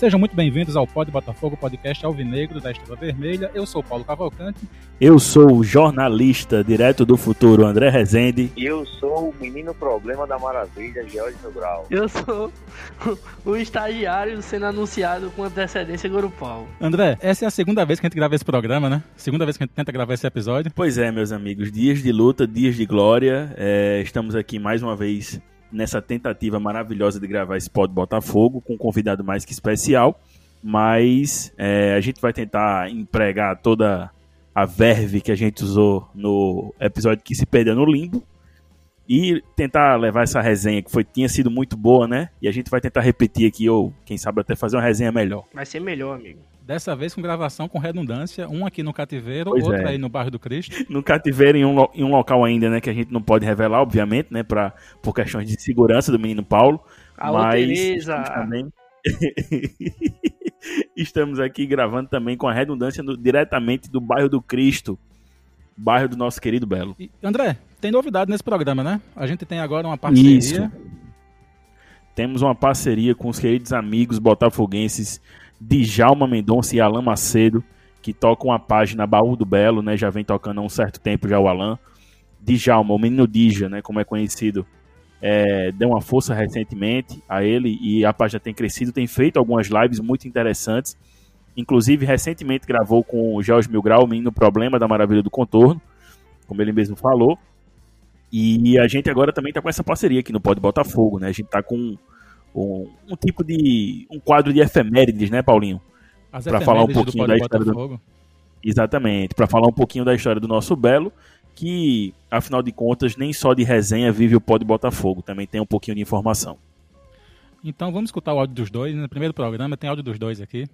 Sejam muito bem-vindos ao Pod Botafogo, podcast alvinegro da Estrela Vermelha. Eu sou Paulo Cavalcante. Eu sou o jornalista direto do futuro, André Rezende. E eu sou o menino problema da maravilha, George Grau. Eu sou o estagiário sendo anunciado com antecedência grupal. André, essa é a segunda vez que a gente grava esse programa, né? Segunda vez que a gente tenta gravar esse episódio. Pois é, meus amigos. Dias de luta, dias de glória. É, estamos aqui mais uma vez nessa tentativa maravilhosa de gravar esse Pod Botafogo com um convidado mais que especial, mas é, a gente vai tentar empregar toda a verve que a gente usou no episódio que se perdeu no limbo e tentar levar essa resenha que foi tinha sido muito boa, né? E a gente vai tentar repetir aqui ou quem sabe até fazer uma resenha melhor. Vai ser melhor, amigo. Dessa vez com gravação com redundância, um aqui no cativeiro, pois outro é. aí no bairro do Cristo. No cativeiro, em um, em um local ainda, né, que a gente não pode revelar, obviamente, né, pra, por questões de segurança do menino Paulo. Alô, mas Tereza. também estamos aqui gravando também com a redundância no, diretamente do bairro do Cristo, bairro do nosso querido Belo. E, André, tem novidade nesse programa, né? A gente tem agora uma parceria. Isso. Temos uma parceria com os queridos amigos botafoguenses Djalma Mendonça e Alan Macedo, que tocam a página Baú do Belo, né? Já vem tocando há um certo tempo já o Alan. Djalma, o menino Dija, né? Como é conhecido, é, deu uma força recentemente a ele e a página tem crescido, tem feito algumas lives muito interessantes. Inclusive, recentemente gravou com o Jorge Milgrau, o menino Problema da Maravilha do Contorno, como ele mesmo falou. E a gente agora também está com essa parceria aqui no Pode Botafogo, né? A gente está com um, um, tipo de. um quadro de efemérides, né, Paulinho? Para falar um pouquinho da história do. Exatamente, para falar um pouquinho da história do nosso Belo, que, afinal de contas, nem só de resenha vive o Pode Botafogo, também tem um pouquinho de informação. Então vamos escutar o áudio dos dois. No primeiro programa tem áudio dos dois aqui.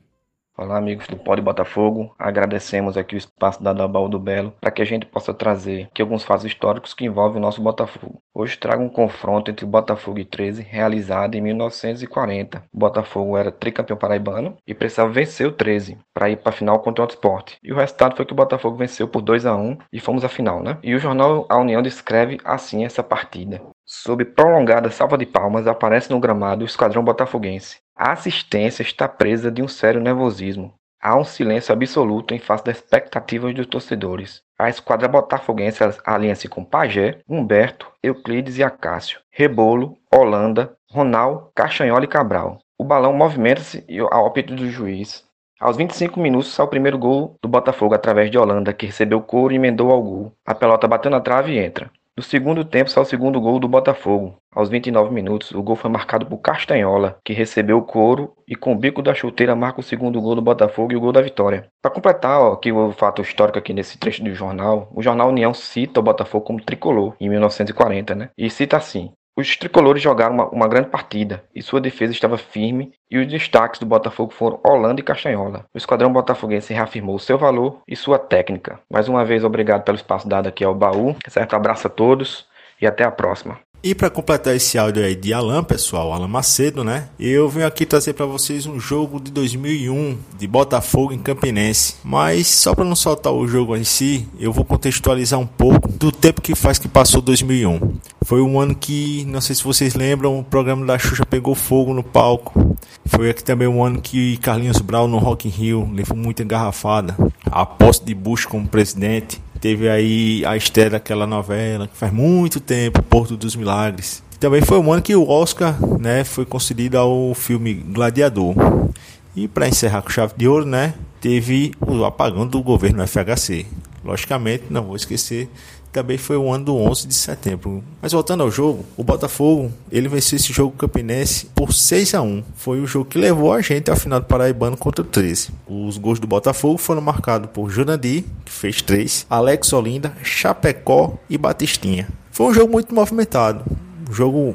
Olá, amigos do Pode Botafogo. Agradecemos aqui o espaço da Dabal do Belo para que a gente possa trazer aqui alguns fatos históricos que envolvem o nosso Botafogo. Hoje trago um confronto entre o Botafogo e 13, realizado em 1940. O Botafogo era tricampeão paraibano e precisava vencer o 13 para ir para a final contra o Esporte. E o resultado foi que o Botafogo venceu por 2 a 1 e fomos à final, né? E o jornal A União descreve assim essa partida. Sob prolongada salva de palmas, aparece no gramado o esquadrão botafoguense. A assistência está presa de um sério nervosismo. Há um silêncio absoluto em face das expectativas dos torcedores. A esquadra botafoguense alinha-se com Pajé, Humberto, Euclides e Acácio, Rebolo, Holanda, Ronald, Castanhola e Cabral. O balão movimenta-se ao apito do juiz. Aos 25 minutos sai o primeiro gol do Botafogo através de Holanda, que recebeu couro e emendou ao gol. A pelota bateu na trave e entra. No segundo tempo sai o segundo gol do Botafogo. Aos 29 minutos, o gol foi marcado por Castanhola, que recebeu o couro e com o bico da chuteira marca o segundo gol do Botafogo e o gol da vitória. Para completar ó, aqui o fato histórico aqui nesse trecho do jornal, o jornal União cita o Botafogo como tricolor em 1940, né? E cita assim: os tricolores jogaram uma, uma, grande partida e sua defesa estava firme e os destaques do Botafogo foram Holanda e Castanhola. O esquadrão botafoguense reafirmou seu valor e sua técnica. Mais uma vez, obrigado pelo espaço dado aqui ao baú. Certo? Abraço a todos e até a próxima. E para completar esse áudio aí de Alan, pessoal, Alan Macedo, né? Eu venho aqui trazer para vocês um jogo de 2001 de Botafogo em Campinense. Mas só para não soltar o jogo em si, eu vou contextualizar um pouco do tempo que faz que passou 2001. Foi um ano que, não sei se vocês lembram, o programa da Xuxa pegou fogo no palco. Foi aqui também um ano que Carlinhos Brown no Rock in Rio levou muita engarrafada. A posse de Bush como presidente Teve aí a estreia daquela novela que faz muito tempo, Porto dos Milagres. Também foi um ano que o Oscar né, foi concedido ao filme Gladiador. E para encerrar com chave de ouro, né, teve o apagão do governo FHC. Logicamente, não vou esquecer também foi o ano do 11 de setembro. Mas voltando ao jogo, o Botafogo, ele venceu esse jogo campinense por 6 a 1. Foi o jogo que levou a gente ao final do Paraibano contra o 13. Os gols do Botafogo foram marcados por Junandi, que fez 3, Alex Olinda, Chapecó e Batistinha. Foi um jogo muito movimentado, um jogo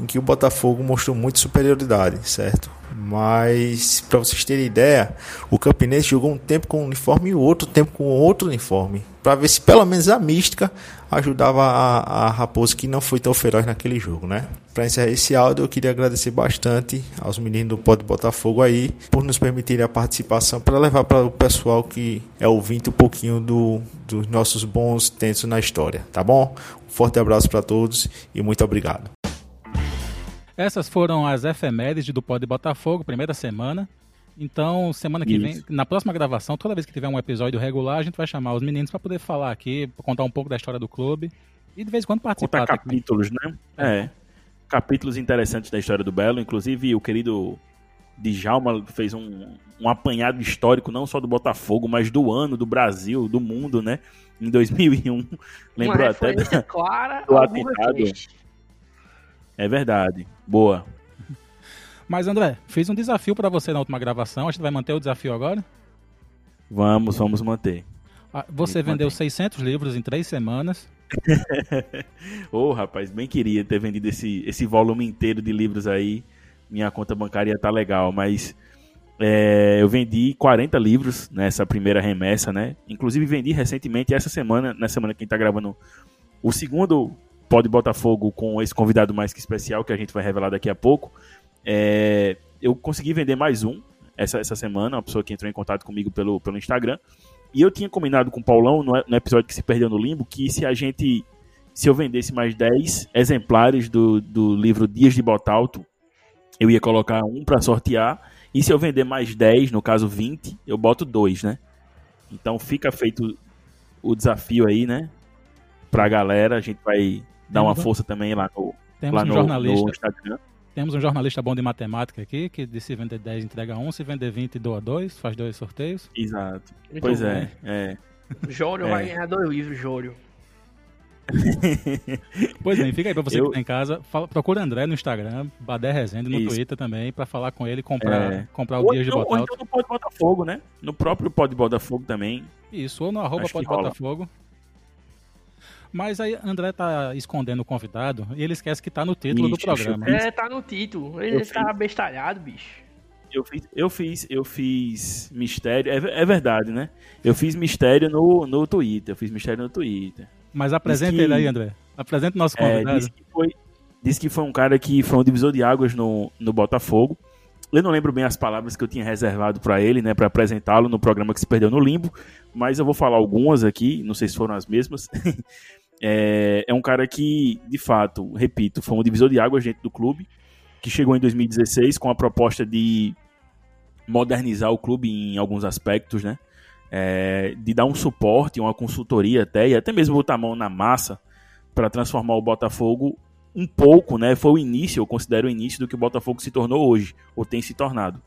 em que o Botafogo mostrou muita superioridade, certo? Mas, para vocês terem ideia, o Campinense jogou um tempo com um uniforme e outro tempo com outro uniforme. Para ver se pelo menos a mística ajudava a, a Raposa que não foi tão feroz naquele jogo, né? Para encerrar esse áudio, eu queria agradecer bastante aos meninos do Pode Botafogo aí por nos permitirem a participação para levar para o pessoal que é ouvinte um pouquinho do, dos nossos bons tempos na história, tá bom? Um forte abraço para todos e muito obrigado. Essas foram as efemérides do Pod Botafogo, primeira semana. Então, semana que Isso. vem, na próxima gravação, toda vez que tiver um episódio regular, a gente vai chamar os meninos para poder falar aqui, contar um pouco da história do clube e de vez em quando participar. Contar capítulos, né? É. Capítulos interessantes da história do Belo. Inclusive, o querido Djalma fez um, um apanhado histórico, não só do Botafogo, mas do ano, do Brasil, do mundo, né? Em 2001. Lembrou até. Da... clara do atentado. Buracast. É verdade. Boa. Mas, André, fiz um desafio para você na última gravação. A gente vai manter o desafio agora. Vamos, vamos manter. Ah, Você vendeu mantém. 600 livros em três semanas. Ô, rapaz, bem queria ter vendido esse, esse volume inteiro de livros aí. Minha conta bancária tá legal, mas é, eu vendi 40 livros nessa primeira remessa, né? Inclusive vendi recentemente, essa semana, na semana que a gente tá gravando o segundo Pode Botafogo com esse convidado mais que especial, que a gente vai revelar daqui a pouco. É, eu consegui vender mais um essa, essa semana, uma pessoa que entrou em contato comigo pelo, pelo Instagram. E eu tinha combinado com o Paulão, no, no episódio que se perdeu no limbo, que se a gente. Se eu vendesse mais 10 exemplares do, do livro Dias de Botalto, eu ia colocar um para sortear. E se eu vender mais 10, no caso 20, eu boto dois, né? Então fica feito o desafio aí, né? Pra galera. A gente vai dar uma um- força também lá no, Temos lá um no, jornalista. no Instagram. Temos um jornalista bom de matemática aqui, que de se vender 10 entrega um, se vender 20 doa dois, faz dois sorteios. Exato. Muito pois bom. é, é. Jório É. vai ganhar dois livros, Jório. Pois bem, fica aí pra você Eu- que tá em casa. Fala, procura André no Instagram, Badé Rezende no Isso. Twitter também, pra falar com ele e comprar, É. comprar o Ou Dias de então, ou Botalto. então no Pode Botafogo, né? No próprio Pode Botafogo também. Isso, ou no arroba pode rola. Mas aí André tá escondendo o convidado e ele esquece que tá no título do Ixi, programa. Isso. É, tá no título. Ele Eu tá fiz. abestalhado, bicho. Eu fiz, eu fiz, eu fiz mistério. É, é verdade, né? Eu fiz mistério no, no Twitter. Eu fiz mistério no Twitter. Mas apresenta que- ele aí, André. Apresenta o nosso É, convidado. disse, que foi, disse que foi um cara que foi um divisor de águas no, no Botafogo. Eu não lembro bem as palavras que eu tinha reservado pra ele, né, Pra apresentá-lo no programa que se perdeu no limbo, mas eu vou falar algumas aqui, não sei se foram as mesmas. é, é um cara que, de fato, repito, foi um divisor de águas dentro do clube, que chegou em 2016 com a proposta de modernizar o clube em alguns aspectos, né? É, de dar um suporte, uma consultoria até, e até mesmo botar a mão na massa para transformar o Botafogo um pouco, né? Foi o início, eu considero o início do que o Botafogo se tornou hoje, ou tem se tornado.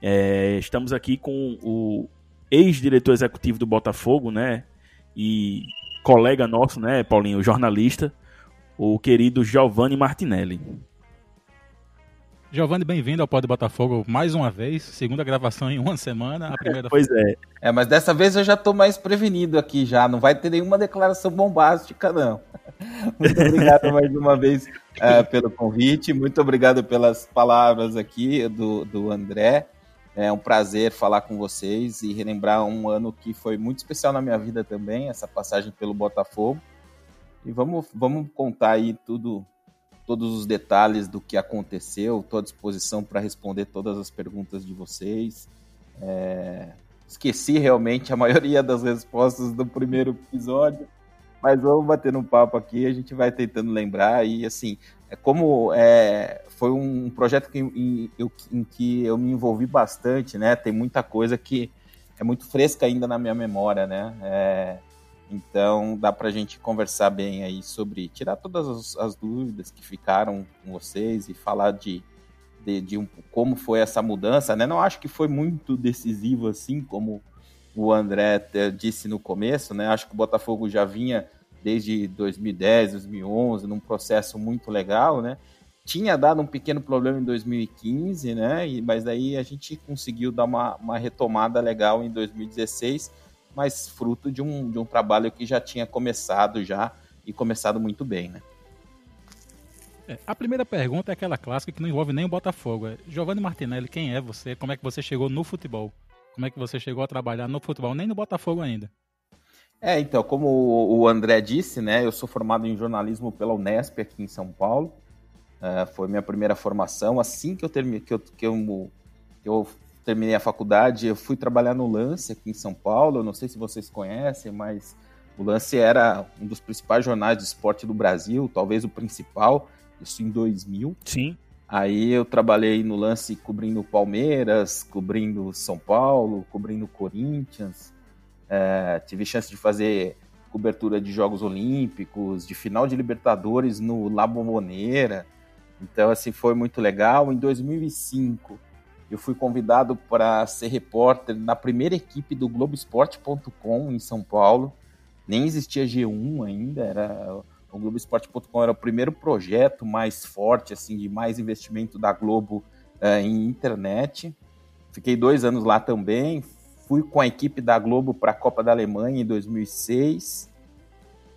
É, estamos aqui com o ex-diretor executivo do Botafogo, né? E colega nosso, né, Paulinho, jornalista, o querido Giovanni Martinelli. Giovanni, bem-vindo ao Pode Botafogo mais uma vez. Segunda gravação em uma semana. A primeira Pois é, É, mas dessa vez eu já tô mais prevenido aqui já. Não vai ter nenhuma declaração bombástica, não. Muito obrigado mais uma vez eh, pelo convite. Muito obrigado pelas palavras aqui do, do André. É um prazer falar com vocês e relembrar um ano que foi muito especial na minha vida também, essa passagem pelo Botafogo. E vamos, vamos contar aí tudo, todos os detalhes do que aconteceu. Estou à disposição para responder todas as perguntas de vocês. É, esqueci realmente a maioria das respostas do primeiro episódio, mas vamos bater um papo aqui, a gente vai tentando lembrar e assim, é como é, foi um projeto que, em, eu- em que eu me envolvi bastante, né? Tem muita coisa que é muito fresca ainda na minha memória, né? É, então dá pra gente conversar bem aí sobre tirar todas as, as dúvidas que ficaram com vocês e falar de, de, de um- como foi essa mudança, né? Não acho que foi muito decisivo assim, como o André disse no começo, né? Acho que o Botafogo já vinha desde 2010, 2011 num processo muito legal, né? Tinha dado um pequeno problema em 2015, né? E, mas daí a gente conseguiu dar uma, uma retomada legal em 2016, mas fruto de um, de um trabalho que já tinha começado já e começado muito bem, né? É, a primeira pergunta é aquela clássica que não envolve nem o Botafogo. É, Giovanni Martinelli, quem é você? Como é que você chegou no futebol? Como é que você chegou a trabalhar no futebol? Nem no Botafogo ainda. É, então, como o André disse, né, eu sou formado em jornalismo pela Unesp aqui em São Paulo. É, foi minha primeira formação. Assim que eu, termi, que, eu, que, eu, que eu terminei a faculdade, eu fui trabalhar no Lance aqui em São Paulo. Eu não sei se vocês conhecem, mas o Lance era um dos principais jornais de esporte do Brasil, talvez o principal, isso em 2000. sim. Aí eu trabalhei no lance cobrindo Palmeiras, cobrindo São Paulo, cobrindo Corinthians. É, tive chance de fazer cobertura de Jogos Olímpicos, de final de Libertadores no La Bombonera. Então, assim, foi muito legal. Em 2005, eu fui convidado para ser repórter na primeira equipe do Globoesporte.com em São Paulo. Nem existia G1 ainda, era o Globoesporte.com era o primeiro projeto mais forte, assim, de mais investimento da Globo uh, em internet. Fiquei dois anos lá também. Fui com a equipe da Globo para a Copa da Alemanha em 2006.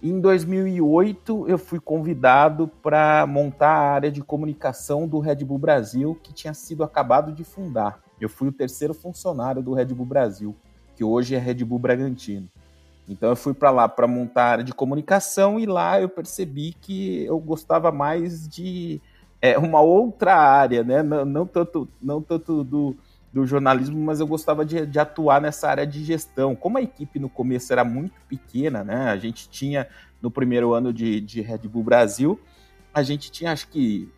Em 2008, eu fui convidado para montar a área de comunicação do Red Bull Brasil, que tinha sido acabado de fundar. Eu fui o terceiro funcionário do Red Bull Brasil, que hoje é Red Bull Bragantino. Então eu fui para lá para montar a área de comunicação e lá eu percebi que eu gostava mais de é, uma outra área, né? Não, não tanto, não tanto do, do jornalismo, mas eu gostava de, de, atuar nessa área de gestão. Como a equipe no começo era muito pequena, né? A gente tinha no primeiro ano de, de Red Bull Brasil, a gente tinha acho que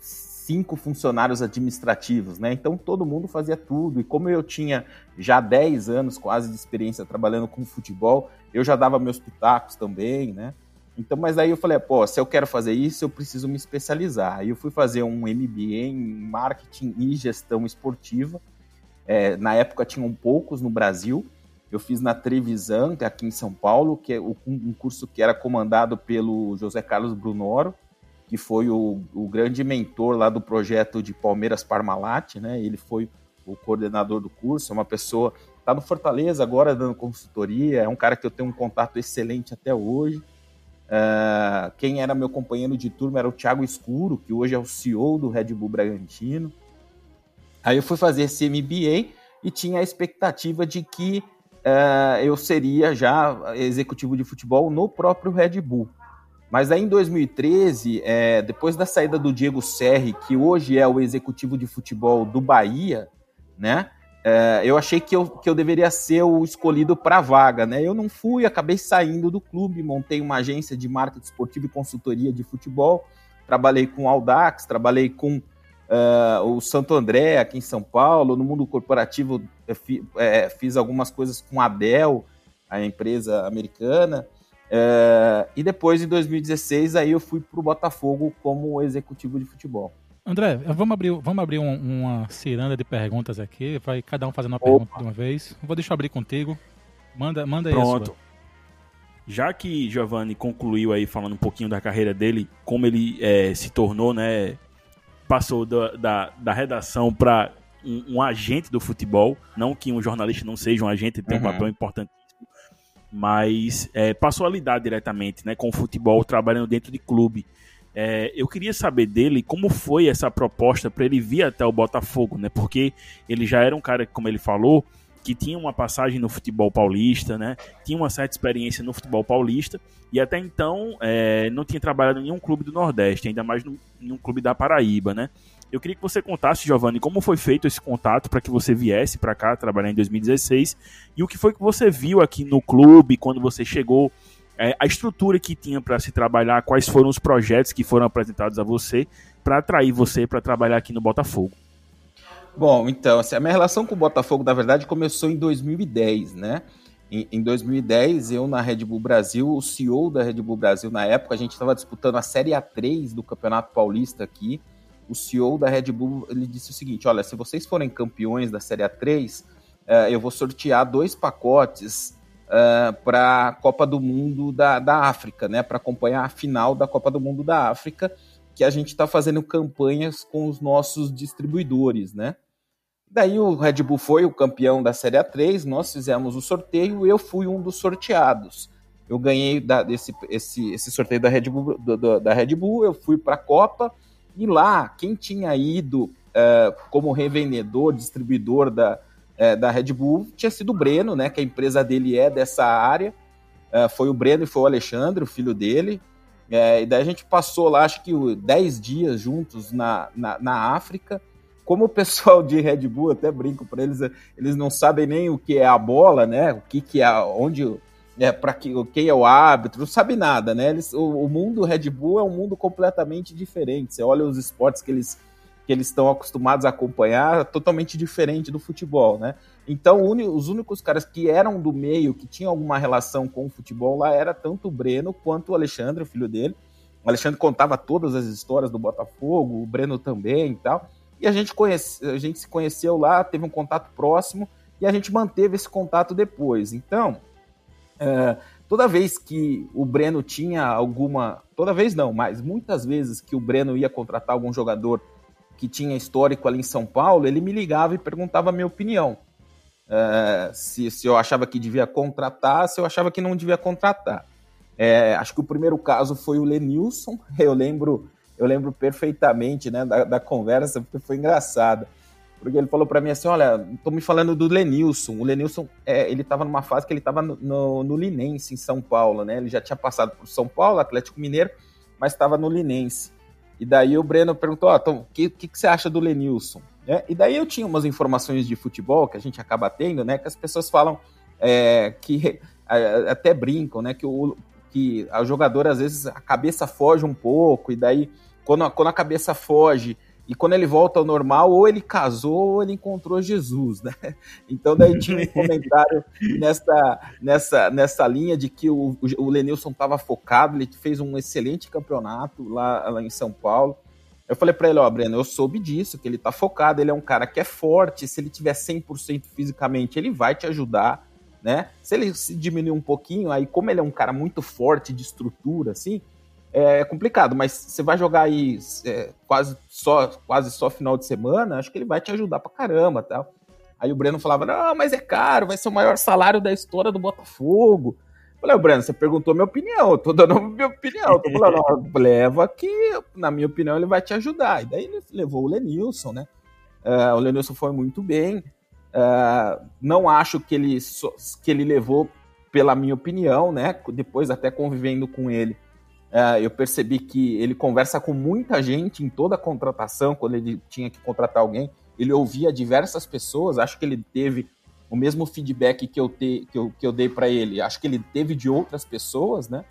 cinco funcionários administrativos, né? Então todo mundo fazia tudo. E como eu tinha já 10 anos quase de experiência trabalhando com futebol, eu já dava meus pitacos também, né? Então, mas aí eu falei, pô, se eu quero fazer isso, eu preciso me especializar. Aí eu fui fazer um MBA em marketing e gestão esportiva. É, na época tinham poucos no Brasil. Eu fiz na Trevisan, é aqui em São Paulo, que é um curso que era comandado pelo José Carlos Brunoro que foi o, o grande mentor lá do projeto de Palmeiras Parmalat, né? Ele foi o coordenador do curso, é uma pessoa está no Fortaleza agora dando consultoria, é um cara que eu tenho um contato excelente até hoje. Uh, quem era meu companheiro de turma era o Thiago Escuro, que hoje é o CEO do Red Bull Bragantino. Aí eu fui fazer esse MBA e tinha a expectativa de que uh, eu seria já executivo de futebol no próprio Red Bull. Mas aí em 2013, é, depois da saída do Diego Serri, que hoje é o executivo de futebol do Bahia, né? É, eu achei que eu, que eu deveria ser o escolhido para a vaga, né? Eu não fui, acabei saindo do clube, montei uma agência de marketing esportivo e consultoria de futebol, trabalhei com Aldax, trabalhei com uh, o Santo André aqui em São Paulo, no mundo corporativo fi, é, fiz algumas coisas com a Dell, a empresa americana, é, e depois, em 2016, aí eu fui para o Botafogo como executivo de futebol. André, vamos abrir, vamos abrir um, uma ciranda de perguntas aqui. Vai cada um fazendo uma Opa. pergunta de uma vez. Vou deixar abrir contigo. Manda, manda aí Pronto. Já que Giovanni concluiu aí falando um pouquinho da carreira dele, como ele é, se tornou, né? Passou da, da, da redação para um, um, agente do futebol. Não que um jornalista não seja um agente, ele tem uhum. um papel importante mas é, passou a lidar diretamente né, com o futebol, trabalhando dentro de clube. É, eu queria saber dele como foi essa proposta para ele vir até o Botafogo, né? Porque ele já era um cara, como ele falou, que tinha uma passagem no futebol paulista, né? Tinha uma certa experiência no futebol paulista e até então é, não tinha trabalhado em nenhum clube do Nordeste, ainda mais em um clube da Paraíba, né? Eu queria que você contasse, Giovanni, como foi feito esse contato para que você viesse para cá trabalhar em 2016 e o que foi que você viu aqui no clube quando você chegou, é, a estrutura que tinha para se trabalhar, quais foram os projetos que foram apresentados a você para atrair você para trabalhar aqui no Botafogo. Bom, então, assim, a minha relação com o Botafogo, na verdade, começou em 2010, né? Em, em 2010, eu na Red Bull Brasil, o CEO da Red Bull Brasil, na época, a gente estava disputando a Série A3 do Campeonato Paulista aqui, o CEO da Red Bull ele disse o seguinte: olha, se vocês forem campeões da Série A3, uh, eh, eu vou sortear dois pacotes uh, eh, para a Copa do Mundo da, da África, né? Para acompanhar a final da Copa do Mundo da África, que a gente está fazendo campanhas com os nossos distribuidores, né? Daí o Red Bull foi o campeão da Série A3, nós fizemos o sorteio, eu fui um dos sorteados. Eu ganhei da, desse, esse, esse sorteio da Red Bull, do, do, da Red Bull, eu fui para a Copa e lá, quem tinha ido uh, como revendedor, distribuidor da, uh, da Red Bull, tinha sido o Breno, né? Que a empresa dele é dessa área. Uh, foi o Breno e foi o Alexandre, o filho dele. e daí a gente passou lá, acho que 10 dias juntos na, na, na África como o pessoal de Red Bull, até brinco para eles, eles não sabem nem o que é a bola, né? O que, que é, onde é, para que, quem é o árbitro, não sabe nada, né? Eles, o, o, mundo Red Bull é um mundo completamente diferente. Você olha os esportes que eles que eles estão acostumados a acompanhar totalmente diferente do futebol, né? Então, os únicos caras que eram do meio, que tinham alguma relação com o futebol lá, era tanto o Breno quanto o Alexandre, o filho dele. O Alexandre contava todas as histórias do Botafogo, o Breno também e tal. E a gente, conhece, a gente se conheceu lá, teve um contato próximo e a gente manteve esse contato depois. Então, é, toda vez que o Breno tinha alguma. Toda vez não, mas muitas vezes que o Breno ia contratar algum jogador que tinha histórico ali em São Paulo, ele me ligava e perguntava a minha opinião. É, se, se eu achava que devia contratar, se eu achava que não devia contratar. É, acho que o primeiro caso foi o Lenilson. Eu lembro, eu lembro perfeitamente né, da, da conversa, porque foi engraçada. Porque ele falou para mim assim: olha, tô me falando do Lenilson. O Lenilson, é, ele estava numa fase que ele estava no, no, no, Linense, em São Paulo, né? Ele já tinha passado por São Paulo, Atlético Mineiro, mas estava no Linense. E daí o Breno perguntou: ó, então, o que, que, que, você acha do Lenilson? É, e daí eu tinha umas informações de futebol que a gente acaba tendo, né? Que as pessoas falam é, que até brincam, né? Que o, que a jogador às vezes a cabeça foge um pouco, e daí quando a, quando a cabeça foge e quando ele volta ao normal, ou ele casou ou ele encontrou Jesus, né? Então daí tinha um comentário nessa, nessa, nessa linha de que o, o Lenilson estava focado, ele fez um excelente campeonato lá, lá em São Paulo. Eu falei para ele, ó, Breno, eu soube disso, que ele tá focado, ele é um cara que é forte, se ele tiver 100% fisicamente, ele vai te ajudar, né? Se ele se diminuir um pouquinho, aí como ele é um cara muito forte de estrutura, assim, é complicado, mas você vai jogar aí é, quase, só, quase só final de semana, acho que ele vai te ajudar pra caramba, tá? Aí o Breno falava, não, mas é caro, vai ser o maior salário da história do Botafogo. Eu falei, Breno, você perguntou minha opinião, eu tô dando minha opinião, tô falando, leva que, na minha opinião, ele vai te ajudar. E daí ele levou o Lenilson, né? Uh, o Lenilson foi muito bem, Uh, não acho que ele, que ele levou, pela minha opinião, né? Depois, até convivendo com ele, uh, eu percebi que ele conversa com muita gente em toda a contratação, quando ele tinha que contratar alguém. Ele ouvia diversas pessoas, acho que ele teve o mesmo feedback que eu, te, que eu, que eu dei para ele, acho que ele teve de outras pessoas, né?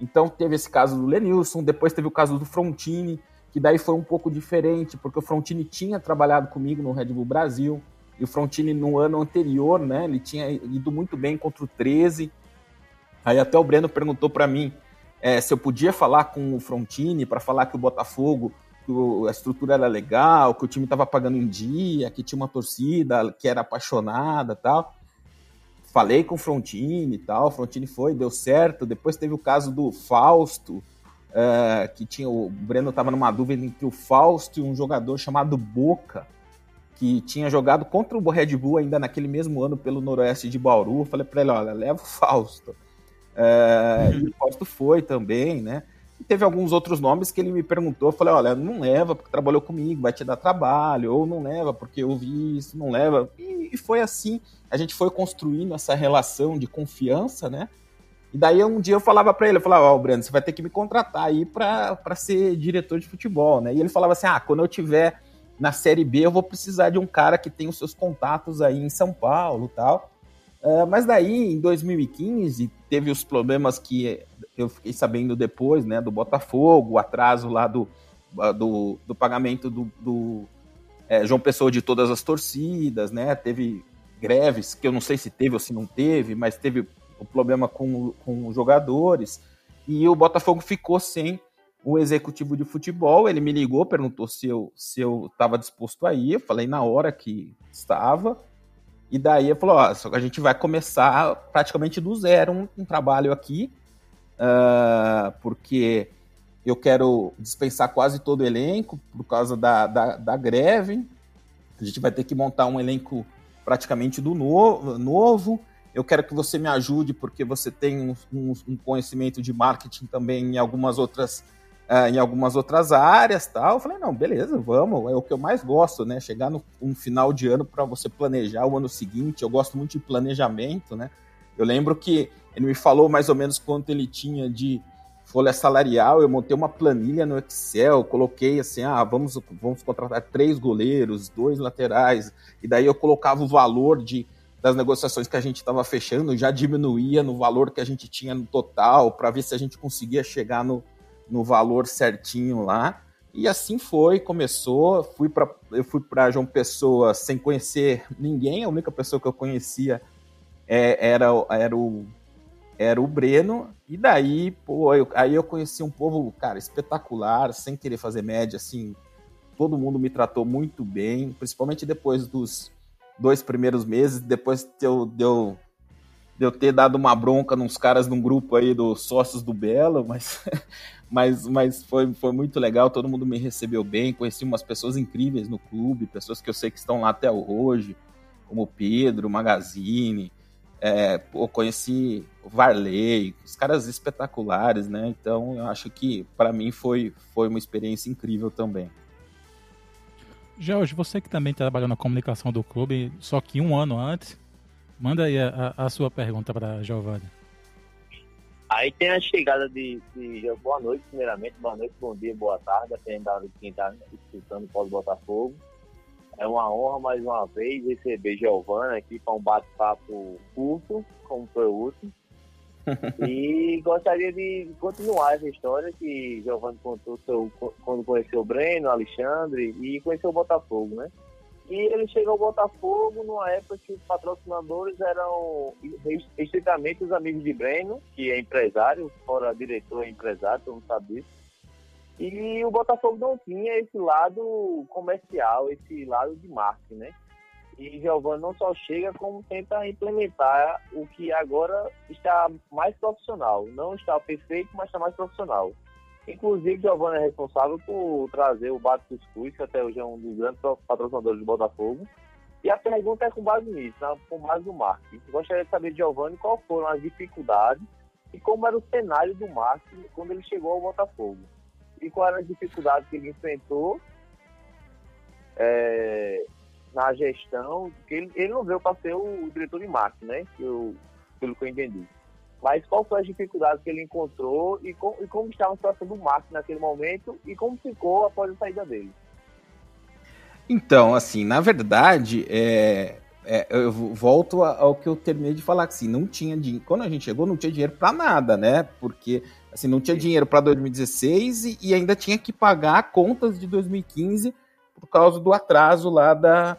Então teve esse caso do Lenilson, depois teve o caso do Frontini, que daí foi um pouco diferente, porque o Frontini tinha trabalhado comigo no Red Bull Brasil, e o Frontini no ano anterior, né, ele tinha ido muito bem contra o 13. Aí até o Breno perguntou para mim é, se eu podia falar com o Frontini para falar que o Botafogo, que a estrutura era legal, que o time estava pagando em dia, que tinha uma torcida que era apaixonada tal. Falei com o Frontini e tal, o Frontini foi, deu certo. Depois teve o caso do Fausto, é, que tinha o Breno estava numa dúvida entre o Fausto e um jogador chamado Boca que tinha jogado contra o Red Bull ainda naquele mesmo ano pelo Noroeste de Bauru. Eu falei para ele, olha, leva o Fausto. É, e o Fausto foi também, né? E teve alguns outros nomes que ele me perguntou, eu falei, olha, não leva porque trabalhou comigo, vai te dar trabalho, ou não leva porque eu vi isso, não leva. E, e foi assim, a gente foi construindo essa relação de confiança, né? E daí um dia eu falava para ele, eu falava, ó, oh, Breno, você vai ter que me contratar aí para ser diretor de futebol, né? E ele falava assim, ah, quando eu tiver na Série B eu vou precisar de um cara que tem os seus contatos aí em São Paulo tal. Uh, mas daí, em 2015, teve os problemas que eu fiquei sabendo depois, né, do Botafogo, o atraso lá do, do, do pagamento do, do é, João Pessoa de todas as torcidas, né, teve greves, que eu não sei se teve ou se não teve, mas teve o problema com, com os jogadores, e o Botafogo ficou sem o executivo de futebol, ele me ligou, perguntou se eu se eu estava disposto a ir, eu falei na hora que estava, e daí ele falou, ó, a gente vai começar praticamente do zero um, um trabalho aqui, uh, porque eu quero dispensar quase todo o elenco por causa da, da, da, greve, a gente vai ter que montar um elenco praticamente do novo, novo, eu quero que você me ajude porque você tem um, um, um conhecimento de marketing também em algumas outras uh, em algumas outras áreas tal. Eu falei, não, beleza, vamos, é o que eu mais gosto, né? Chegar no um final de ano para você planejar o ano seguinte. Eu gosto muito de planejamento, né? Eu lembro que ele me falou mais ou menos quanto ele tinha de folha salarial, eu montei uma planilha no Excel, coloquei assim, ah, vamos, vamos contratar três goleiros, dois laterais, e daí eu colocava o valor de, das negociações que a gente estava fechando, já diminuía no valor que a gente tinha no total, para ver se a gente conseguia chegar no, no valor certinho lá. E assim foi, começou. Fui pra, eu fui para João Pessoa sem conhecer ninguém. A única pessoa que eu conhecia é, era, era, o, era o Breno. E daí, pô, eu, aí eu conheci um povo, cara, espetacular, sem querer fazer média, assim. Todo mundo me tratou muito bem, principalmente depois dos dois primeiros meses, depois de eu, de eu, de eu ter dado uma bronca nos caras num grupo aí dos sócios do Belo, mas mas, mas foi, foi muito legal, todo mundo me recebeu bem, conheci umas pessoas incríveis no clube, pessoas que eu sei que estão lá até hoje, como o Pedro, Magazine, é, eu conheci o Varley, os caras espetaculares, né? Então eu acho que para mim foi, foi uma experiência incrível também. Jorge, você que também trabalhou na comunicação do clube, só que um ano antes, manda aí a, a sua pergunta para Giovanni. Aí tem a chegada de, de, Boa noite, primeiramente. Boa noite, bom dia, boa tarde. Dependendo de quem está escutando pode Botafogo. É uma honra mais uma vez receber Giovana aqui para um bate-papo curto, como foi o último. e gostaria de continuar essa história que Giovanni contou seu, quando conheceu o Breno, Alexandre e conheceu o Botafogo, né? E ele chegou ao Botafogo numa época que os patrocinadores eram estritamente os amigos de Breno, que é empresário, fora diretor é empresário, todo mundo sabe disso. E o Botafogo não tinha esse lado comercial, esse lado de marketing, né? E Giovanni não só chega, como tenta implementar o que agora está mais profissional. Não está perfeito, mas está mais profissional. Inclusive, Giovanni é responsável por trazer o Bato Cuscuz, que até hoje é um dos grandes patrocinadores do Botafogo. E a pergunta é com base nisso, né? com base no marketing. Gostaria de saber, Giovanni, quais foram as dificuldades e como era o cenário do marketing quando ele chegou ao Botafogo. E quais eram as dificuldades que ele enfrentou é, na gestão, porque ele, ele não veio para ser o, diretor de marketing, né? Que eu, pelo que eu entendi. Mas qual foi as dificuldades que ele encontrou e, com, e como estava a situação do Márcio naquele momento e como ficou após a saída dele? Então, assim, na verdade, é, é, eu volto ao que eu terminei de falar, que assim, não tinha dinheiro. Quando a gente chegou, não tinha dinheiro para nada, né? Porque assim, não tinha dinheiro para 2016 e, e, ainda tinha que pagar contas de 2015 por causa do atraso lá da,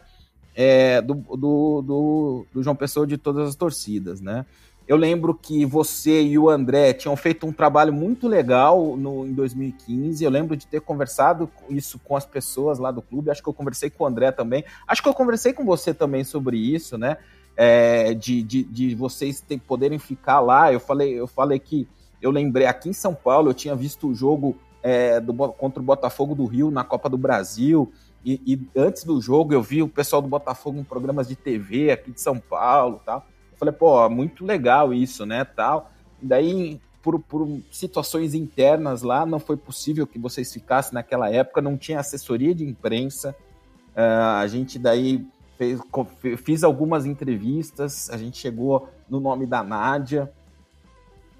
é, do, do, do, do João Pessoa de todas as torcidas, né? Eu lembro que você e o André tinham feito um trabalho muito legal no, em 2015. Eu lembro de ter conversado isso com as pessoas lá do clube. Acho que eu conversei com o André também. Acho que eu conversei com você também sobre isso, né? É, de, de, de, vocês ter, poderem ficar lá. Eu falei, eu falei que eu lembrei aqui em São Paulo, eu tinha visto o jogo é, do, contra o Botafogo do Rio na Copa do Brasil. E, e, antes do jogo eu vi o pessoal do Botafogo em programas de TV aqui de São Paulo tal. Falei, pô, muito legal isso, né, tal. E daí, por, por situações internas lá, não foi possível que vocês ficassem naquela época, não tinha assessoria de imprensa. Uh, a gente daí fez, fiz algumas entrevistas, a gente chegou no nome da Nádia.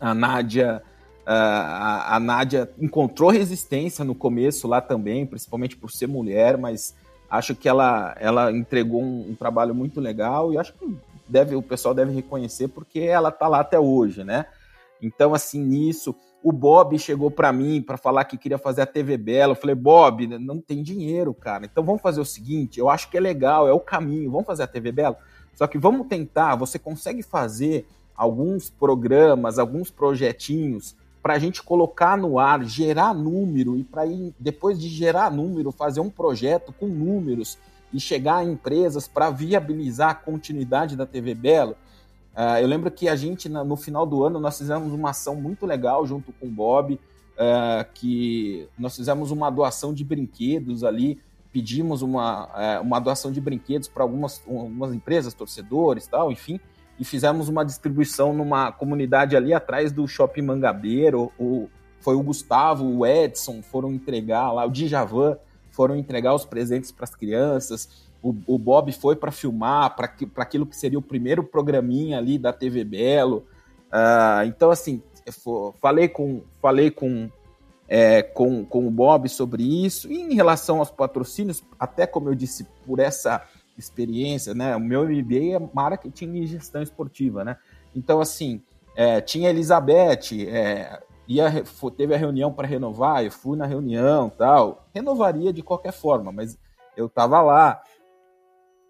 A Nádia, uh, a, a Nádia encontrou resistência no começo lá também, principalmente por ser mulher, mas acho que ela, ela entregou um, um trabalho muito legal e acho que deve, o pessoal deve reconhecer porque ela tá lá até hoje, né? Então, assim, nisso, o Bob chegou para mim para falar que queria fazer a TV Bela. Eu falei, Bob, não tem dinheiro, cara. Então vamos fazer o seguinte: eu acho que é legal, é o caminho, vamos fazer a TV Bela. Só que vamos tentar, você consegue fazer alguns programas, alguns projetinhos para a gente colocar no ar, gerar número e para depois de gerar número, fazer um projeto com números e chegar a empresas para viabilizar a continuidade da TV Belo. Uh, eu lembro que a gente, no final do ano, nós fizemos uma ação muito legal junto com o Bob, uh, que nós fizemos uma doação de brinquedos ali, pedimos uma, uh, uma doação de brinquedos para algumas, algumas empresas, torcedores tal, enfim, e fizemos uma distribuição numa comunidade ali atrás do Shopping Mangabeiro, o, foi o Gustavo, o Edson, foram entregar lá, o Djavan, foram entregar os presentes para as crianças. O, o, Bob foi para filmar, para aquilo que seria o primeiro programinha ali da TV Belo. Uh, então, assim, falei com, falei com, é, com, com o Bob sobre isso. E em relação aos patrocínios, até como eu disse, por essa experiência, né? O meu MBA é marketing e gestão esportiva, né? Então, assim, é, tinha Elizabeth, é, teve a reunião para renovar, eu fui na reunião tal. Renovaria de qualquer forma, mas eu estava lá.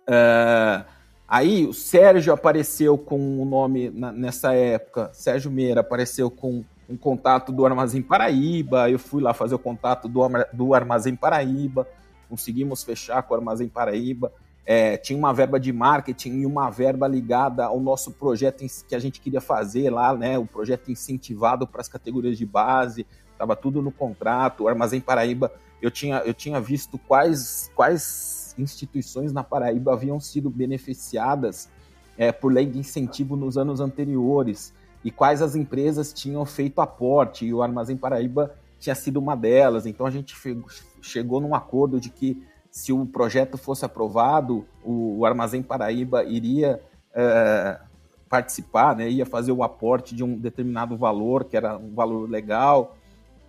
É, aí o Sérgio apareceu com o nome na, nessa época, Sérgio Meira apareceu com um contato do Armazém Paraíba, eu fui lá fazer o contato do, do Armazém Paraíba, conseguimos fechar com o Armazém Paraíba. É, tinha uma verba de marketing e uma verba ligada ao nosso projeto que a gente queria fazer lá, né? O projeto incentivado para as categorias de base, estava tudo no contrato. O Armazém Paraíba, eu tinha, eu tinha visto quais, quais instituições na Paraíba haviam sido beneficiadas é, por lei de incentivo nos anos anteriores e quais as empresas tinham feito aporte. E o Armazém Paraíba tinha sido uma delas. Então a gente chegou num acordo de que se o projeto fosse aprovado, o, o Armazém Paraíba iria é, participar, né, ia fazer o aporte de um determinado valor, que era um valor legal.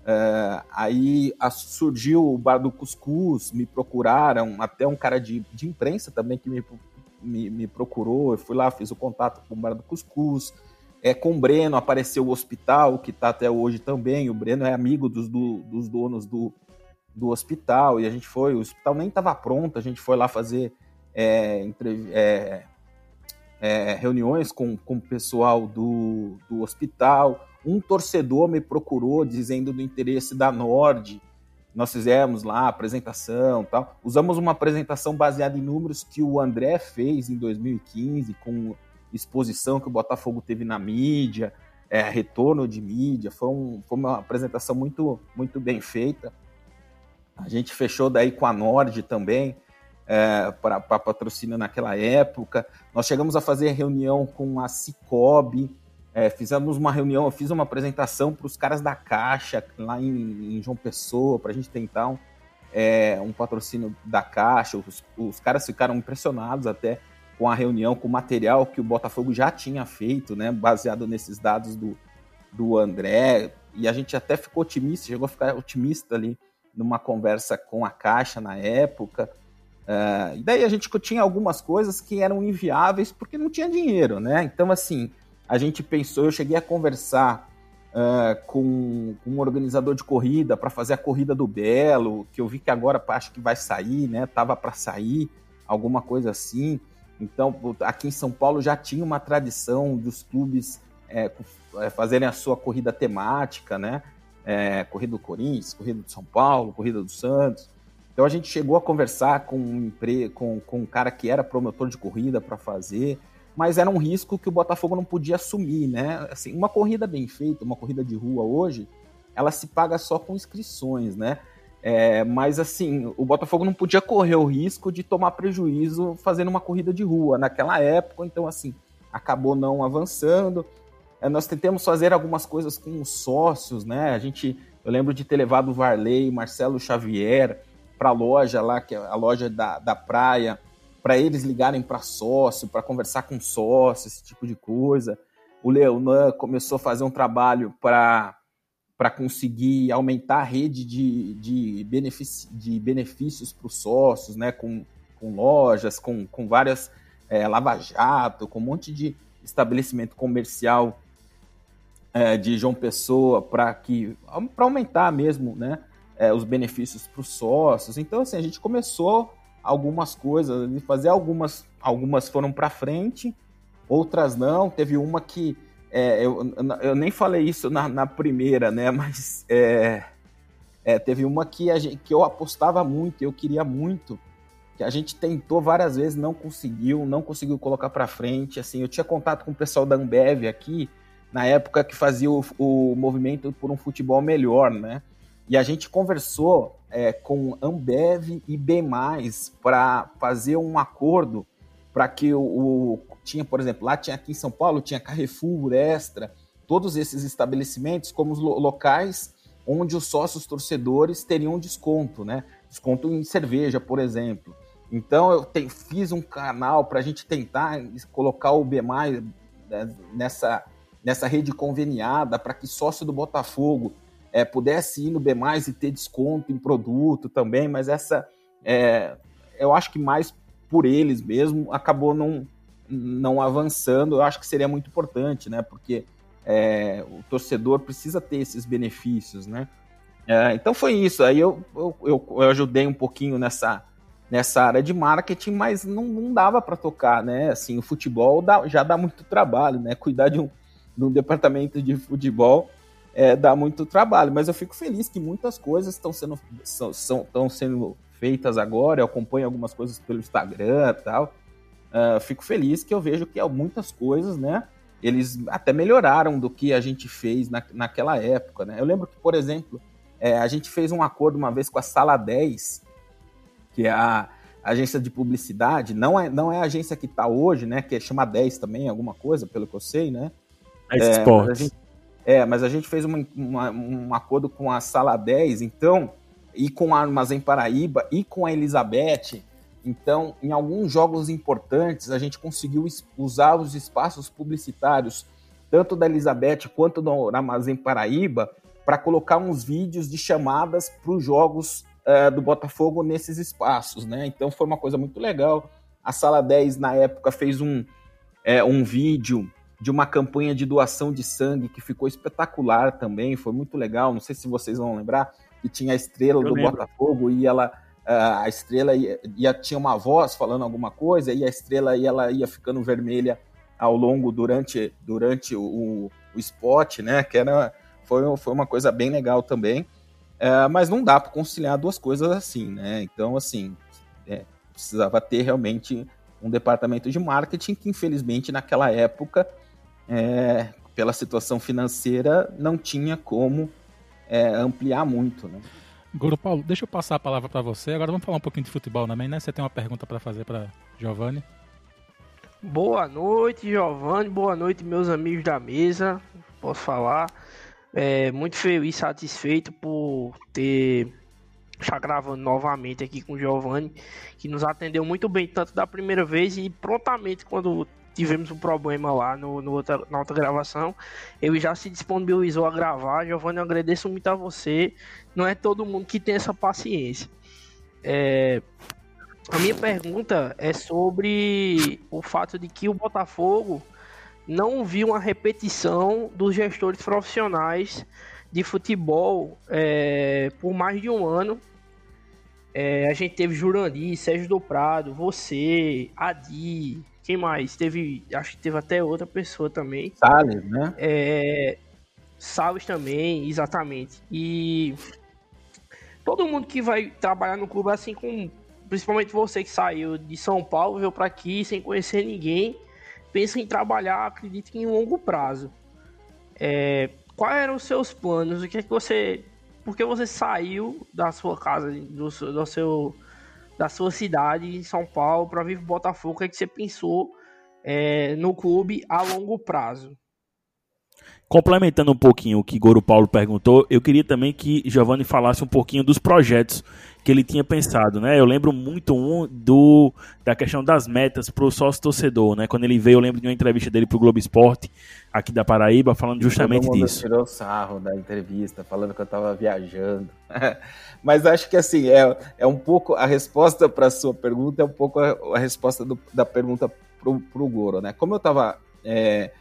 É, aí a, surgiu o Bar do Cuscuz, me procuraram, até um cara de, de imprensa também que me, me, me procurou, eu fui lá, fiz o contato com o Bar do Cuscuz. É, com o Breno apareceu o hospital, que está até hoje também. O Breno é amigo dos, do, dos donos do, do hospital e a gente foi, o hospital nem estava pronto, a gente foi lá fazer é, é, é, reuniões com, com o pessoal do, do hospital. Um torcedor me procurou dizendo do interesse da Nord. Nós fizemos lá a apresentação tal. Usamos uma apresentação baseada em números que o André fez em 2015, com exposição que o Botafogo teve na mídia, é, retorno de mídia. Foi, um, foi uma apresentação muito, muito bem feita. A gente fechou daí com a Nord também, é, para patrocínio naquela época. Nós chegamos a fazer reunião com a Cicobi, é, fizemos uma reunião, eu fiz uma apresentação para os caras da Caixa, lá em, em João Pessoa, para a gente tentar um, é, um patrocínio da Caixa. Os, os caras ficaram impressionados até com a reunião, com o material que o Botafogo já tinha feito, né, baseado nesses dados do, do André. E a gente até ficou otimista, chegou a ficar otimista ali numa conversa com a Caixa na época. Uh, e daí a gente tinha algumas coisas que eram inviáveis porque não tinha dinheiro, né? Então, assim, a gente pensou, eu cheguei a conversar uh, com, com, um organizador de corrida para fazer a corrida do Belo, que eu vi que agora acho que vai sair, né? Tava para sair, alguma coisa assim. Então, aqui em São Paulo já tinha uma tradição dos clubes é, fazerem a sua corrida temática, né? É, corrida do Corinthians, corrida do São Paulo, corrida do Santos. Então a gente chegou a conversar com um, com, com um cara que era promotor de corrida para fazer, mas era um risco que o Botafogo não podia assumir, né? Assim, uma corrida bem feita, uma corrida de rua hoje, ela se paga só com inscrições, né? É, mas assim, o Botafogo não podia correr o risco de tomar prejuízo fazendo uma corrida de rua naquela época, então assim, acabou não avançando. É, nós tentamos fazer algumas coisas com os sócios, né? A gente, eu lembro de ter levado o Varley, Marcelo Xavier para a loja lá, que é a loja da, da praia, para eles ligarem para sócio, para conversar com sócio, esse tipo de coisa. O Leonan começou a fazer um trabalho para para conseguir aumentar a rede de, de, benefício, de benefícios para os sócios, né? Com, com lojas, com, com várias é, lava-jato, com um monte de estabelecimento comercial é, de João Pessoa para que para aumentar mesmo, né, é, os benefícios para os sócios. Então assim a gente começou algumas coisas, fazer algumas algumas foram para frente, outras não. Teve uma que é, eu, eu nem falei isso na, na primeira, né, mas é, é, teve uma que, gente, que eu apostava muito, eu queria muito, que a gente tentou várias vezes, não conseguiu, não conseguiu colocar para frente. Assim, eu tinha contato com o pessoal da Ambev aqui, na época que fazia o, o movimento por um futebol melhor, né? E a gente conversou é, com Ambev e B+, para fazer um acordo para que o, o, Tinha, por exemplo, lá tinha aqui em São Paulo, tinha Carrefour, Extra, todos esses estabelecimentos como locais onde os sócios torcedores teriam desconto, né? Desconto em cerveja, por exemplo. Então eu te, fiz um canal para a gente tentar colocar o B+, né, nessa nessa rede conveniada para que sócio do Botafogo é, pudesse ir no B+, e ter desconto em produto também, mas essa, é, eu acho que mais por eles mesmo, acabou não, não avançando, eu acho que seria muito importante, né, porque é, o torcedor precisa ter esses benefícios, né? É, então foi isso. Aí eu, eu, eu, ajudei um pouquinho nessa, nessa área de marketing, mas não, não dava para tocar, né? Assim, o futebol dá, já dá muito trabalho, né? Cuidar de um, um departamento de futebol é, dá muito trabalho. Mas eu fico feliz que muitas coisas estão sendo, são, são, sendo feitas agora. Eu acompanho algumas coisas pelo Instagram e tal. Uh, fico feliz que eu vejo que muitas coisas, né? Eles até melhoraram do que a gente fez na, naquela época, né? Eu lembro que, por exemplo, é, a gente fez um acordo uma vez com a Sala 10, que é a agência de publicidade, não é, não é a agência que está hoje, né? Que chama 10 também, alguma coisa, pelo que eu sei, né? É, mas a gente, é, mas a gente fez uma, uma, um acordo com a Sala 10, então, e com a Armazém Paraíba e com a Elizabeth, então, em alguns jogos importantes, a gente conseguiu usar os espaços publicitários, tanto da Elizabeth quanto do Armazém Paraíba, para colocar uns vídeos de chamadas para os jogos uh, do Botafogo nesses espaços, né? Então foi uma coisa muito legal. A Sala 10, na época, fez um, é, um vídeo de uma campanha de doação de sangue que ficou espetacular também, foi muito legal. Não sei se vocês vão lembrar, que tinha a estrela Eu do lembro. Botafogo e ela a estrela ia, ia, tinha uma voz falando alguma coisa e a estrela ia, ela ia ficando vermelha ao longo durante, durante o, o spot, né? Que era, foi, foi uma coisa bem legal também. É, mas não dá para conciliar duas coisas assim, né? Então, assim, é, precisava ter realmente um departamento de marketing que, infelizmente, naquela época, é, pela situação financeira, não tinha como é, ampliar muito, né? Guru Paulo, deixa eu passar a palavra para você. Agora vamos falar um pouquinho de futebol também, né? Você tem uma pergunta para fazer para Giovanni? Boa noite, Giovanni. Boa noite, meus amigos da mesa. Posso falar? É, muito feliz, satisfeito por ter estar gravando novamente aqui com o Giovanni, que nos atendeu muito bem, tanto da primeira vez e prontamente quando tivemos um problema lá no, no outra, na outra gravação. Ele já se disponibilizou a gravar. Giovanni, eu agradeço muito a você. Não é todo mundo que tem essa paciência. É, a minha pergunta é sobre o fato de que o Botafogo não viu uma repetição dos gestores profissionais de futebol é, por mais de um ano. É, a gente teve Jurandir, Sérgio do Prado, você, Adi, quem mais? Teve. Acho que teve até outra pessoa também. Salles, né? É. Salles também, exatamente. E todo mundo que vai trabalhar no clube, assim como principalmente você que saiu de São Paulo, veio para aqui sem conhecer ninguém, pensa em trabalhar, acredito que em longo prazo. É, quais eram os seus planos? O que é que você. Por que você saiu da sua casa, do, do seu da sua cidade, em São Paulo, para vir pro Botafogo, o que, é que você pensou é, no clube a longo prazo? Complementando um pouquinho o que Goro Paulo perguntou, eu queria também que Giovanni falasse um pouquinho dos projetos que ele tinha pensado, né? Eu lembro muito um do da questão das metas para o sócio torcedor, né? Quando ele veio, eu lembro de uma entrevista dele para o Globo Esporte aqui da Paraíba falando justamente Todo mundo disso. tirou sarro da entrevista, falando que eu estava viajando. Mas acho que assim é, é um pouco a resposta para sua pergunta é um pouco a, a resposta do, da pergunta para o Goro, né? Como eu estava é,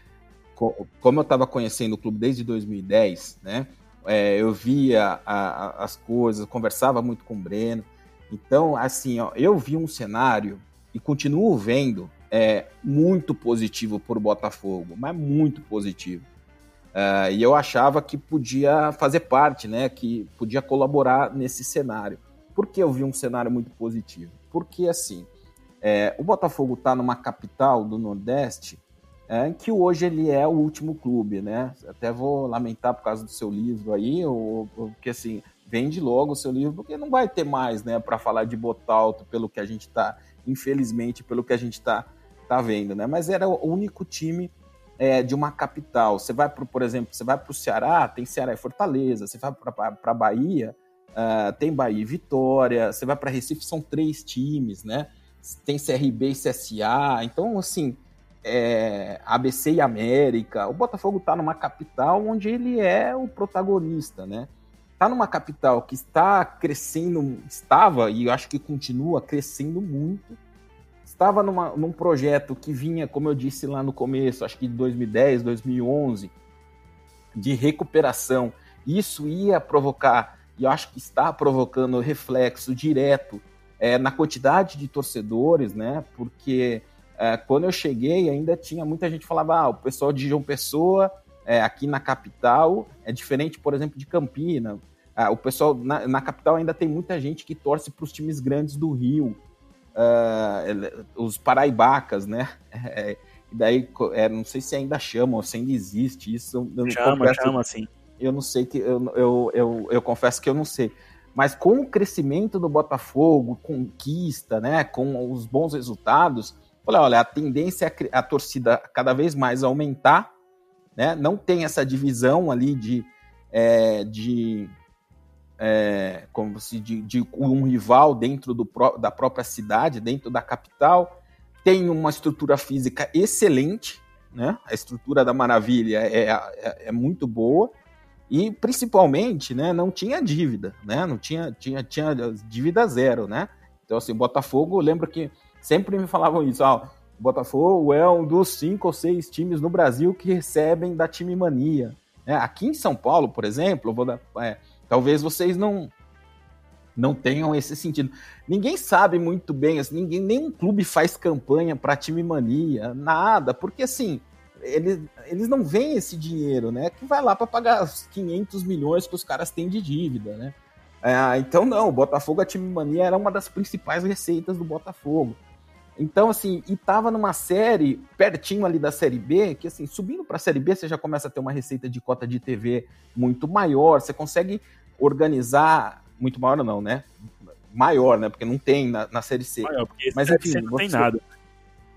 como eu estava conhecendo o clube desde 2010, né? É, eu via a, a, as coisas, conversava muito com o Breno. Então, assim, ó, eu vi um cenário e continuo vendo é, muito positivo por Botafogo, mas muito positivo. Uh, e eu achava que podia fazer parte, né? Que podia colaborar nesse cenário. Por que eu vi um cenário muito positivo? Porque, assim, é, o Botafogo está numa capital do Nordeste é, que hoje ele é o último clube, né? Até vou lamentar por causa do seu livro aí, ou, porque assim, vende logo o seu livro, porque não vai ter mais, né, para falar de Botalto, pelo que a gente está, infelizmente, pelo que a gente está tá vendo, né? Mas era o único time é, de uma capital. Você vai, pro, por exemplo, você vai para o Ceará, tem Ceará e Fortaleza. Você vai para Bahia, uh, tem Bahia e Vitória. Você vai para Recife, são três times, né? Tem CRB e CSA. Então, assim, é, ABC e América. O Botafogo está numa capital onde ele é o protagonista, né? Está numa capital que está crescendo, estava e acho que continua crescendo muito. Estava numa, num projeto que vinha, como eu disse lá no começo, acho que de 2010, 2011, de recuperação. Isso ia provocar, e acho que está provocando reflexo direto é, na quantidade de torcedores, né? Porque é, quando eu cheguei ainda tinha muita gente que falava, ah, o pessoal de João Pessoa é, aqui na capital é diferente, por exemplo, de Campina. Ah, o pessoal na, na, capital ainda tem muita gente que torce para os times grandes do Rio, uh, os paraibacas, né? É, e daí, é, não sei se ainda chamam, se ainda existe isso. Eu chama, confesso, chama, sim. Eu não sei que eu, eu, eu, eu confesso que eu não sei. Mas com o crescimento do Botafogo, conquista, né, com os bons resultados, falei, olha, a tendência é a torcida cada vez mais aumentar, né? Não tem essa divisão ali de, é, de é, como se de, de, um rival dentro do, da própria cidade, dentro da capital. Tem uma estrutura física excelente, né? A estrutura da Maravilha é, é, é muito boa e principalmente, né? Não tinha dívida, né? Não tinha tinha tinha dívida zero, né? Então assim, Botafogo, eu lembro que sempre me falavam isso, ó, Botafogo é um dos cinco ou seis times no Brasil que recebem da time mania. É, aqui em São Paulo, por exemplo, dar, é, talvez vocês não não tenham esse sentido. Ninguém sabe muito bem, assim, ninguém, nenhum clube faz campanha para time mania, nada, porque assim, eles, eles não veem esse dinheiro, né? Que vai lá para pagar os 500 milhões que os caras têm de dívida, né? É, então, não, o Botafogo, a time mania era uma das principais receitas do Botafogo. Então, assim, e tava numa série pertinho ali da série B, que assim, subindo para a série B, você já começa a ter uma receita de cota de TV muito maior, você consegue organizar muito maior não, né? Maior, né? Porque não tem na, na série C. Maior, Mas enfim, não você... tem nada.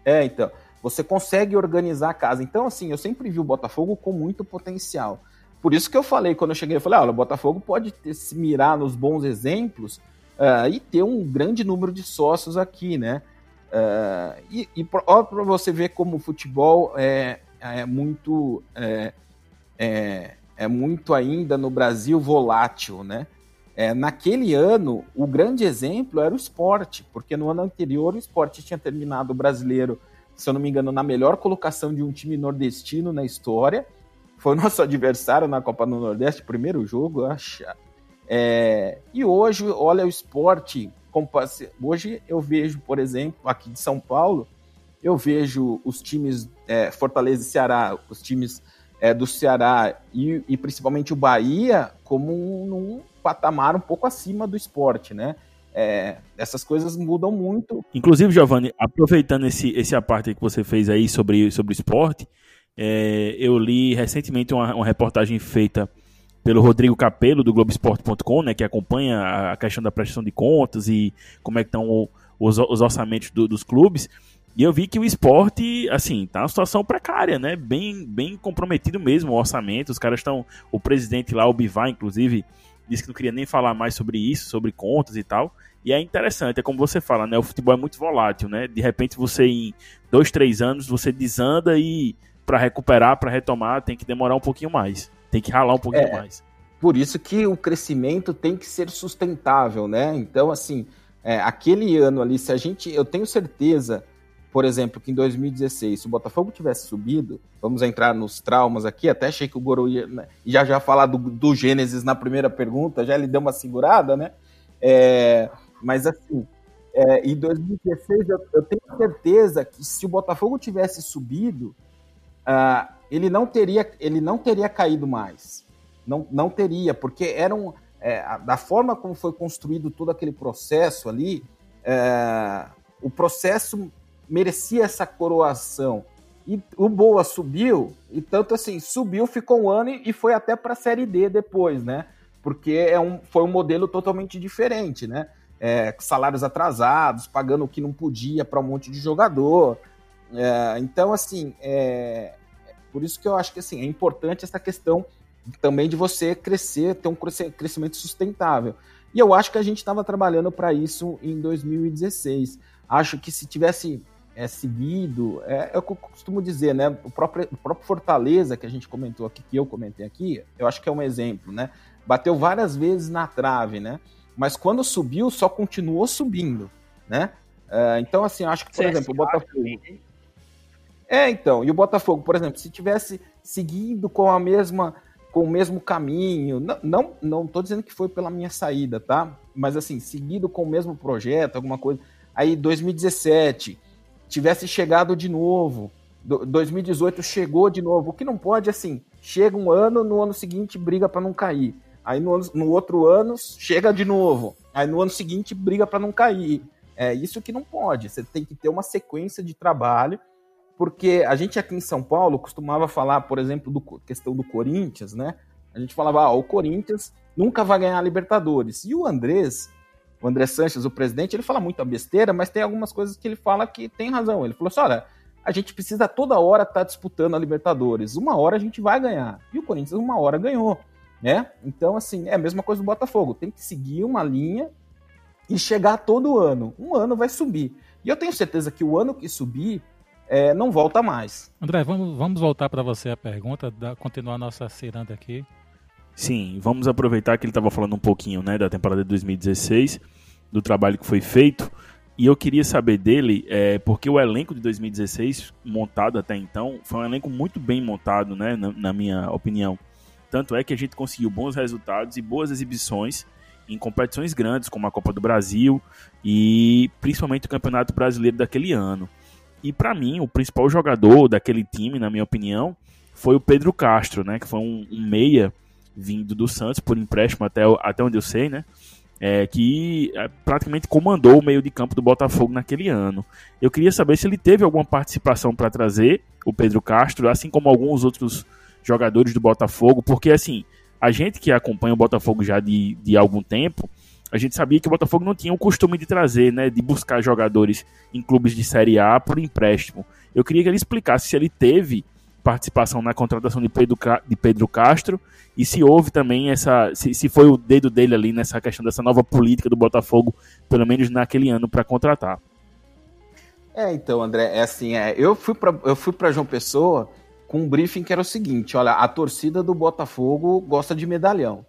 É, então, você consegue organizar a casa. Então, assim, eu sempre vi o Botafogo com muito potencial. Por isso que eu falei, quando eu cheguei, eu falei, olha, o Botafogo pode ter, se mirar nos bons exemplos uh, e ter um grande número de sócios aqui, né? Uh, e, e para você ver como o futebol é, é muito é, é, é, muito ainda no Brasil volátil, né? É, naquele ano, o grande exemplo era o esporte, porque no ano anterior o esporte tinha terminado o brasileiro, se eu não me engano, na melhor colocação de um time nordestino na história. Foi nosso adversário na Copa do Nordeste, primeiro jogo, acho. É, e hoje, olha o esporte Hoje eu vejo, por exemplo, aqui de São Paulo, eu vejo os times é, Fortaleza e Ceará, os times é, do Ceará e, e, principalmente o Bahia como um, num patamar um pouco acima do esporte, né? É, essas coisas mudam muito. Inclusive, Giovanni, aproveitando esse, esse aparte que você fez aí sobre, sobre o esporte, é, eu li recentemente uma, uma reportagem feita pelo Rodrigo Capello, do Globoesporte.com, né, que acompanha a questão da prestação de contas e como é que estão os, os orçamentos do, dos clubes. E eu vi que o esporte, assim, tá uma situação precária, né? Bem, bem comprometido mesmo o orçamento. Os caras estão. O presidente lá, o Bivar, inclusive, disse que não queria nem falar mais sobre isso, sobre contas e tal. E é interessante, é como você fala, né? O futebol é muito volátil, né? De repente você, em dois, três anos, você desanda e para recuperar, para retomar, tem que demorar um pouquinho mais. Tem que ralar um pouquinho é, mais. Por isso que o crescimento tem que ser sustentável, né? Então, assim, é, aquele ano ali, se a gente. Eu tenho certeza, por exemplo, que em 2016, se o Botafogo tivesse subido, vamos entrar nos traumas aqui, até achei que o Goro ia né, já já falar do, do Gênesis na primeira pergunta, já ele deu uma segurada, né? É, mas assim, é, em 2016 eu, eu, tenho certeza que se o Botafogo tivesse subido, uh, ele não teria, ele não teria caído mais. Não, não teria, porque eram é, da forma como foi construído todo aquele processo ali, é, o processo merecia essa coroação. E o Boa subiu, e tanto assim, subiu, ficou um ano e foi até para a Série D depois, né? Porque é um, foi um modelo totalmente diferente, né? É, salários atrasados, pagando o que não podia para um monte de jogador. É, então, assim, é, por isso que eu acho que assim, é importante essa questão também de você crescer, ter um crescimento sustentável. E eu acho que a gente estava trabalhando para isso em 2016. Acho que se tivesse é, seguido, é, é, o que eu costumo dizer, né? O próprio, o próprio Fortaleza que a gente comentou aqui, que eu comentei aqui, eu acho que é um exemplo, né? Bateu várias vezes na trave, né? Mas quando subiu, só continuou subindo, né? É, então, assim, acho que, por exemplo, o Botafogo. É, então, e o Botafogo, por exemplo, se tivesse seguido com a mesma com o mesmo caminho. Não, não, não tô dizendo que foi pela minha saída, tá? Mas assim, seguido com o mesmo projeto, alguma coisa. Aí 2017 tivesse chegado de novo, 2018 chegou de novo. O que não pode assim, chega um ano, no ano seguinte briga para não cair. Aí no, no outro ano chega de novo. Aí no ano seguinte briga para não cair. É isso que não pode. Você tem que ter uma sequência de trabalho porque a gente aqui em São Paulo costumava falar, por exemplo, do questão do Corinthians, né? A gente falava, ah, o Corinthians nunca vai ganhar a Libertadores. E o Andrés, o André Sanches, o presidente, ele fala muita besteira, mas tem algumas coisas que ele fala que tem razão. Ele falou assim: olha, a gente precisa toda hora estar tá disputando a Libertadores. Uma hora a gente vai ganhar. E o Corinthians, uma hora ganhou. Né? Então, assim, é a mesma coisa do Botafogo. Tem que seguir uma linha e chegar todo ano. Um ano vai subir. E eu tenho certeza que o ano que subir, é, não volta mais. André, vamos, vamos voltar para você a pergunta, da, continuar nossa ciranda aqui. Sim, vamos aproveitar que ele estava falando um pouquinho né, da temporada de 2016, do trabalho que foi feito. E eu queria saber dele, é, porque o elenco de 2016, montado até então, foi um elenco muito bem montado, né, na, na minha opinião. Tanto é que a gente conseguiu bons resultados e boas exibições em competições grandes, como a Copa do Brasil e principalmente o Campeonato Brasileiro daquele ano. E para mim, o principal jogador daquele time, na minha opinião, foi o Pedro Castro, né? Que foi um, um meia vindo do Santos por empréstimo até, até onde eu sei, né? É, que é, praticamente comandou o meio de campo do Botafogo naquele ano. Eu queria saber se ele teve alguma participação para trazer o Pedro Castro, assim como alguns outros jogadores do Botafogo, porque assim, a gente que acompanha o Botafogo já de, de algum tempo, a gente sabia que o Botafogo não tinha o costume de trazer, né, de buscar jogadores em clubes de Série A por empréstimo. Eu queria que ele explicasse se ele teve participação na contratação de Pedro, de Pedro Castro e se houve também essa, se, se foi o dedo dele ali nessa questão dessa nova política do Botafogo, pelo menos naquele ano para contratar. É, então, André, é assim, é, eu fui para eu fui para João Pessoa com um briefing que era o seguinte, olha, a torcida do Botafogo gosta de medalhão.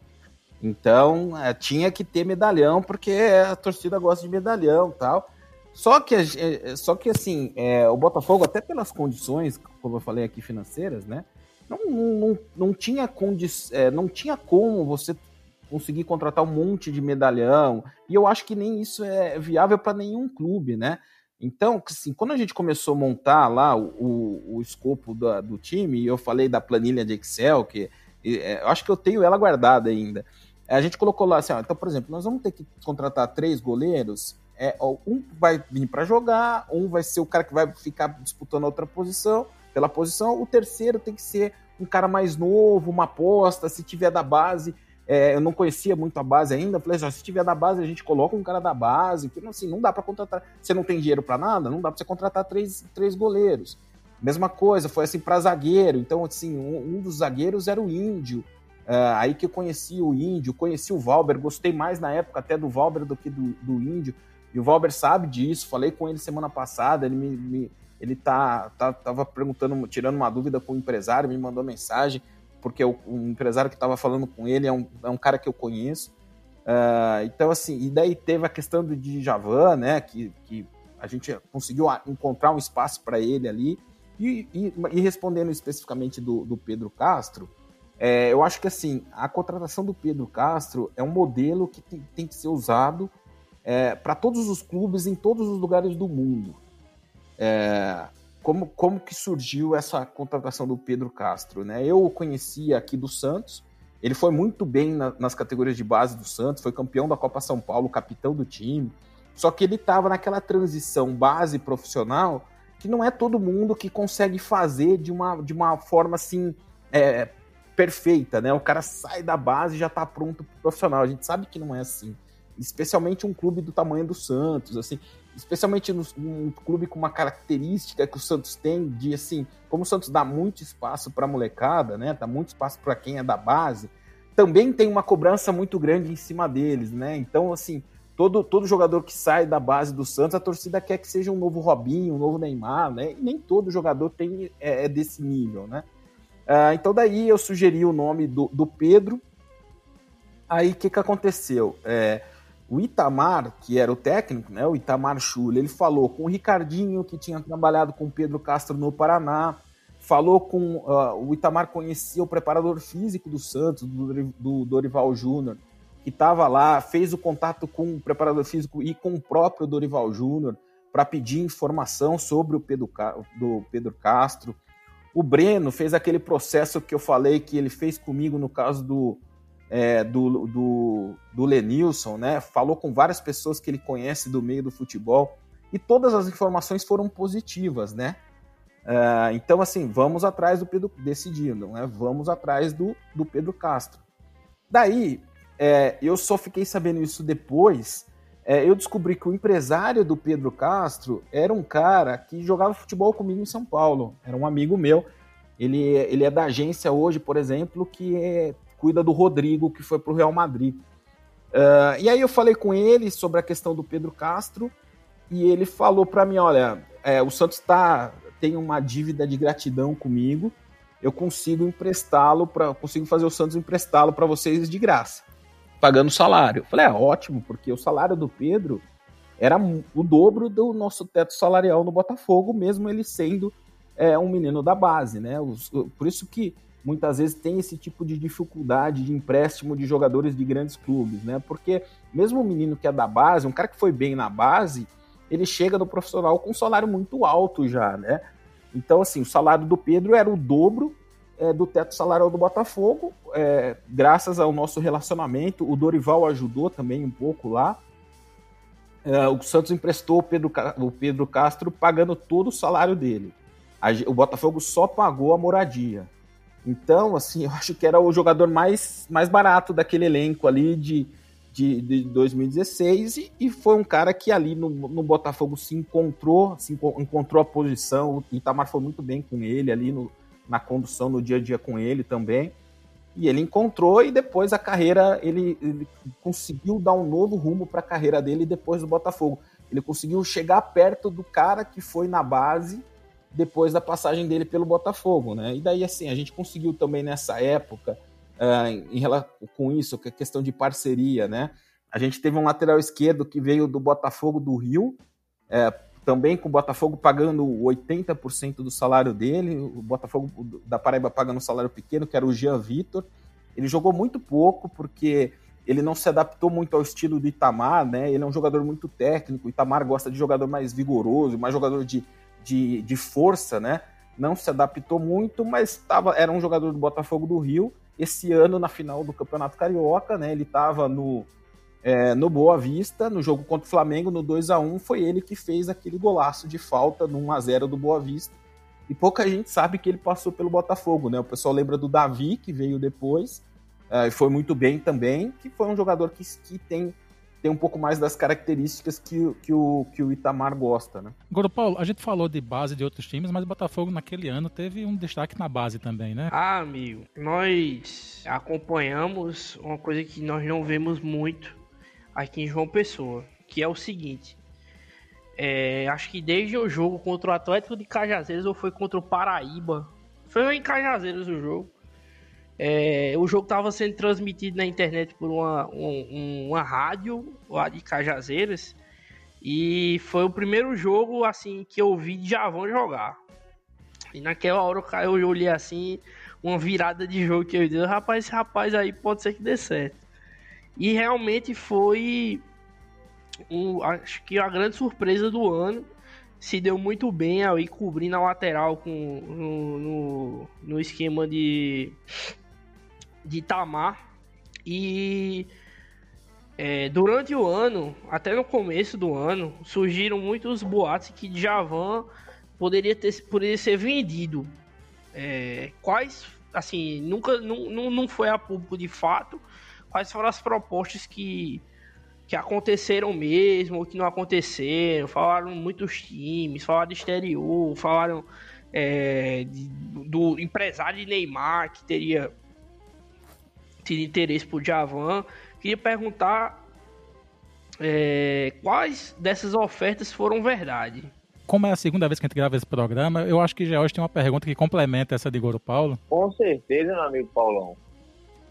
Então, é, tinha que ter medalhão, porque a torcida gosta de medalhão tal. Só que, é, só que assim, é, o Botafogo, até pelas condições, como eu falei aqui, financeiras, né? Não, não, não, tinha, condi é, não tinha como você conseguir contratar um monte de medalhão. E eu acho que nem isso é viável para nenhum clube, né? Então, assim, quando a gente começou a montar lá o, o, o escopo do, do time, e eu falei da planilha de Excel, que é, eu acho que eu tenho ela guardada ainda. A gente colocou lá assim, ó, então, por exemplo, nós vamos ter que contratar três goleiros. É, um vai vir para jogar, um vai ser o cara que vai ficar disputando outra posição, pela posição, o terceiro tem que ser um cara mais novo, uma aposta, se tiver da base. É, eu não conhecia muito a base ainda, falei assim, se tiver da base, a gente coloca um cara da base, porque assim, não dá para contratar. Você não tem dinheiro para nada, não dá para você contratar três, três goleiros. Mesma coisa, foi assim para zagueiro. Então, assim, um, um dos zagueiros era o Índio. Uh, aí que eu conheci o Índio, conheci o Valber, gostei mais na época até do Valber do que do, do Índio. E o Valber sabe disso, falei com ele semana passada, ele me, me ele tá, tá, tava perguntando, tirando uma dúvida com o empresário, me mandou mensagem, porque o, o empresário que estava falando com ele é um, é um cara que eu conheço. Uh, então, assim, e daí teve a questão do Djavan, né, que, que a gente conseguiu encontrar um espaço para ele ali. E, e, e, respondendo especificamente do, do Pedro Castro, é, eu acho que assim, a contratação do Pedro Castro é um modelo que tem, tem que ser usado é, para todos os clubes em todos os lugares do mundo. É, como, como que surgiu essa contratação do Pedro Castro? Né? Eu o conhecia aqui do Santos, ele foi muito bem na, nas categorias de base do Santos, foi campeão da Copa São Paulo, capitão do time, só que ele estava naquela transição base profissional que não é todo mundo que consegue fazer de uma, de uma forma assim é, perfeita, né? O cara sai da base e já tá pronto pro profissional. A gente sabe que não é assim. Especialmente um clube do tamanho do Santos, assim, especialmente num clube com uma característica que o Santos tem de assim, como o Santos dá muito espaço para molecada, né? Dá muito espaço para quem é da base, também tem uma cobrança muito grande em cima deles, né? Então, assim, todo, todo jogador que sai da base do Santos, a torcida quer que seja um novo Robinho, um novo Neymar, né? E nem todo jogador tem é, é desse nível, né? Uh, então daí eu sugeri o nome do, do Pedro. Aí o que, que aconteceu? É, o Itamar, que era o técnico, né, o Itamar Chula, ele falou com o Ricardinho, que tinha trabalhado com o Pedro Castro no Paraná, falou com. Uh, o Itamar conhecia o preparador físico do Santos, do, do Dorival Júnior, que estava lá, fez o contato com o preparador físico e com o próprio Dorival Júnior para pedir informação sobre o Pedro, do Pedro Castro. O Breno fez aquele processo que eu falei que ele fez comigo no caso do, é, do, do, do Lenilson, né? Falou com várias pessoas que ele conhece do meio do futebol e todas as informações foram positivas, né? Uh, então, assim, vamos atrás do Pedro, decidindo, né? Vamos atrás do, do Pedro Castro. Daí, é, eu só fiquei sabendo isso depois. É, eu descobri que o empresário do Pedro Castro era um cara que jogava futebol comigo em São Paulo. Era um amigo meu. Ele, ele é da agência hoje, por exemplo, que é, cuida do Rodrigo, que foi para o Real Madrid. Uh, e aí eu falei com ele sobre a questão do Pedro Castro e ele falou para mim, olha, é, o Santos tá, tem uma dívida de gratidão comigo, eu consigo emprestá-lo para, consigo fazer o Santos emprestá-lo para vocês de graça, pagando salário. Eu falei, é ótimo, porque o salário do Pedro era o dobro do nosso teto salarial no Botafogo, mesmo ele sendo é, um menino da base, né? Por isso que muitas vezes tem esse tipo de dificuldade de empréstimo de jogadores de grandes clubes, né? Porque mesmo o menino que é da base, um cara que foi bem na base, ele chega no profissional com um salário muito alto já, né? Então, assim, o salário do Pedro era o dobro é, do teto salarial do Botafogo, é, graças ao nosso relacionamento. O Dorival ajudou também um pouco lá. É, o Santos emprestou o Pedro, o Pedro Castro pagando todo o salário dele. A, o Botafogo só pagou a moradia. Então, assim, eu acho que era o jogador mais, mais barato daquele elenco ali de, de, de 2016 e, e, foi um cara que ali no, no Botafogo se encontrou, se encontrou a posição. O Itamar foi muito bem com ele ali no, na condução no dia a dia com ele também. E ele encontrou e depois a carreira, ele, ele conseguiu dar um novo rumo para a carreira dele depois do Botafogo. Ele conseguiu chegar perto do cara que foi na base depois da passagem dele pelo Botafogo, né? E daí, assim, a gente conseguiu também nessa época uh, em relação com isso, que é questão de parceria, né? A gente teve um lateral esquerdo que veio do Botafogo do Rio, é, também com o Botafogo pagando 80% do salário dele, o Botafogo da Paraíba pagando um salário pequeno, que era o Jean Vitor. Ele jogou muito pouco porque ele não se adaptou muito ao estilo do Itamar, né? Ele é um jogador muito técnico, o Itamar gosta de jogador mais vigoroso, mais jogador de, de, de força, né? Não se adaptou muito, mas tava, era um jogador do Botafogo do Rio esse ano na final do Campeonato Carioca, né? Ele estava no, é, no Boa Vista, no jogo contra o Flamengo, no 2 a 1 foi ele que fez aquele golaço de falta no 1 a 0 do Boa Vista. E pouca gente sabe que ele passou pelo Botafogo, né? O pessoal lembra do Davi, que veio depois, e uh, foi muito bem também, que foi um jogador que, que tem tem um pouco mais das características que, que, o, que o Itamar gosta, né? Agora, Paulo, a gente falou de base de outros times, mas o Botafogo naquele ano teve um destaque na base também, né? Ah, amigo, nós acompanhamos uma coisa que nós não vemos muito aqui em João Pessoa, que é o seguinte. É, acho que desde o jogo contra o Atlético de Cajazeiras ou foi contra o Paraíba. Foi em Cajazeiras o jogo. É, o jogo estava sendo transmitido na internet por uma, um, uma rádio lá de Cajazeiras. E foi o primeiro jogo assim que eu vi de Javão jogar. E naquela hora eu olhei assim, uma virada de jogo que eu disse, rapaz, esse rapaz aí pode ser que dê certo. E realmente foi um, acho que a grande surpresa do ano. Se deu muito bem aí cobrindo a lateral com, no, no, no esquema de de Itamar. E é, durante o ano, até no começo do ano, surgiram muitos boatos que Javan poderia, ter, poderia ser vendido. É, quais, assim, nunca não, não foi a público de fato. Quais foram as propostas que, que aconteceram mesmo ou que não aconteceram? Falaram muitos times, falaram do exterior, falaram é, de, do empresário de Neymar que teria tido interesse por Javan. Queria perguntar é, quais dessas ofertas foram verdade. Como é a segunda vez que a gente grava esse programa, eu acho que já hoje tem uma pergunta que complementa essa de Goro Paulo. Com certeza, meu amigo Paulão.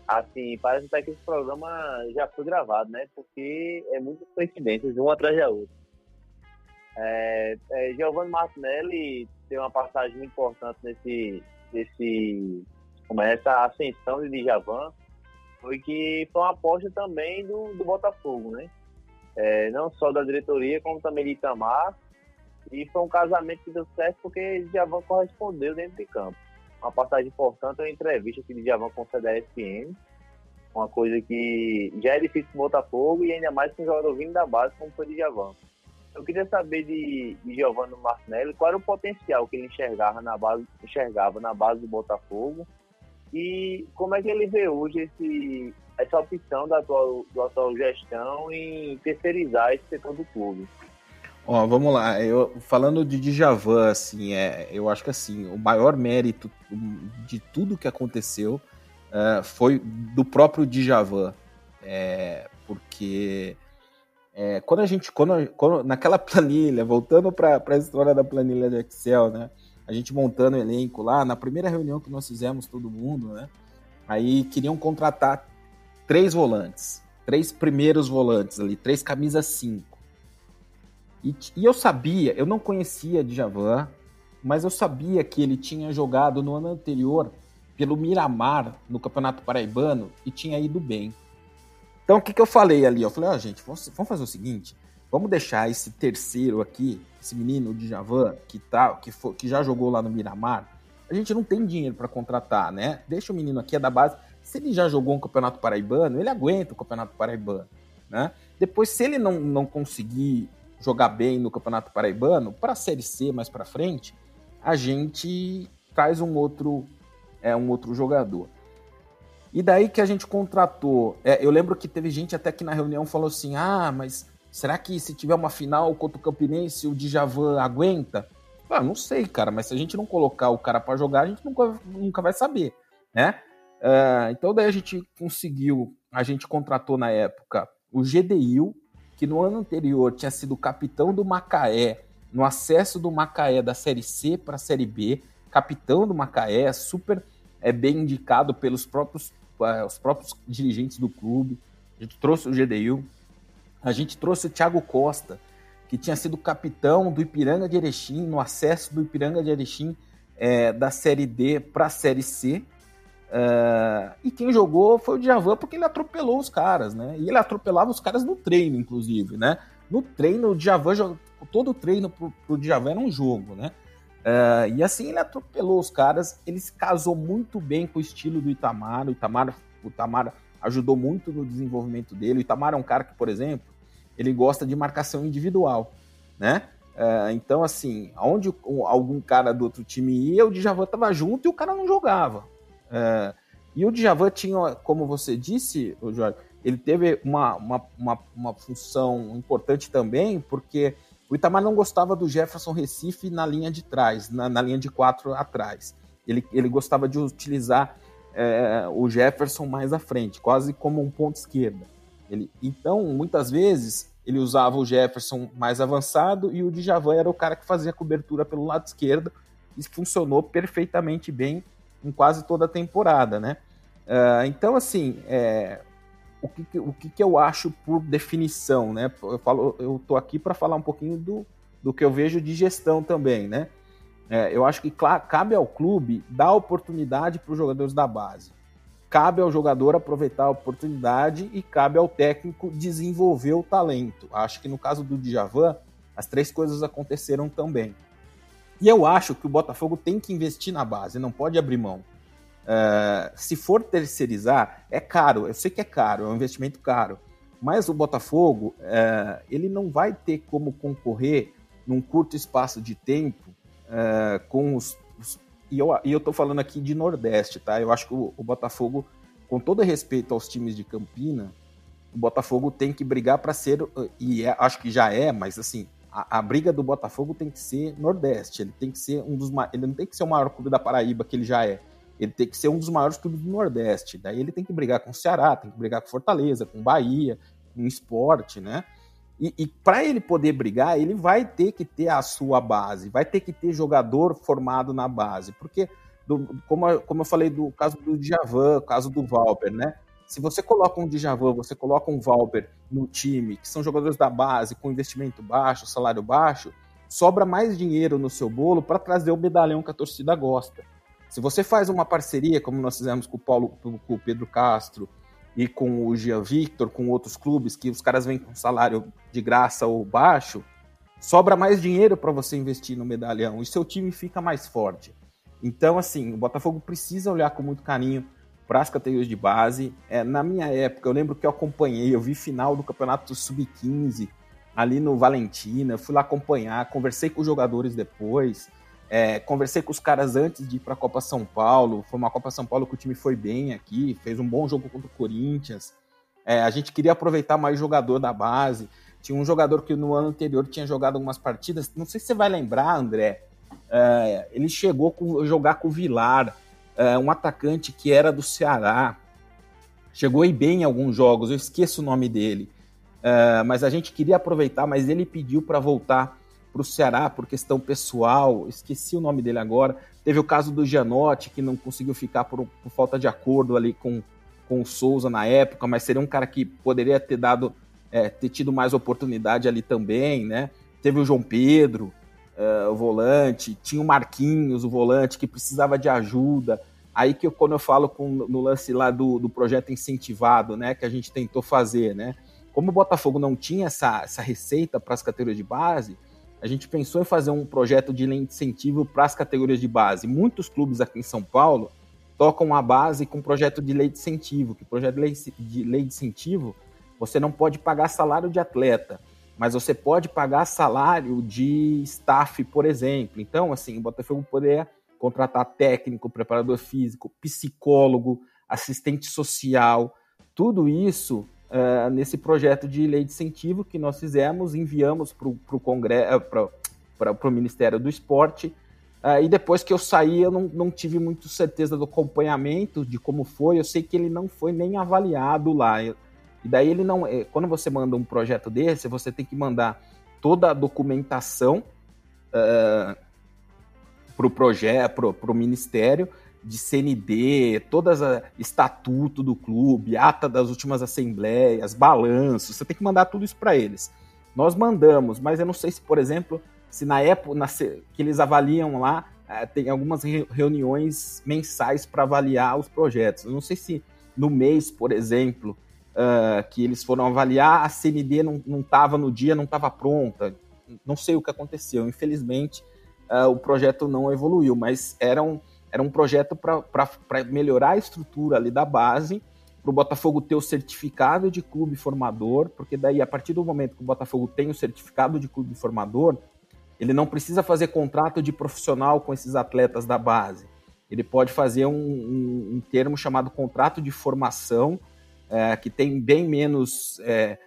Assim, parece até que esse programa já foi gravado, né? Porque é muitas coincidências, uma atrás da outra. É, é, Giovanni Martinelli tem uma passagem muito importante nesse, nesse como é, essa ascensão de Djavan, foi que foi uma aposta também do, do Botafogo, né? É, não só da diretoria, como também de Itamar. E foi um casamento que deu certo porque Djavan correspondeu dentro de campo. Uma passagem importante, uma entrevista que Djavan concede à ESPN, uma coisa que já é difícil no Botafogo e ainda mais com o jogador vindo da base como foi Djavan. Eu queria saber de, de Giovanni Martinelli qual era o potencial que ele enxergava na base, enxergava na base do Botafogo e como é que ele vê hoje esse, essa opção da atual, do atual gestão em terceirizar esse setor do clube. Ó, vamos lá. Eu, falando de Djavan, assim, é, eu acho que assim, o maior mérito de tudo que aconteceu uh, foi do próprio Djavan. É, porque é, quando a gente, quando, quando, naquela planilha, voltando para a história da planilha de Excel, né? A gente montando o elenco lá, na primeira reunião que nós fizemos, todo mundo, né? Aí queriam contratar três volantes, três primeiros volantes ali, três camisas cinco. E, e eu sabia, eu não conhecia Djavan, mas eu sabia que ele tinha jogado no ano anterior pelo Miramar no Campeonato Paraibano e tinha ido bem. Então, o que, que eu falei ali? Eu falei, ó, oh, gente, vamos, vamos, fazer o seguinte, vamos deixar esse terceiro aqui, esse menino de Javan, que, tá, que, que já jogou lá no Miramar, a gente não tem dinheiro para contratar, né? Deixa o menino aqui, é da base. Se ele já jogou um campeonato paraibano, ele aguenta o campeonato paraibano, né? Depois, se ele não, não conseguir jogar bem no campeonato paraibano, para a Série C mais para frente, a gente traz um outro, é, um outro jogador. E daí que a gente contratou. É, eu lembro que teve gente até que na reunião falou assim: ah, mas será que se tiver uma final contra o Campinense, o Djavan aguenta? Ah, não sei, cara, mas se a gente não colocar o cara para jogar, a gente nunca, nunca vai saber, né? Uh, então daí a gente conseguiu, a gente contratou na época o GDIL, que no ano anterior tinha sido capitão do Macaé, no acesso do Macaé da Série C para a Série B, capitão do Macaé, super é, bem indicado pelos próprios é, os próprios dirigentes do clube. A gente trouxe o GDU, a gente trouxe o Thiago Costa, que tinha sido capitão do Ipiranga de Erechim, no acesso do Ipiranga de Erechim é, da Série D para a Série C. Uh, e quem jogou foi o Djavan, porque ele atropelou os caras, né? E ele atropelava os caras no treino, inclusive, né? No treino, o Djavan, todo o treino pro, pro Djavan era um jogo, né? Uh, e assim ele atropelou os caras. Ele se casou muito bem com o estilo do Itamar. O Itamar, o Itamar ajudou muito no desenvolvimento dele. O Itamar é um cara que, por exemplo, ele gosta de marcação individual, né? Uh, então, assim, aonde algum cara do outro time ia, o Djavan tava junto e o cara não jogava. Uh, e o Djavan tinha, como você disse, Jorge, ele teve uma, uma, uma, uma função importante também, porque o Itamar não gostava do Jefferson Recife na linha de trás, na, na linha de quatro atrás. Ele, ele gostava de utilizar é, o Jefferson mais à frente, quase como um ponto esquerda. Ele, então, muitas vezes, ele usava o Jefferson mais avançado e o Djavan era o cara que fazia a cobertura pelo lado esquerdo. Isso funcionou perfeitamente bem em quase toda a temporada, né? Uh, então, assim, é, o que, o que, eu acho por definição, né? Eu falo, eu tô aqui para falar um pouquinho do, do que eu vejo de gestão também, né? É, eu acho que cabe ao clube dar oportunidade para os jogadores da base. Cabe ao jogador aproveitar a oportunidade e cabe ao técnico desenvolver o talento. Acho que no caso do Djavan, as três coisas aconteceram também. E eu acho que o Botafogo tem que investir na base, não pode abrir mão. Uh, se for terceirizar, é caro. Eu sei que é caro, é um investimento caro. Mas o Botafogo, uh, ele não vai ter como concorrer num curto espaço de tempo uh, com os, os. e eu, e eu falando aqui de Nordeste, tá? Eu acho que o, o Botafogo, com todo respeito aos times de Campina, o Botafogo tem que brigar para ser, e é, acho que já é, mas assim, a, a, briga do Botafogo tem que ser Nordeste. Ele tem que ser um dos. Ele não tem que ser o maior clube da Paraíba que ele já é ele tem que ser um dos maiores clubes do Nordeste. Daí ele tem que brigar com o Ceará, tem que brigar com Fortaleza, com Bahia, com esporte, né? E, e para ele poder brigar, ele vai ter que ter a sua base, vai ter que ter jogador formado na base. Porque, do, como, como eu falei do caso do Djavan, caso do Valber, né? Se você coloca um Djavan, você coloca um Valber no time, que são jogadores da base, com investimento baixo, salário baixo, sobra mais dinheiro no seu bolo para trazer o medalhão que a torcida gosta. Se você faz uma parceria, como nós fizemos com o Paulo, com o Pedro Castro e com o Jean Victor, com outros clubes, que os caras vêm com salário de graça ou baixo, sobra mais dinheiro para você investir no medalhão e seu time fica mais forte. Então, assim, o Botafogo precisa olhar com muito carinho para as categorias de base. É, na minha época, eu lembro que eu acompanhei, eu vi final do Campeonato Sub-15 ali no Valentina, fui lá acompanhar, conversei com os jogadores depois, é, conversei com os caras antes de ir para a Copa São Paulo. Foi uma Copa São Paulo que o time foi bem aqui, fez um bom jogo contra o Corinthians. É, a gente queria aproveitar mais jogador da base. Tinha um jogador que no ano anterior tinha jogado algumas partidas. Não sei se você vai lembrar, André. É, ele chegou a jogar com o Vilar, é, um atacante que era do Ceará. Chegou aí bem em alguns jogos, eu esqueço o nome dele. É, mas a gente queria aproveitar, mas ele pediu para voltar para o Ceará por questão pessoal, esqueci o nome dele agora. Teve o caso do Gianotti, que não conseguiu ficar por, por falta de acordo ali com, com o Souza na época, mas seria um cara que poderia ter dado, é, ter tido mais oportunidade ali também, né? Teve o João Pedro, uh, o volante, tinha o Marquinhos, o volante, que precisava de ajuda. Aí que eu, quando eu falo com, no lance lá do, do projeto incentivado, né, que a gente tentou fazer, né? Como o Botafogo não tinha essa, essa receita para as categorias de base, a gente pensou em fazer um projeto de incentivo para as categorias de base. Muitos clubes aqui em São Paulo tocam a base com projeto de lei de incentivo, que projeto de lei de, lei de incentivo, você não pode pagar salário de atleta, mas você pode pagar salário de staff, por exemplo. Então, assim, o Botafogo poderia contratar técnico, preparador físico, psicólogo, assistente social, tudo isso uh, nesse projeto de lei de incentivo que nós fizemos, enviamos para o Congresso, para o Ministério do Esporte. Uh, e depois que eu saí, eu não, não tive muito certeza do acompanhamento, de como foi. Eu sei que ele não foi nem avaliado lá. E daí ele não. Eh, quando você manda um projeto desse, você tem que mandar toda a documentação uh, para o projeto, para o Ministério, de CND, todas a estatuto do clube, ata das últimas assembleias, balanços, você tem que mandar tudo isso para eles. Nós mandamos, mas eu não sei se, por exemplo, se na época na, que eles avaliam lá, é, tem algumas reuniões mensais para avaliar os projetos. Eu não sei se no mês, por exemplo, uh, que eles foram avaliar, a CND não estava no dia, não estava pronta. Não sei o que aconteceu. Infelizmente, uh, o projeto não evoluiu, mas eram era um projeto para melhorar a estrutura ali da base, para o Botafogo ter o certificado de clube formador, porque daí, a partir do momento que o Botafogo tem o certificado de clube formador, ele não precisa fazer contrato de profissional com esses atletas da base. Ele pode fazer um, um, um termo chamado contrato de formação, é, que tem bem menos é,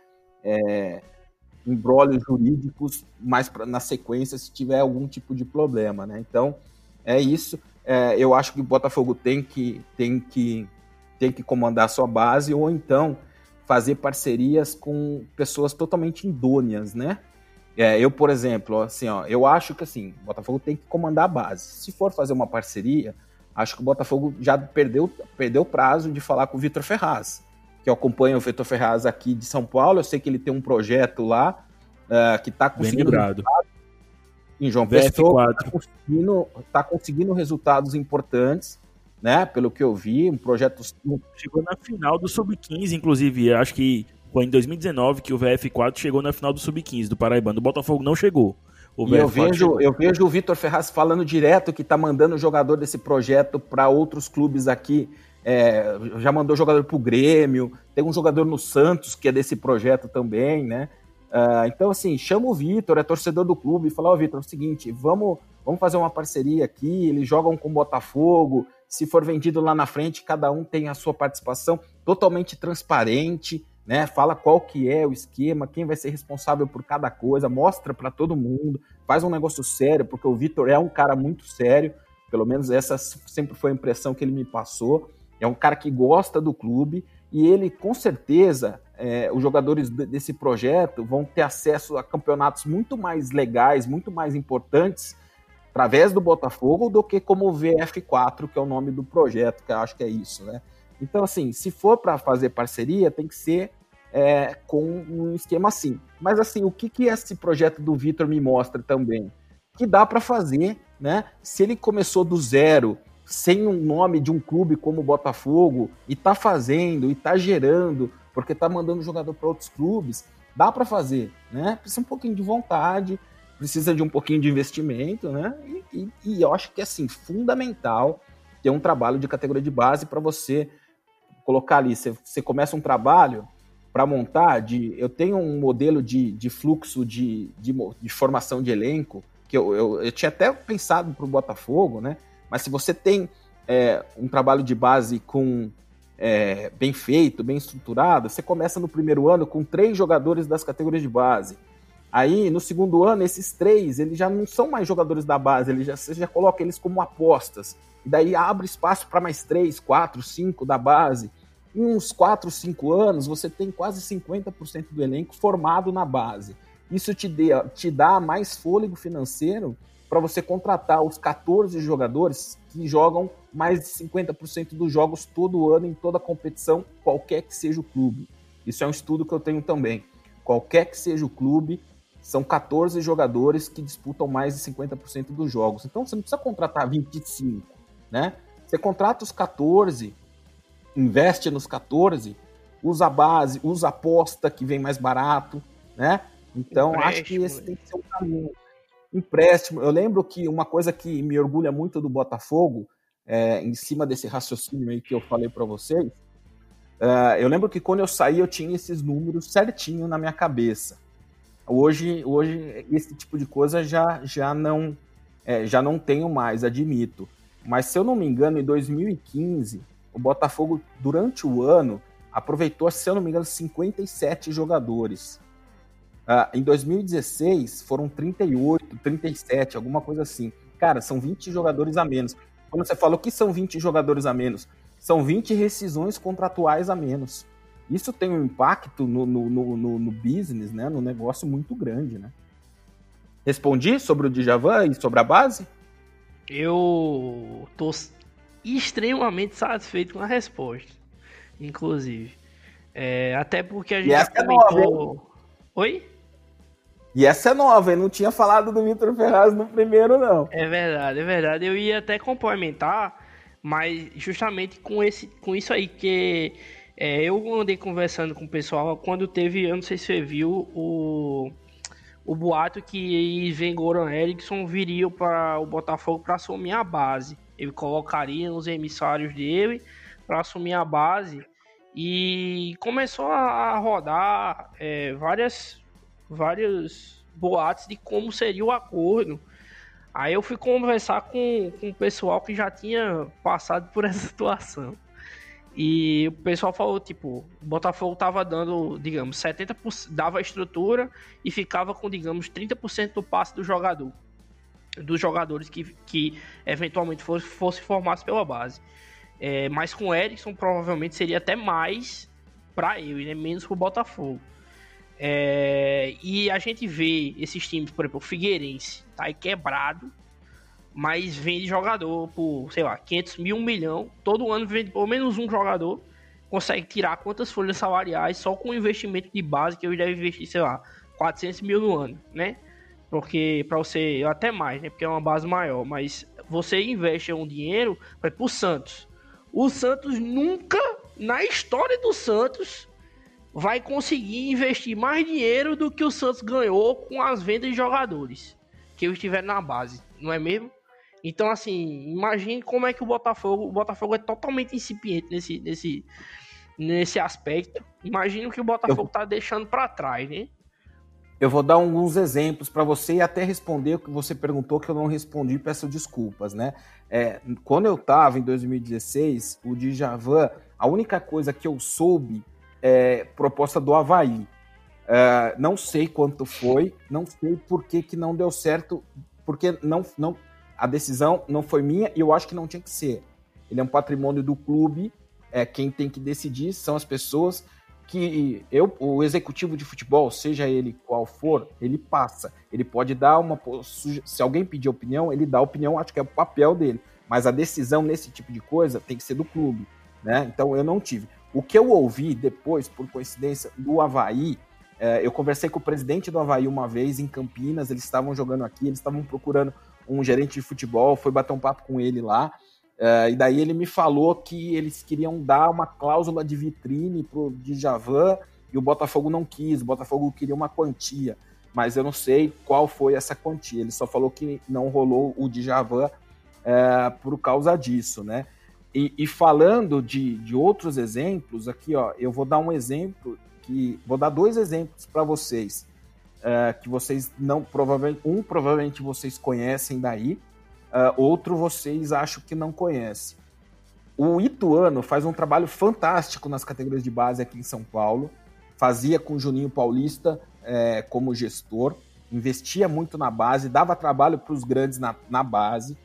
é, jurídicos mais pra, na sequência se tiver algum tipo de problema. Né? Então, é isso é, eu acho que o Botafogo tem que, tem, que, tem que comandar sua base ou então fazer parcerias com pessoas totalmente indôneas, né? É, eu, por exemplo, assim, ó, eu acho que assim, o Botafogo tem que comandar a base. Se for fazer uma parceria, acho que o Botafogo já perdeu perdeu prazo de falar com o Vitor Ferraz, que eu acompanho o Vitor Ferraz aqui de São Paulo. Eu sei que ele tem um projeto lá uh, que está conseguindo em João Pessoa está conseguindo, tá conseguindo resultados importantes, né? Pelo que eu vi, um projeto chegou na final do sub-15, inclusive, acho que foi em 2019 que o VF4 chegou na final do sub-15 do Paraibano. O Botafogo não chegou. e eu vejo, eu vejo o Vitor Ferraz falando direto que está mandando jogador desse projeto para outros clubes aqui. É, já mandou jogador para o Grêmio, tem um jogador no Santos que é desse projeto também, né? Uh, então, assim, chama o Vitor, é torcedor do clube, e fala: Ó, oh, Vitor, é o seguinte, vamos, vamos fazer uma parceria aqui. Eles jogam com o Botafogo. Se for vendido lá na frente, cada um tem a sua participação totalmente transparente, né? Fala qual que é o esquema, quem vai ser responsável por cada coisa, mostra para todo mundo, faz um negócio sério, porque o Vitor é um cara muito sério, pelo menos essa sempre foi a impressão que ele me passou. É um cara que gosta do clube e ele, com certeza, é, os jogadores desse projeto vão ter acesso a campeonatos muito mais legais, muito mais importantes, através do Botafogo, do que como o VF4, que é o nome do projeto, que eu acho que é isso, né? Então, assim, se for para fazer parceria, tem que ser é, com um esquema assim. Mas assim, o que, que esse projeto do Vitor me mostra também? Que dá para fazer, né? Se ele começou do zero, sem um nome de um clube como o Botafogo, e tá fazendo, e tá gerando, porque tá mandando jogador para outros clubes, dá para fazer, né? Precisa um pouquinho de vontade, precisa de um pouquinho de investimento, né? E, e, e eu acho que é assim, fundamental ter um trabalho de categoria de base para você colocar ali. Você, você começa um trabalho para montar, de, eu tenho um modelo de, de fluxo de, de, de formação de elenco, que eu, eu, eu tinha até pensado para o Botafogo, né? Mas se você tem é, um trabalho de base com é, bem feito, bem estruturado, você começa no primeiro ano com três jogadores das categorias de base. Aí, no segundo ano, esses três, eles já não são mais jogadores da base, ele já, você já coloca eles como apostas. E daí abre espaço para mais três, quatro, cinco da base. Em uns quatro, cinco anos, você tem quase 50% do elenco formado na base. Isso te, dê, te dá mais fôlego financeiro para você contratar os 14 jogadores que jogam mais de 50% dos jogos todo ano em toda competição, qualquer que seja o clube. Isso é um estudo que eu tenho também. Qualquer que seja o clube, são 14 jogadores que disputam mais de 50% dos jogos. Então você não precisa contratar 25, né? Você contrata os 14, investe nos 14, usa a base, usa a aposta que vem mais barato, né? Então acho que esse tem que ser o caminho empréstimo. Eu lembro que uma coisa que me orgulha muito do Botafogo, é, em cima desse raciocínio aí que eu falei para vocês, é, eu lembro que quando eu saí eu tinha esses números certinho na minha cabeça. Hoje, hoje esse tipo de coisa já, já não é, já não tenho mais, admito. Mas se eu não me engano, em 2015, o Botafogo durante o ano aproveitou, se eu não me engano, 57 jogadores. Uh, em 2016 foram 38, 37, alguma coisa assim. Cara, são 20 jogadores a menos. Quando você fala o que são 20 jogadores a menos, são 20 rescisões contratuais a menos. Isso tem um impacto no, no, no, no business, né? No negócio muito grande, né? Respondi sobre o Djavan e sobre a base? Eu tô extremamente satisfeito com a resposta, inclusive. É, até porque a gente e comentou... É Oi? E essa é nova, eu não tinha falado do Vitor Ferraz no primeiro, não. É verdade, é verdade. Eu ia até complementar, mas justamente com, esse, com isso aí, que é, eu andei conversando com o pessoal quando teve, eu não sei se você viu, o, o boato que Sven Goran Eriksson viria para o Botafogo para assumir a base. Ele colocaria os emissários dele para assumir a base. E começou a rodar é, várias vários boatos de como seria o acordo. Aí eu fui conversar com, com o pessoal que já tinha passado por essa situação. E o pessoal falou, tipo, o Botafogo tava dando, digamos, 70%, dava a estrutura e ficava com, digamos, 30% do passe do jogador. Dos jogadores que, que eventualmente fosse, fosse formados pela base. É, mas com o Erickson provavelmente seria até mais para ele, né? Menos pro Botafogo. É, e a gente vê esses times, por exemplo, o Figueirense tá aí quebrado, mas vende jogador por, sei lá, 500 mil, 1 milhão. Todo ano vende pelo menos um jogador. Consegue tirar quantas folhas salariais só com investimento de base que eu deve investir, sei lá, 400 mil no ano, né? Porque para você, até mais, né? Porque é uma base maior, mas você investe um dinheiro para o Santos. O Santos nunca, na história do Santos, vai conseguir investir mais dinheiro do que o Santos ganhou com as vendas de jogadores que estiver na base, não é mesmo? Então, assim, imagine como é que o Botafogo, o Botafogo é totalmente incipiente nesse, nesse, nesse aspecto. Imagine o que o Botafogo está deixando para trás, né? Eu vou dar alguns exemplos para você e até responder o que você perguntou que eu não respondi, peço desculpas, né? É, quando eu estava em 2016, o Djavan, a única coisa que eu soube é, proposta do Havaí. É, não sei quanto foi, não sei por que, que não deu certo, porque não, não, a decisão não foi minha e eu acho que não tinha que ser. Ele é um patrimônio do clube, é, quem tem que decidir são as pessoas que eu, o executivo de futebol, seja ele qual for, ele passa. Ele pode dar uma. Se alguém pedir opinião, ele dá opinião, acho que é o papel dele. Mas a decisão nesse tipo de coisa tem que ser do clube. Né? Então eu não tive. O que eu ouvi depois, por coincidência, do Havaí, é, eu conversei com o presidente do Havaí uma vez em Campinas, eles estavam jogando aqui, eles estavam procurando um gerente de futebol, foi bater um papo com ele lá. É, e daí ele me falou que eles queriam dar uma cláusula de vitrine pro Djavan e o Botafogo não quis, o Botafogo queria uma quantia, mas eu não sei qual foi essa quantia. Ele só falou que não rolou o Djavan é, por causa disso, né? E, e, falando de, de outros exemplos, aqui ó, eu vou dar um exemplo que vou dar dois exemplos para vocês é, que vocês não provavelmente um provavelmente vocês conhecem daí, é, outro vocês acham que não conhecem. O Ituano faz um trabalho fantástico nas categorias de base aqui em São Paulo. Fazia com Juninho Paulista é, como gestor, investia muito na base, dava trabalho para os grandes na, na base.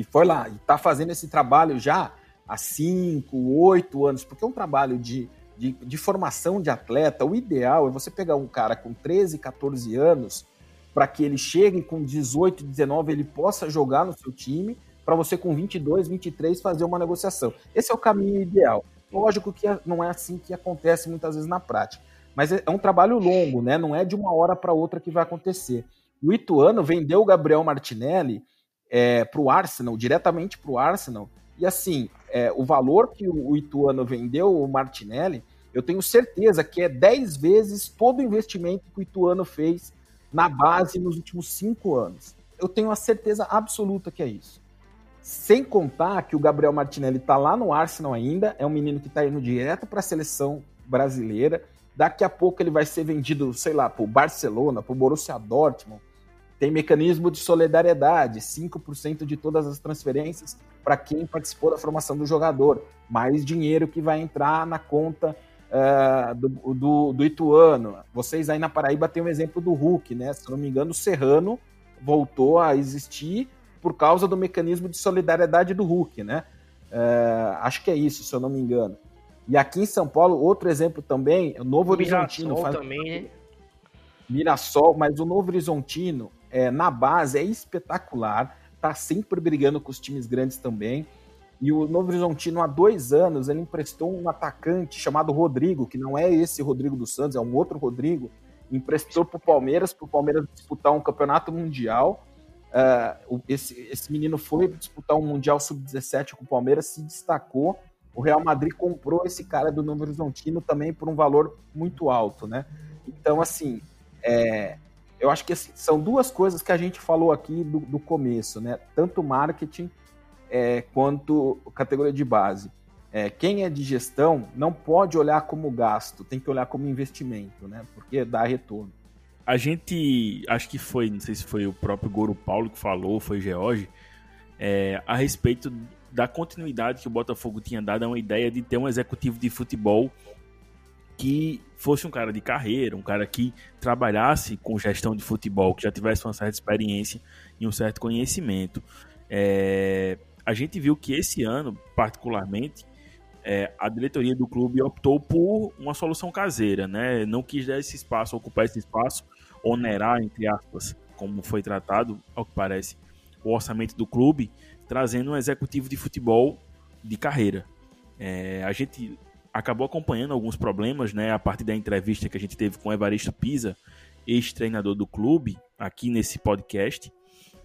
E foi lá, e está fazendo esse trabalho já há cinco, oito anos, porque é um trabalho de de, de formação de atleta, o ideal é você pegar um cara com 13, 14 anos para que ele chegue com 18, 19, ele possa jogar no seu time, para você com 22, 23 fazer uma negociação. Esse é o caminho ideal. Lógico que não é assim que acontece muitas vezes na prática, mas é, é um trabalho longo, né? Não é de uma hora para outra que vai acontecer. O Ituano vendeu o Gabriel Martinelli é, para o Arsenal, diretamente para o Arsenal, e assim, é, o valor que o Ituano vendeu o Martinelli, eu tenho certeza que é 10 vezes todo o investimento que o Ituano fez na base nos últimos cinco anos. Eu tenho a certeza absoluta que é isso. Sem contar que o Gabriel Martinelli está lá no Arsenal ainda, é um menino que está indo direto para a seleção brasileira. Daqui a pouco ele vai ser vendido, sei lá, para o Barcelona, para o Borussia Dortmund. Tem mecanismo de solidariedade, 5% de todas as transferências para quem participou da formação do jogador. Mais dinheiro que vai entrar na conta uh, do, do, do, Ituano. Vocês aí na Paraíba têm um exemplo do Hulk, né? Se não me engano, o Serrano voltou a existir por causa do mecanismo de solidariedade do Hulk, né? Uh, acho que é isso, se eu não me engano. E aqui em São Paulo, outro exemplo também, o Novo Horizontino. Faz... também, né? Mirassol, mas o Novo Horizontino, é, na base, é espetacular tá sempre brigando com os times grandes também. E o Novo Horizontino, há dois anos, ele emprestou um atacante chamado Rodrigo, que não é esse Rodrigo dos Santos, é um outro Rodrigo, emprestou para o Palmeiras, para o Palmeiras disputar um campeonato mundial. Uh, esse, esse menino foi disputar um Mundial Sub-17 com o Palmeiras, se destacou. O Real Madrid comprou esse cara do Novo Horizontino também por um valor muito alto, né? Então, assim, é, eu acho que assim, são duas coisas que a gente falou aqui do, do começo, né? Tanto marketing é, quanto categoria de base. É, quem é de gestão não pode olhar como gasto, tem que olhar como investimento, né? Porque dá retorno. A gente, acho que foi, não sei se foi o próprio Goro Paulo que falou, foi George, é, a respeito da continuidade que o Botafogo tinha dado a uma ideia de ter um executivo de futebol que fosse um cara de carreira, um cara que trabalhasse com gestão de futebol, que já tivesse uma certa experiência e um certo conhecimento. É, a gente viu que esse ano, particularmente, é, a diretoria do clube optou por uma solução caseira, né? Não quis dar esse espaço, ocupar esse espaço, onerar, entre aspas, como foi tratado, ao que parece, o orçamento do clube, trazendo um executivo de futebol de carreira. É, a gente acabou acompanhando alguns problemas, né, a partir da entrevista que a gente teve com Evaristo Pisa, ex-treinador do clube, aqui nesse podcast.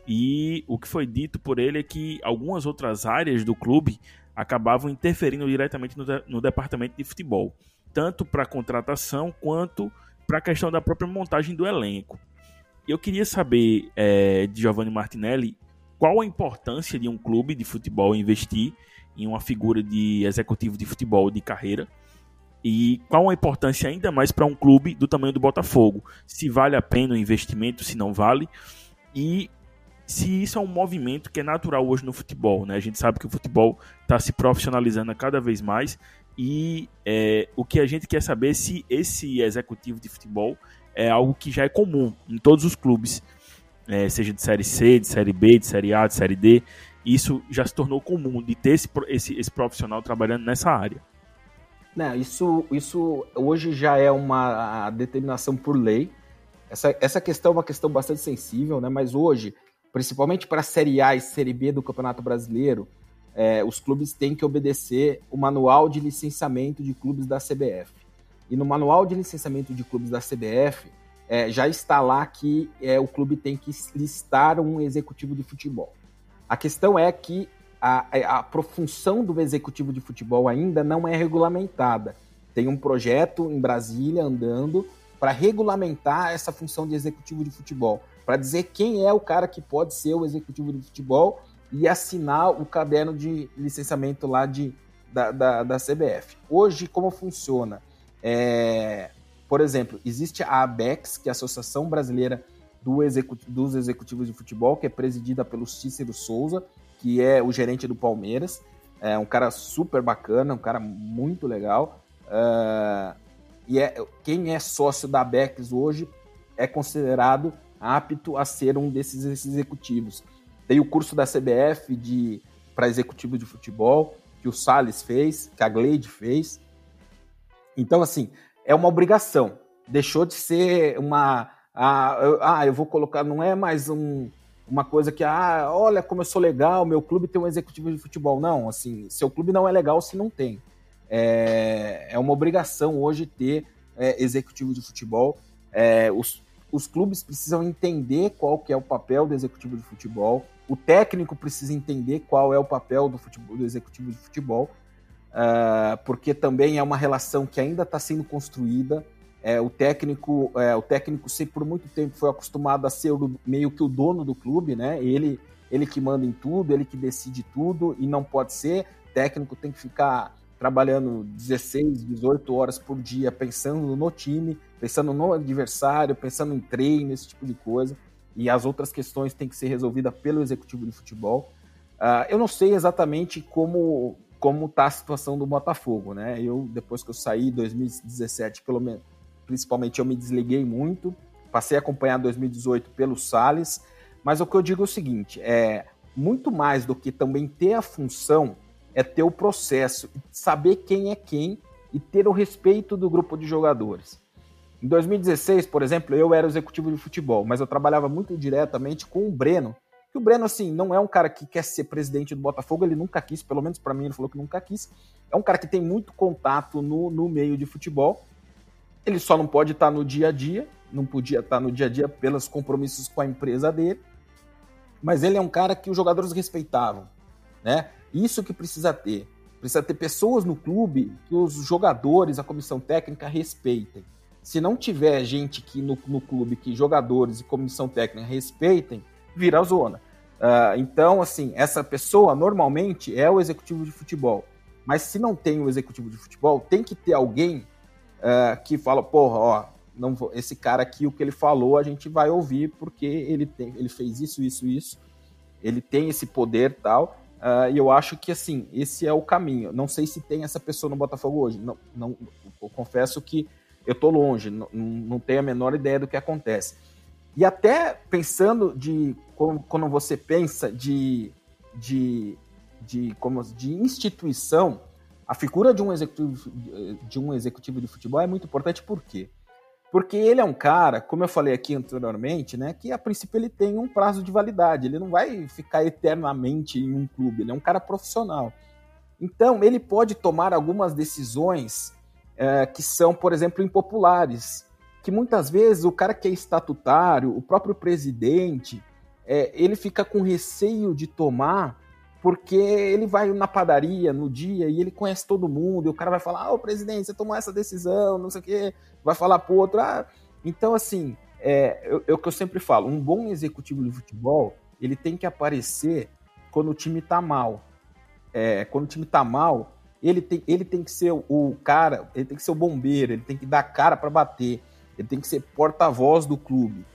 E o que foi dito por ele é que algumas outras áreas do clube acabavam interferindo diretamente no, de, no departamento de futebol, tanto para contratação quanto para a questão da própria montagem do elenco. Eu queria saber é, de Giovanni Martinelli qual a importância de um clube de futebol investir em uma figura de executivo de futebol de carreira. E qual a importância ainda mais para um clube do tamanho do Botafogo? Se vale a pena o investimento, se não vale. E se isso é um movimento que é natural hoje no futebol. Né? A gente sabe que o futebol está se profissionalizando cada vez mais. E é, o que a gente quer saber é se esse executivo de futebol é algo que já é comum em todos os clubes, é, seja de Série C, de Série B, de Série A, de Série D isso já se tornou comum de ter esse, esse, esse profissional trabalhando nessa área. Não, isso, isso hoje já é uma determinação por lei. Essa, essa questão é uma questão bastante sensível, né? mas hoje, principalmente para a Série A e Série B do Campeonato Brasileiro, é, os clubes têm que obedecer o manual de licenciamento de clubes da CBF. E no manual de licenciamento de clubes da CBF é, já está lá que é, o clube tem que listar um executivo de futebol. A questão é que a, a, a do executivo de futebol ainda não é regulamentada. Tem um projeto em Brasília andando para regulamentar essa função de executivo de futebol, para dizer quem é o cara que pode ser o executivo de futebol e assinar o caderno de licenciamento lá de, da, da, da CBF. Hoje, como funciona? É, por exemplo, existe a ABEX, que é a Associação Brasileira do dos Executivos de Futebol, que é presidida pelo Cícero Souza, que é o gerente do Palmeiras. É um cara super bacana, um cara muito legal. Uh, e é, quem é sócio da ABEX hoje é considerado apto a ser um desses executivos. Tem o curso da CBF de para executivo de futebol, que o Salles fez, que a Gleide fez. Então, assim, é uma obrigação. Deixou de ser uma. Ah, eu, ah, eu vou colocar. Não é mais um, uma coisa que, ah, olha como eu sou legal, meu clube tem um executivo de futebol. Não, assim, seu clube não é legal se não tem. É, é uma obrigação hoje ter é, executivo de futebol. É, os, os clubes precisam entender qual que é o papel do executivo de futebol, o técnico precisa entender qual é o papel do, futebol, do executivo de futebol, uh, porque também é uma relação que ainda está sendo construída. É, o técnico, é, o técnico sempre por muito tempo foi acostumado a ser o, meio que o dono do clube, né? Ele, ele que manda em tudo, ele que decide tudo e não pode ser. O técnico tem que ficar trabalhando 16, 18 horas por dia pensando no time, pensando no adversário, pensando em treino, esse tipo de coisa. E as outras questões têm que ser resolvidas pelo executivo de futebol. Uh, eu não sei exatamente como como está a situação do Botafogo, né? Eu depois que eu saí em 2017, pelo menos, principalmente eu me desliguei muito, passei a acompanhar 2018 pelo Sales, mas o que eu digo é o seguinte, é muito mais do que também ter a função é ter o processo, saber quem é quem e ter o respeito do grupo de jogadores. Em 2016, por exemplo, eu era executivo de futebol, mas eu trabalhava muito diretamente com o Breno. Que o Breno, assim, não é um cara que quer ser presidente do Botafogo, ele nunca quis, pelo menos para mim ele falou que nunca quis. É um cara que tem muito contato no, no meio de futebol. Ele só não pode estar no dia a dia, não podia estar no dia a dia pelos compromissos com a empresa dele. Mas ele é um cara que os jogadores respeitavam, né? Isso que precisa ter. Precisa ter pessoas no clube que os jogadores, a comissão técnica respeitem. Se não tiver gente que no, no clube que jogadores e comissão técnica respeitem, vira a zona. Uh, então, assim, essa pessoa normalmente é o executivo de futebol. Mas se não tem o executivo de futebol, tem que ter alguém uh, que fala, porra, ó, não vou, esse cara aqui, o que ele falou, a gente vai ouvir porque ele, tem, ele fez isso, isso, isso. Ele tem esse poder tal. Uh, e eu acho que, assim, esse é o caminho. Não sei se tem essa pessoa no Botafogo hoje. Não, não, eu confesso que eu tô longe, não, não tenho a menor ideia do que acontece. E até pensando de quando você pensa de, de, de, como, de instituição, a figura de um, executivo, de um executivo de futebol é muito importante, por quê? Porque ele é um cara, como eu falei aqui anteriormente, né, que a princípio ele tem um prazo de validade, ele não vai ficar eternamente em um clube, ele é um cara profissional. Então, ele pode tomar algumas decisões é, que são, por exemplo, impopulares, que muitas vezes o cara que é estatutário, o próprio presidente, é, ele fica com receio de tomar porque ele vai na padaria no dia e ele conhece todo mundo, e o cara vai falar, ah, presidente, você tomou essa decisão, não sei o quê, vai falar pro outro, ah. Então, assim, é, é o que eu sempre falo, um bom executivo de futebol, ele tem que aparecer quando o time tá mal. É, quando o time tá mal, ele tem, ele tem que ser o cara, ele tem que ser o bombeiro, ele tem que dar cara para bater, ele tem que ser porta-voz do clube.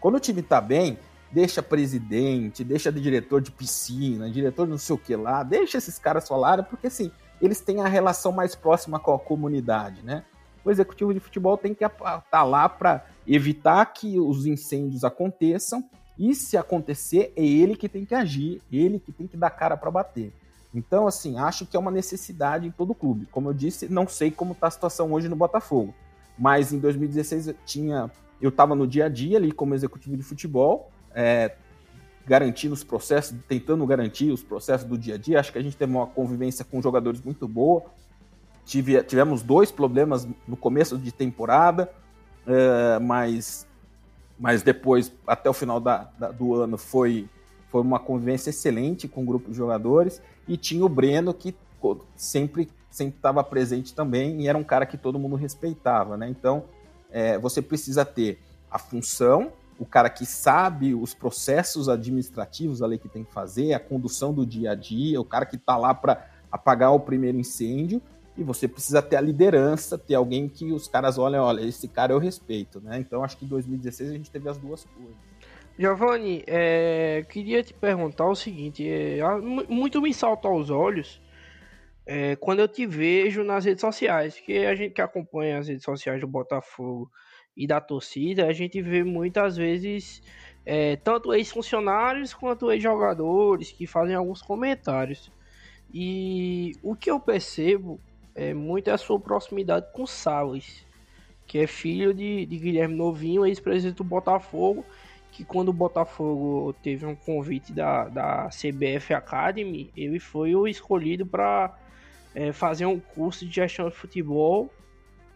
Quando o time tá bem, deixa presidente, deixa de diretor de piscina, diretor não sei o que lá, deixa esses caras falarem, porque assim, eles têm a relação mais próxima com a comunidade, né? O executivo de futebol tem que estar tá lá para evitar que os incêndios aconteçam, e se acontecer, é ele que tem que agir, ele que tem que dar cara para bater. Então, assim, acho que é uma necessidade em todo o clube. Como eu disse, não sei como está a situação hoje no Botafogo, mas em 2016 eu tinha, eu estava no dia a dia ali como executivo de futebol, é, garantindo os processos, tentando garantir os processos do dia a dia. Acho que a gente teve uma convivência com jogadores muito boa. Tive, tivemos dois problemas no começo de temporada, é, mas, mas depois, até o final da, da, do ano, foi, foi uma convivência excelente com o grupo de jogadores. E tinha o Breno, que sempre sempre estava presente também e era um cara que todo mundo respeitava, né? Então, é, você precisa ter a função, o cara que sabe os processos administrativos ali que tem que fazer, a condução do dia a dia, o cara que está lá para apagar o primeiro incêndio, e você precisa ter a liderança, ter alguém que os caras olhem, olha, esse cara eu respeito, né? Então acho que em 2016 a gente teve as duas coisas. Giovanni, é, queria te perguntar o seguinte, é, muito me salta aos olhos é, quando eu te vejo nas redes sociais, que a gente que acompanha as redes sociais do Botafogo e da torcida, a gente vê muitas vezes é, tanto ex-funcionários quanto ex-jogadores que fazem alguns comentários. E o que eu percebo é muito a sua proximidade com Salles, que é filho de, de Guilherme Novinho, ex-presidente do Botafogo, que quando o Botafogo teve um convite da, da CBF Academy, ele foi o escolhido para é, fazer um curso de gestão de futebol.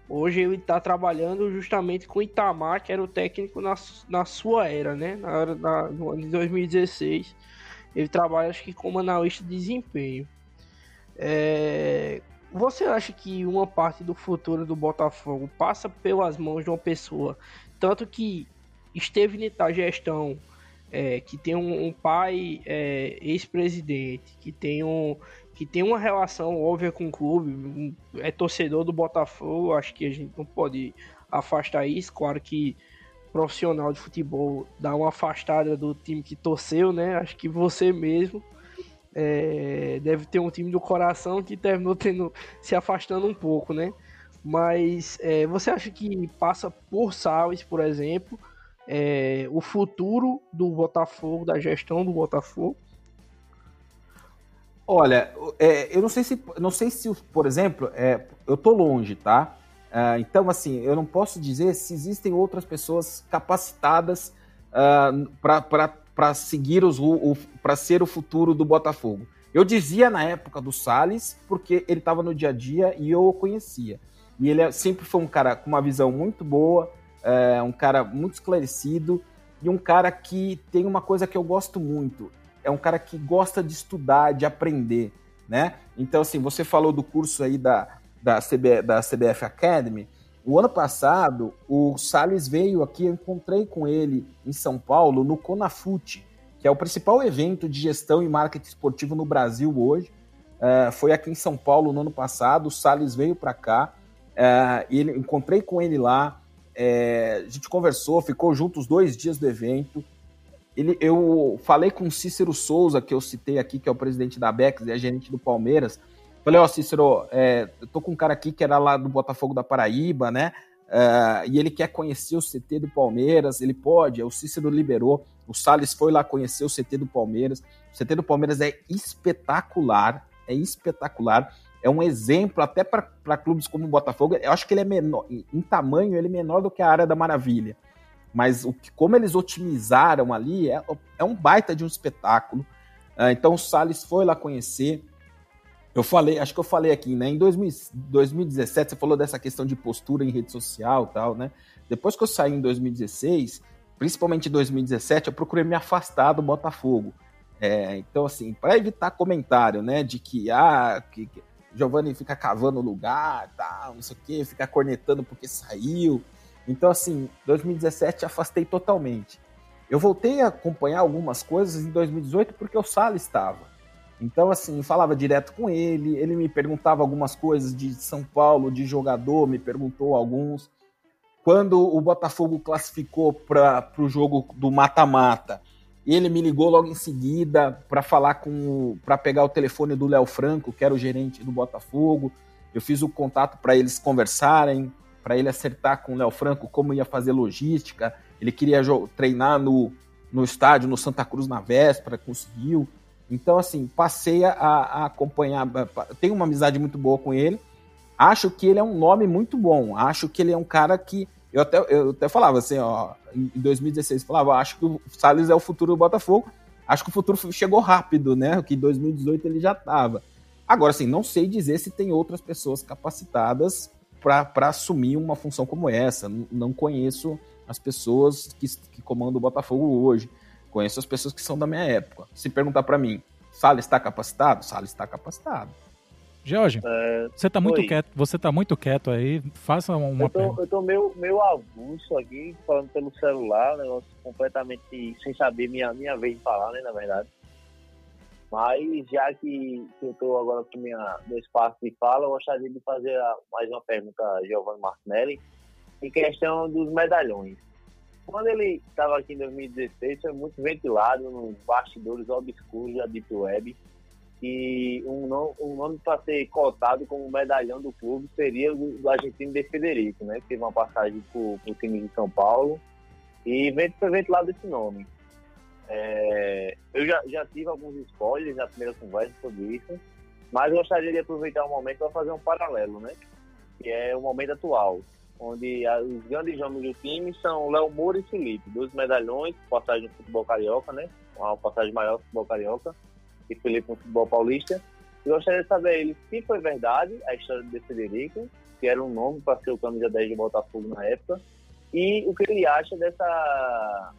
Hoje ele está trabalhando justamente com Itamar, que era o técnico na, na sua era, né? Na, na, no ano de 2016. Ele trabalha, acho que, como analista de desempenho. É, você acha que uma parte do futuro do Botafogo passa pelas mãos de uma pessoa, tanto que esteve na gestão, é, que tem um, um pai é, ex-presidente, que tem um, que tem uma relação óbvia com o clube, é torcedor do Botafogo, acho que a gente não pode afastar isso. Claro que profissional de futebol dá uma afastada do time que torceu, né? Acho que você mesmo é, deve ter um time do coração que terminou tendo, se afastando um pouco, né? Mas é, você acha que passa por Salles, por exemplo, é, o futuro do Botafogo, da gestão do Botafogo? Olha, é, eu não sei se, não sei se, por exemplo, é, eu tô longe, tá? Uh, então, assim, eu não posso dizer se existem outras pessoas capacitadas uh, para seguir os, para ser o futuro do Botafogo. Eu dizia na época do Salles, porque ele estava no dia a dia e eu o conhecia. E ele é, sempre foi um cara com uma visão muito boa, é, um cara muito esclarecido e um cara que tem uma coisa que eu gosto muito é um cara que gosta de estudar, de aprender, né? Então, assim, você falou do curso aí da, da, CB, da CBF Academy. O ano passado, o Salles veio aqui, eu encontrei com ele em São Paulo, no Conafute, que é o principal evento de gestão e marketing esportivo no Brasil hoje. Uh, foi aqui em São Paulo no ano passado, o Salles veio para cá, uh, ele, encontrei com ele lá, é, a gente conversou, ficou junto os dois dias do evento, ele, eu falei com Cícero Souza, que eu citei aqui, que é o presidente da Bex e é gerente do Palmeiras. Falei, ó, oh, Cícero, é, eu tô com um cara aqui que era lá do Botafogo da Paraíba, né? Uh, e ele quer conhecer o CT do Palmeiras, ele pode, o Cícero liberou, o Salles foi lá conhecer o CT do Palmeiras. O CT do Palmeiras é espetacular, é espetacular. É um exemplo até para clubes como o Botafogo. Eu acho que ele é menor, em tamanho, ele é menor do que a área da Maravilha. Mas o que, como eles otimizaram ali é, é um baita de um espetáculo. Uh, então o Salles foi lá conhecer. Eu falei, acho que eu falei aqui, né? Em 2000, 2017, você falou dessa questão de postura em rede social tal, né? Depois que eu saí em 2016, principalmente em 2017, eu procurei me afastar do Botafogo. É, então, assim, para evitar comentário, né? De que, ah, que, que Giovanni fica cavando lugar, tal, não sei o quê, fica cornetando porque saiu. Então, assim, 2017 afastei totalmente. Eu voltei a acompanhar algumas coisas em 2018 porque o Salles estava. Então, assim, falava direto com ele, ele me perguntava algumas coisas de São Paulo, de jogador, me perguntou alguns. Quando o Botafogo classificou para o jogo do mata-mata, ele me ligou logo em seguida para falar com, para pegar o telefone do Léo Franco, que era o gerente do Botafogo. Eu fiz o contato para eles conversarem, para ele acertar com o Léo Franco como ia fazer logística. Ele queria treinar no, no estádio, no Santa Cruz na véspera, conseguiu. Então, assim, passei a, a acompanhar. Tenho uma amizade muito boa com ele. Acho que ele é um nome muito bom. Acho que ele é um cara que. Eu até, eu até falava assim, ó, em 2016, falava, acho que o Salles é o futuro do Botafogo. acho que o futuro chegou rápido, né? Que em 2018 ele já estava. Agora, assim, não sei dizer se tem outras pessoas capacitadas para assumir uma função como essa. Não conheço as pessoas que, que comandam o Botafogo hoje. Conheço as pessoas que são da minha época. Se perguntar para mim, Sala está capacitado? Sala está capacitado. Jorge, é, você está muito quieto, você tá muito quieto aí, faça uma eu tô, pergunta. Eu tô meio, meio avulso aqui, falando pelo celular, um negócio completamente sem saber minha, minha vez de falar, né, na verdade. Mas já que, que eu estou agora com minha, meu espaço de fala, eu gostaria de fazer mais uma pergunta a Giovanni Martinelli em questão dos medalhões. Quando ele estava aqui em 2016, foi muito ventilado nos bastidores obscuros da Deep Web que um nome, um nome para ser cotado como medalhão do clube seria o do argentino De Federico, né? Que teve uma passagem para o time de São Paulo e foi ventilado esse nome. É, eu já, já tive alguns spoilers na primeira conversa sobre isso, mas gostaria de aproveitar o momento para fazer um paralelo, né? Que é o momento atual, onde os grandes nomes do time são Léo Moura e Felipe, dois medalhões, passagem no futebol carioca, né? Uma passagem maior no futebol carioca, e Felipe no futebol paulista. E gostaria de saber ele se foi verdade a história de Federico, que era um nome para ser o camisa 10 de Botafogo na época, e o que ele acha dessa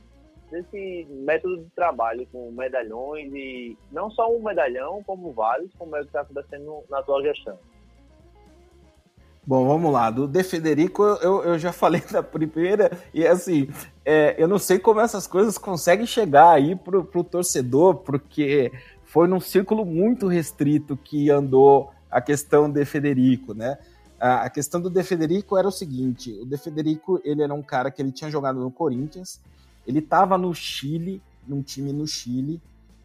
desse método de trabalho com medalhões e não só um medalhão, como vários, como é o que está acontecendo na atual gestão. Bom, vamos lá. Do De Federico, eu, eu já falei da primeira, e assim, é, eu não sei como essas coisas conseguem chegar aí pro, pro torcedor, porque foi num círculo muito restrito que andou a questão de Federico, né? A questão do De Federico era o seguinte: o De Federico ele era um cara que ele tinha jogado no Corinthians, ele estava no Chile, num time no Chile,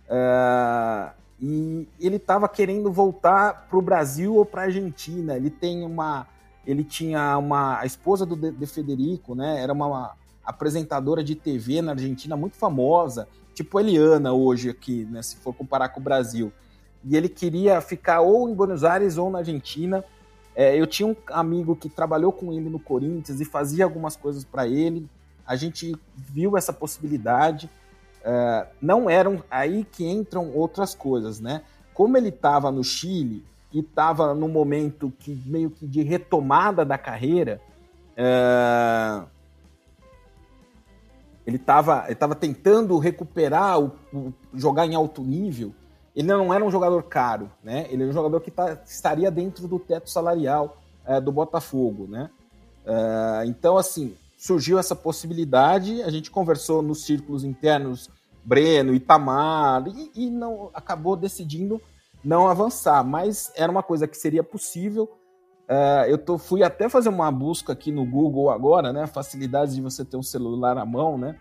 uh, e ele estava querendo voltar para o Brasil ou para a Argentina. Ele tem uma, ele tinha uma, a esposa do De, Federico, né? Era uma apresentadora de TV na Argentina muito famosa, tipo Eliana hoje aqui, né? Se for comparar com o Brasil. E ele queria ficar ou em Buenos Aires ou na Argentina. É, eu tinha um amigo que trabalhou com ele no Corinthians e fazia algumas coisas para ele a gente viu essa possibilidade. Uh, não eram aí que entram outras coisas, né? Como ele estava no Chile e estava no momento que meio que de retomada da carreira, uh, ele estava ele tava tentando recuperar, o, o, jogar em alto nível. Ele não era um jogador caro, né? Ele era um jogador que tá, estaria dentro do teto salarial uh, do Botafogo, né? então, assim, surgiu essa possibilidade, a gente conversou nos círculos internos, Breno, Itamar, e, e não acabou decidindo não avançar, mas era uma coisa que seria possível. Uh, eu tô, fui até fazer uma busca aqui no Google agora, né? Facilidades de você ter um celular na mão, né?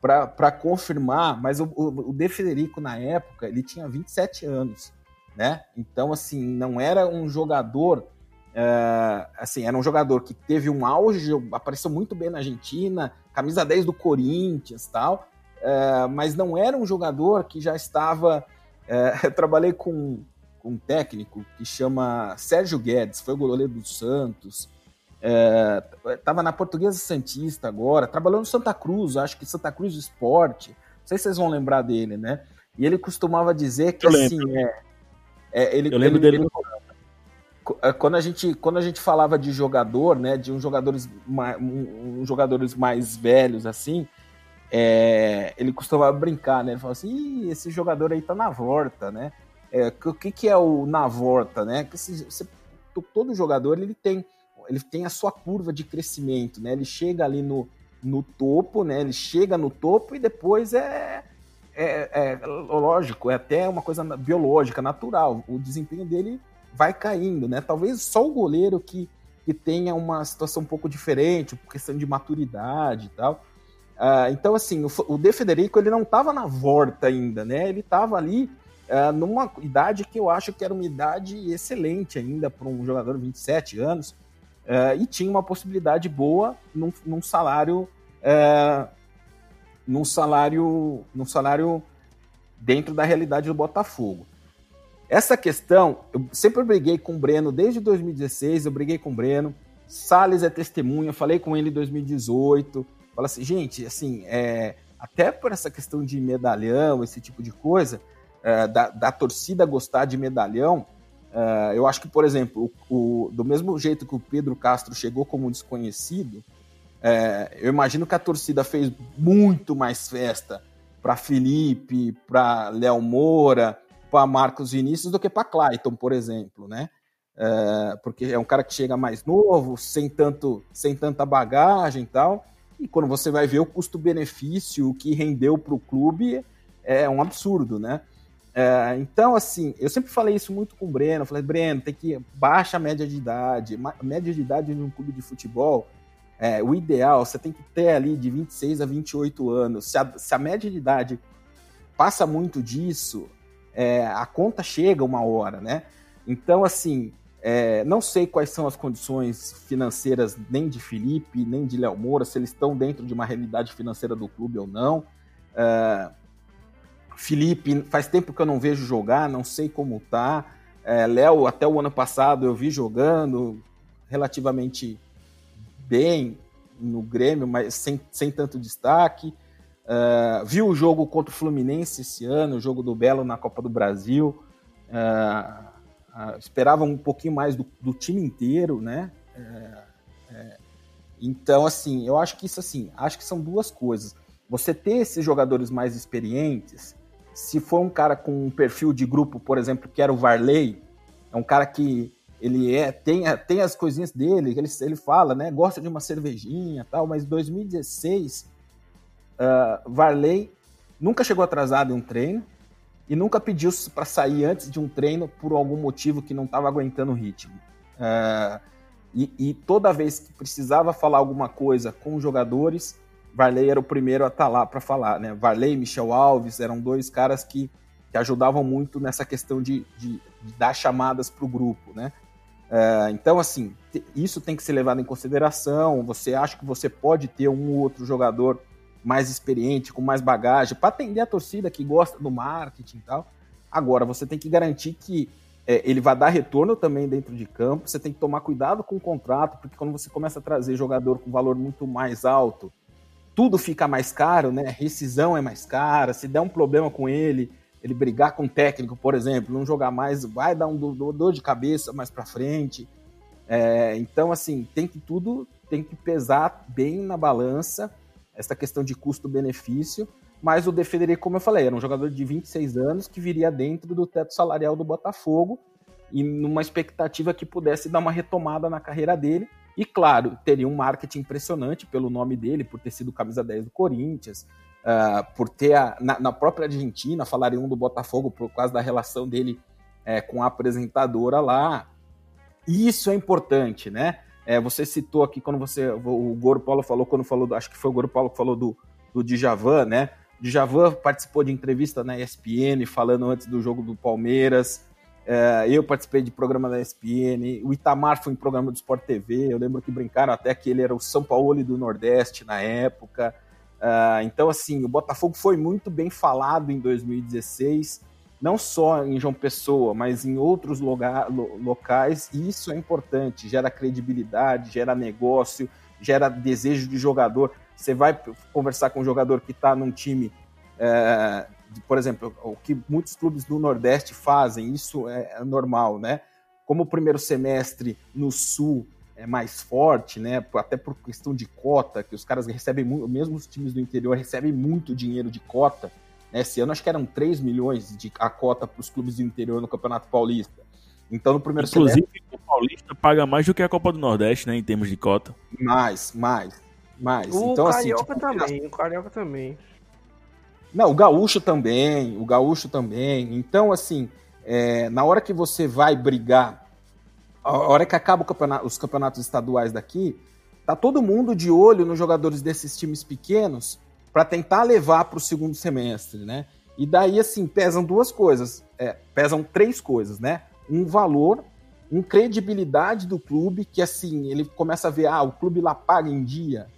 Para confirmar, mas o, o, o De Federico, na época, ele tinha 27 anos, né? Então, assim, não era um jogador é, assim, era um jogador que teve um auge, apareceu muito bem na Argentina, camisa 10 do Corinthians tal, é, mas não era um jogador que já estava. É, eu trabalhei com, com, um técnico que chama Sérgio Guedes, foi o goleiro do Santos, estava na Portuguesa Santista agora, trabalhou no Santa Cruz, acho que Santa Cruz Esporte, não sei se vocês vão lembrar dele, né? E ele costumava dizer que assim. É, é, ele, eu lembro ele, dele ele, quando a gente quando a gente falava de jogador, né, de uns jogadores mais, jogadores mais velhos assim, é, ele costumava brincar, né? Ele falava assim, esse jogador aí tá na volta, né? É, o que, que é o na volta, né? Que esse, esse, todo jogador ele tem ele tem a sua curva de crescimento, né? Ele chega ali no, no topo, né? Ele chega no topo e depois é, é, é lógico, é até uma coisa biológica, natural. O desempenho dele vai caindo, né? Talvez só o goleiro que, que tenha uma situação um pouco diferente, por questão de maturidade e tal. Uh, então, assim, o, o De Federico ele não estava na volta ainda, né? Ele estava ali uh, numa idade que eu acho que era uma idade excelente ainda para um jogador de 27 anos uh, e tinha uma possibilidade boa num, num salário num salário num salário dentro da realidade do Botafogo. Essa questão, eu sempre briguei com o Breno desde 2016, eu briguei com o Breno. Salles é testemunha, falei com ele em 2018. Fala assim, gente, assim, é, até por essa questão de medalhão, esse tipo de coisa, é, da, da, torcida gostar de medalhão, é, eu acho que, por exemplo, o, o, do mesmo jeito que o Pedro Castro chegou como desconhecido, é, eu imagino que a torcida fez muito mais festa para Felipe, para Léo Moura, para Marcos Vinícius do que para Clayton, por exemplo, né? É, porque é um cara que chega mais novo, sem tanto, sem tanta bagagem e tal. E quando você vai ver o custo-benefício, que rendeu para o clube, é um absurdo, né? É, então, assim, eu sempre falei isso muito com o Breno. falei, Breno, tem que baixa a média de idade. A média de idade de um clube de futebol, é, o ideal, você tem que ter ali de 26 a 28 anos. Se a, se a média de idade passa muito disso, é, a conta chega uma hora, né? Então, assim, é, não sei quais são as condições financeiras nem de Felipe, nem de Léo Moura, se eles estão dentro de uma realidade financeira do clube ou não. É, Felipe, faz tempo que eu não vejo jogar, não sei como tá. É, Léo, até o ano passado eu vi jogando relativamente bem no Grêmio, mas sem, sem tanto destaque. Uh, viu o jogo contra o Fluminense esse ano, o jogo do Belo na Copa do Brasil. Uh, uh, esperava um pouquinho mais do, do time inteiro, né? É, é, então, assim, eu acho que isso assim, acho que são duas coisas. Você ter esses jogadores mais experientes, se for um cara com um perfil de grupo, por exemplo, que era o Varley, é um cara que ele é tem, tem as coisinhas dele, ele, ele fala, né? Gosta de uma cervejinha tal, mas 2016 Uh, Varley nunca chegou atrasado em um treino e nunca pediu para sair antes de um treino por algum motivo que não estava aguentando o ritmo. Uh, e, e, toda vez que precisava falar alguma coisa com os jogadores, Varley era o primeiro a estar tá lá para falar. Né? Varley e Michel Alves eram dois caras que, que ajudavam muito nessa questão de, de, de dar chamadas para o grupo. Né? Uh, então, assim, isso tem que ser levado em consideração. Você acha que você pode ter um ou outro jogador mais experiente, com mais bagagem, para atender a torcida que gosta do marketing e tal. Agora, você tem que garantir que é, ele vai dar retorno também dentro de campo. Você tem que tomar cuidado com o contrato, porque quando você começa a trazer jogador com valor muito mais alto, tudo fica mais caro, né? Rescisão é mais cara. Se der um problema com ele, ele brigar com o técnico, por exemplo, não jogar mais, vai dar um dor de cabeça mais para frente. É, então, assim, tem que tudo tem que pesar bem na balança essa questão de custo-benefício, mas o De Federico, como eu falei, era um jogador de 26 anos que viria dentro do teto salarial do Botafogo e numa expectativa que pudesse dar uma retomada na carreira dele. E claro, teria um marketing impressionante pelo nome dele, por ter sido camisa 10 do Corinthians, uh, por ter a, na, na, própria Argentina falariam do Botafogo por causa da relação dele é, com a apresentadora lá. Isso é importante, né? É, você citou aqui quando você. O Goro Paulo falou, quando falou. Acho que foi o Goro Paulo que falou do, do Djavan, né? Djavan participou de entrevista na ESPN falando antes do jogo do Palmeiras. É, eu participei de programa da ESPN. O Itamar foi em programa do Sport TV. Eu lembro que brincaram até que ele era o São Paulo do Nordeste na época. É, então, assim, o Botafogo foi muito bem falado em 2016 não só em João Pessoa, mas em outros loga locais, e isso é importante, gera credibilidade, gera negócio, gera desejo de jogador. Você vai conversar com um jogador que está num time, é, de, por exemplo, o que muitos clubes do Nordeste fazem, isso é, é normal, né? Como o primeiro semestre no Sul é mais forte, né? Até por questão de cota, que os caras recebem muito, mesmo os times do interior recebem muito dinheiro de cota esse ano acho que eram 3 milhões de a cota para os clubes do interior no Campeonato Paulista. Então no primeiro Inclusive, semestre... o Paulista paga mais do que a Copa do Nordeste, né, em termos de cota. Mais, mais, mais. O então, Carioca assim, tipo, também, o Carioca também. Não, o Gaúcho também, o Gaúcho também. Então, assim, é, na hora que você vai brigar, a hora que acaba campeonato, os campeonatos estaduais daqui, tá todo mundo de olho nos jogadores desses times pequenos para tentar levar para o segundo semestre, né? E daí, assim, pesam duas coisas, é, pesam três coisas, né? Um valor, um credibilidade do clube, que assim, ele começa a ver, ah, o clube lá paga em dia,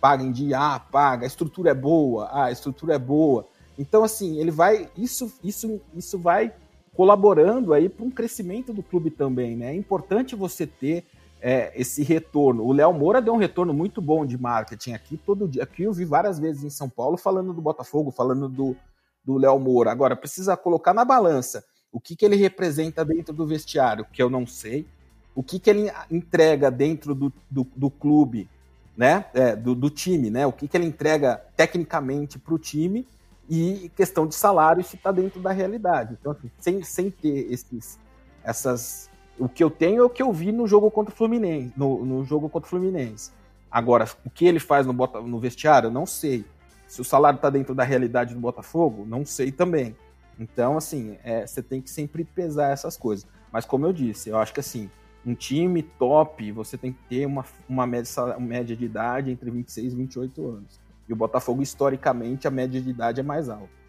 paga em dia, ah, paga, a estrutura é boa, ah, a estrutura é boa. Então, assim, ele vai, isso, isso, isso vai colaborando aí para um crescimento do clube também, né? É importante você ter é, esse retorno. O Léo Moura deu um retorno muito bom de marketing aqui todo dia. Aqui eu vi várias vezes em São Paulo falando do Botafogo, falando do, do Léo Moura. Agora, precisa colocar na balança o que, que ele representa dentro do vestiário, que eu não sei, o que, que ele entrega dentro do, do, do clube, né? É, do, do, time, né? O que, que ele entrega tecnicamente para o time e questão de salário se está dentro da realidade. Então, assim, sem, sem ter esses, essas o que eu tenho é o que eu vi no jogo contra o Fluminense. No, no jogo contra o Fluminense. Agora, o que ele faz no, Bota, no vestiário, não sei. Se o salário está dentro da realidade do Botafogo, não sei também. Então, assim, é, você tem que sempre pesar essas coisas. Mas como eu disse, eu acho que assim, um time top, você tem que ter uma, uma média, uma média de idade entre 26 e 28 anos. E o Botafogo, historicamente, a média de idade é mais alta.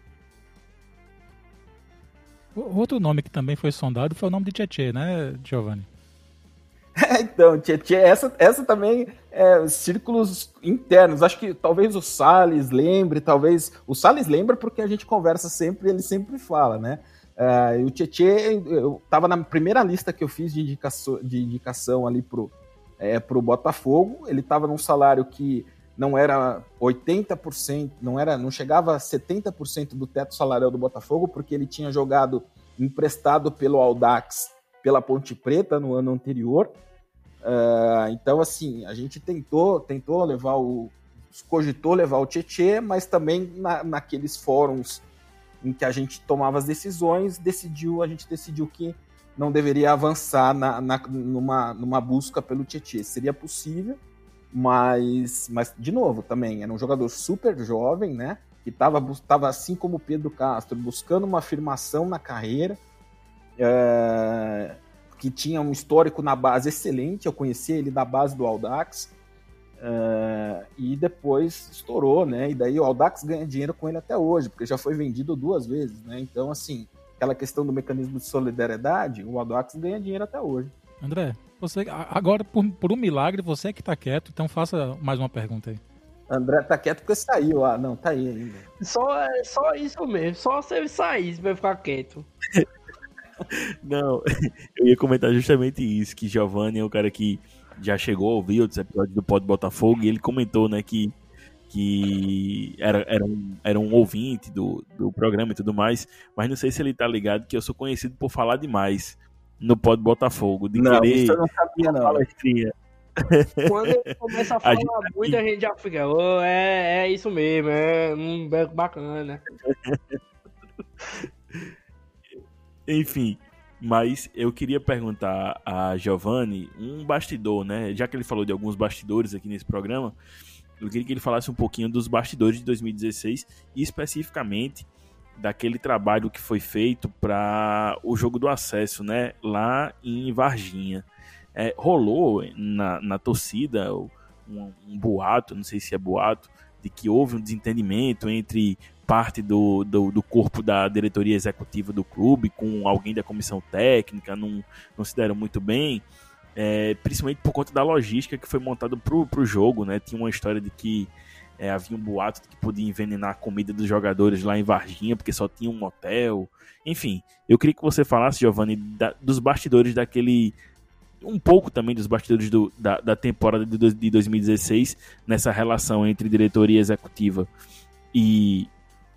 Outro nome que também foi sondado foi o nome de Tietê, né, Giovanni? Então, Tietê, essa, essa também é círculos internos. Acho que talvez o Salles lembre, talvez. O Salles lembra porque a gente conversa sempre ele sempre fala, né? Uh, o Tietê, eu estava na primeira lista que eu fiz de indicação, de indicação ali pro, é, pro Botafogo. Ele estava num salário que não era 80%, não era, não chegava a 70% do teto salarial do Botafogo, porque ele tinha jogado emprestado pelo Audax pela Ponte Preta no ano anterior. Uh, então, assim, a gente tentou, tentou levar o. cogitou levar o Tietê, mas também na, naqueles fóruns em que a gente tomava as decisões, decidiu, a gente decidiu que não deveria avançar na, na numa, numa busca pelo Tietê. Seria possível, mas, mas, de novo, também era um jogador super jovem, né? Que estava tava, assim como o Pedro Castro, buscando uma afirmação na carreira, é, que tinha um histórico na base excelente. Eu conheci ele da base do Aldax. É, e depois estourou, né? E daí o Aldax ganha dinheiro com ele até hoje, porque já foi vendido duas vezes, né? Então, assim, aquela questão do mecanismo de solidariedade, o Aldax ganha dinheiro até hoje. André, você, agora, por, por um milagre, você é que tá quieto, então faça mais uma pergunta aí. André tá quieto porque saiu. Ah, não, tá aí ainda. Só, é só isso mesmo. Só se ele saísse pra ficar quieto. não, eu ia comentar justamente isso, que Giovanni é um cara que já chegou a ouvir outros episódios do Pod Botafogo e ele comentou, né, que, que era, era, um, era um ouvinte do, do programa e tudo mais, mas não sei se ele tá ligado que eu sou conhecido por falar demais no Pod Botafogo. De não, querer isso eu não sabia, não. Palestrinha. Quando ele começa a falar a gente... Muito, a gente já fica, oh, é, é isso mesmo, é um beco bacana. Enfim, mas eu queria perguntar a Giovanni um bastidor, né? Já que ele falou de alguns bastidores aqui nesse programa, eu queria que ele falasse um pouquinho dos bastidores de 2016 e especificamente daquele trabalho que foi feito para o jogo do acesso, né? Lá em Varginha. É, rolou na, na torcida um, um, boato, não sei se é boato, de que houve um desentendimento entre parte do, do, do, corpo da diretoria executiva do clube com alguém da comissão técnica, não, não se deram muito bem, é, principalmente por conta da logística que foi montada para o jogo, né? Tinha uma história de que é, havia um boato de que podia envenenar a comida dos jogadores lá em Varginha, porque só tinha um hotel. Enfim, eu queria que você falasse, Giovanni, da, dos bastidores daquele. Um pouco também dos bastidores do, da, da temporada de, de 2016, nessa relação entre diretoria executiva e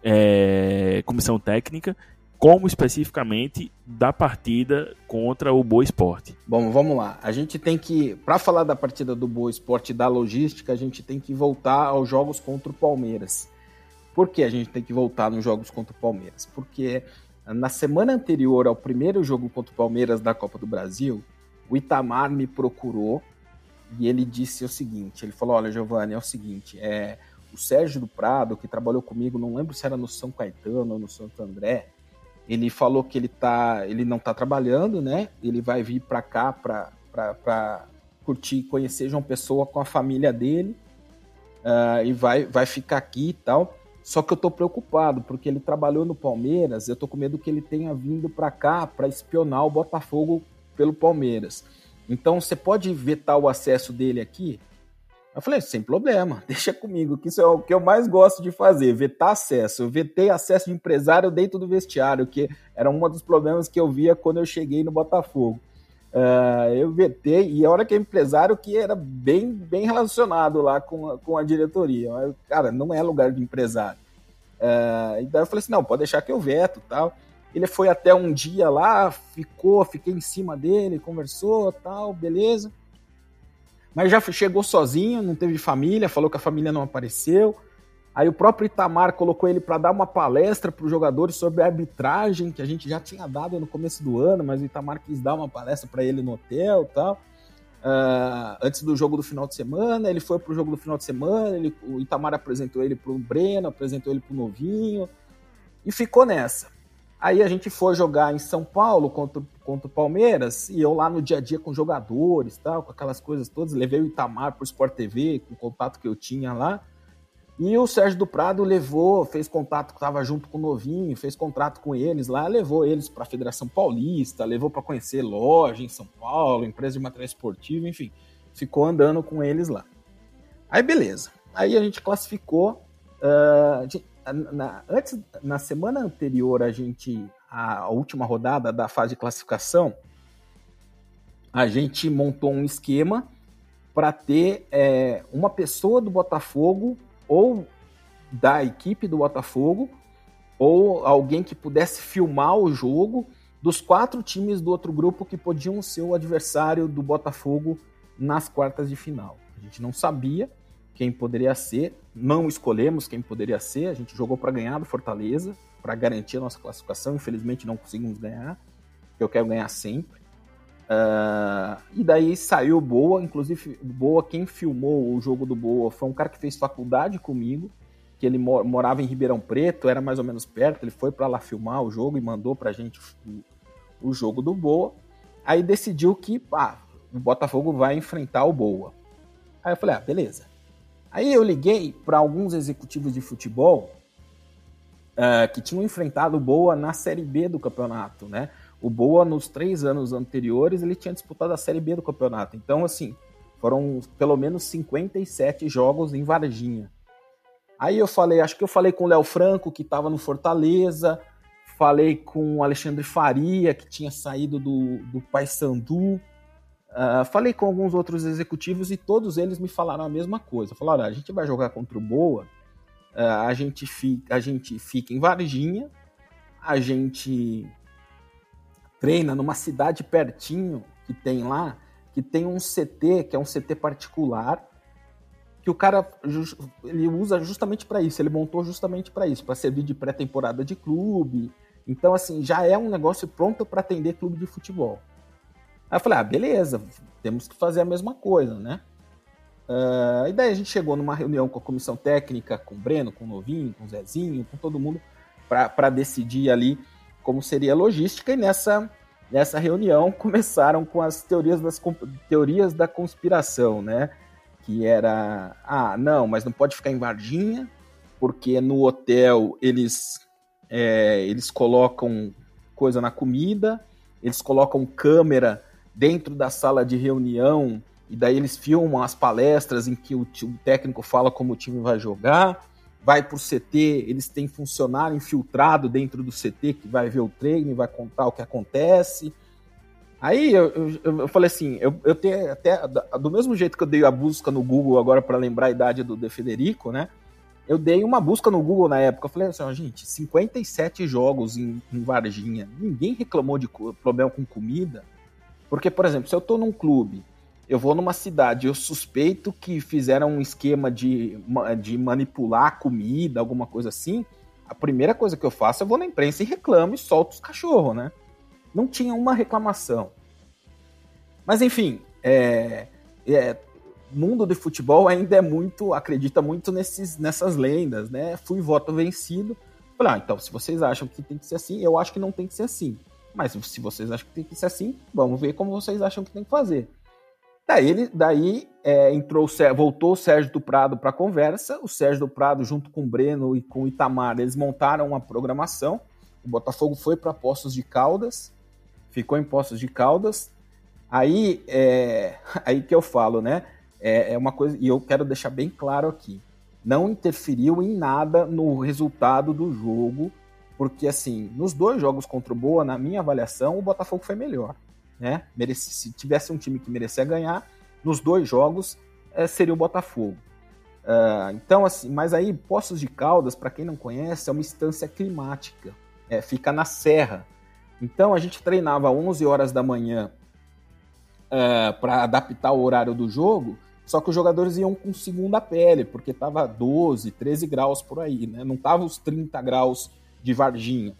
é, comissão técnica como especificamente da partida contra o Boa Esporte. Bom, vamos lá. A gente tem que, para falar da partida do Boa Esporte da logística, a gente tem que voltar aos jogos contra o Palmeiras. Por que a gente tem que voltar nos jogos contra o Palmeiras? Porque na semana anterior ao primeiro jogo contra o Palmeiras da Copa do Brasil, o Itamar me procurou e ele disse o seguinte: ele falou, olha, Giovanni, é o seguinte, é o Sérgio do Prado, que trabalhou comigo, não lembro se era no São Caetano ou no Santo André, ele falou que ele, tá, ele não está trabalhando, né? Ele vai vir para cá para curtir, conhecer João Pessoa com a família dele uh, e vai, vai ficar aqui e tal. Só que eu estou preocupado porque ele trabalhou no Palmeiras. Eu estou com medo que ele tenha vindo para cá para espionar o Botafogo pelo Palmeiras. Então você pode vetar o acesso dele aqui? Eu falei, sem problema, deixa comigo, que isso é o que eu mais gosto de fazer, vetar acesso. Eu vetei acesso de empresário dentro do vestiário, que era um dos problemas que eu via quando eu cheguei no Botafogo. Uh, eu vetei, e a hora que é empresário que era bem, bem relacionado lá com a, com a diretoria. Eu, cara, não é lugar de empresário. Uh, e daí eu falei assim, não, pode deixar que eu veto tal. Ele foi até um dia lá, ficou, fiquei em cima dele, conversou, tal, beleza. Mas já chegou sozinho, não teve família, falou que a família não apareceu. Aí o próprio Itamar colocou ele para dar uma palestra para os jogadores sobre arbitragem, que a gente já tinha dado no começo do ano, mas o Itamar quis dar uma palestra para ele no hotel e tal. Uh, antes do jogo do final de semana, ele foi para o jogo do final de semana, ele, o Itamar apresentou ele para o Breno, apresentou ele para o Novinho, e ficou nessa. Aí a gente foi jogar em São Paulo contra, contra o Palmeiras, e eu lá no dia a dia com jogadores, tal, com aquelas coisas todas, levei o Itamar para o Sport TV, com o contato que eu tinha lá, e o Sérgio do Prado levou, fez contato, estava junto com o Novinho, fez contrato com eles lá, levou eles para a Federação Paulista, levou para conhecer loja em São Paulo, empresa de material esportivo, enfim, ficou andando com eles lá. Aí beleza, aí a gente classificou. Uh, na, antes, na semana anterior, a gente, a, última rodada da fase de classificação, a gente montou um esquema para ter é, uma pessoa do Botafogo ou da equipe do Botafogo ou alguém que pudesse filmar o jogo dos quatro times do outro grupo que podiam ser o adversário do Botafogo nas quartas de final. A gente não sabia quem poderia ser, não escolhemos quem poderia ser, a gente jogou para ganhar do Fortaleza, para garantir a nossa classificação, infelizmente não conseguimos ganhar, eu quero ganhar sempre. Uh, e daí saiu Boa, inclusive Boa, quem filmou o jogo do Boa foi um cara que fez faculdade comigo, que ele morava em Ribeirão Preto, era mais ou menos perto, ele foi para lá filmar o jogo e mandou pra gente o, o jogo do Boa. Aí decidiu que ah, o Botafogo vai enfrentar o Boa. Aí eu falei, ah, beleza. Aí eu liguei para alguns executivos de futebol uh, que tinham enfrentado o Boa na Série B do campeonato, né? O Boa, nos três anos anteriores, ele tinha disputado a Série B do campeonato. Então, assim, foram pelo menos 57 jogos em Varginha. Aí eu falei, acho que eu falei com o Léo Franco, que estava no Fortaleza, falei com o Alexandre Faria, que tinha saído do, do Paysandu, uh, falei com alguns outros executivos e todos eles me falaram a mesma coisa. Falaram, a gente vai jogar contra o Boa, uh, a, gente fica, a gente fica em Varginha, a gente treina numa cidade pertinho que tem lá, que tem um CT, que é um CT particular, que o cara ele usa justamente para isso, ele montou justamente para isso, para servir de pré-temporada de clube. Então, assim, já é um negócio pronto para atender clube de futebol. Aí eu falei, ah, beleza, temos que fazer a mesma coisa, né? Uh, e daí a gente chegou numa reunião com a comissão técnica, com o Breno, com o Novinho, com o Zezinho, com todo mundo, para decidir ali como seria a logística, e nessa, nessa reunião começaram com as teorias, das, teorias da conspiração, né? Que era, ah, não, mas não pode ficar em Varginha, porque no hotel eles, é, eles colocam coisa na comida, eles colocam câmera dentro da sala de reunião, e daí eles filmam as palestras em que o, o técnico fala como o time vai jogar vai para o CT, eles têm funcionário infiltrado dentro do CT que vai ver o treino e vai contar o que acontece. Aí eu, eu, eu falei assim, eu, eu tenho até, do mesmo jeito que eu dei a busca no Google agora para lembrar a idade do De Federico, né? Eu dei uma busca no Google na época, eu falei assim, ó, gente, 57 jogos em, em Varginha, ninguém reclamou de problema com comida, porque, por exemplo, se eu tô num clube eu vou numa cidade, eu suspeito que fizeram um esquema de, de manipular comida, alguma coisa assim. A primeira coisa que eu faço, eu vou na imprensa e reclamo e solto os cachorros, né? Não tinha uma reclamação. Mas enfim, é, é, mundo de futebol ainda é muito, acredita muito nesses, nessas lendas, né? Fui voto vencido. Falei, ah, então, se vocês acham que tem que ser assim, eu acho que não tem que ser assim. Mas se vocês acham que tem que ser assim, vamos ver como vocês acham que tem que fazer. Daí, ele, daí é, entrou, voltou o Sérgio do Prado para a conversa. O Sérgio do Prado, junto com o Breno e com o Itamar, eles montaram uma programação. O Botafogo foi para Poços de Caldas, ficou em Poços de Caldas. Aí, é, aí que eu falo, né? É, é uma coisa, e eu quero deixar bem claro aqui: não interferiu em nada no resultado do jogo, porque assim, nos dois jogos contra o Boa, na minha avaliação, o Botafogo foi melhor. né? Se tivesse um time que merecia ganhar, nos dois jogos é, seria o Botafogo. Uh, então, assim, mas aí Poços de Caldas, para quem não conhece, é uma instância climática, é, fica na serra. Então a gente treinava 11 horas da manhã uh, para adaptar o horário do jogo, só que os jogadores iam com segunda pele, porque tava 12, 13 graus por aí, né? Não tava os 30 graus de Varginha.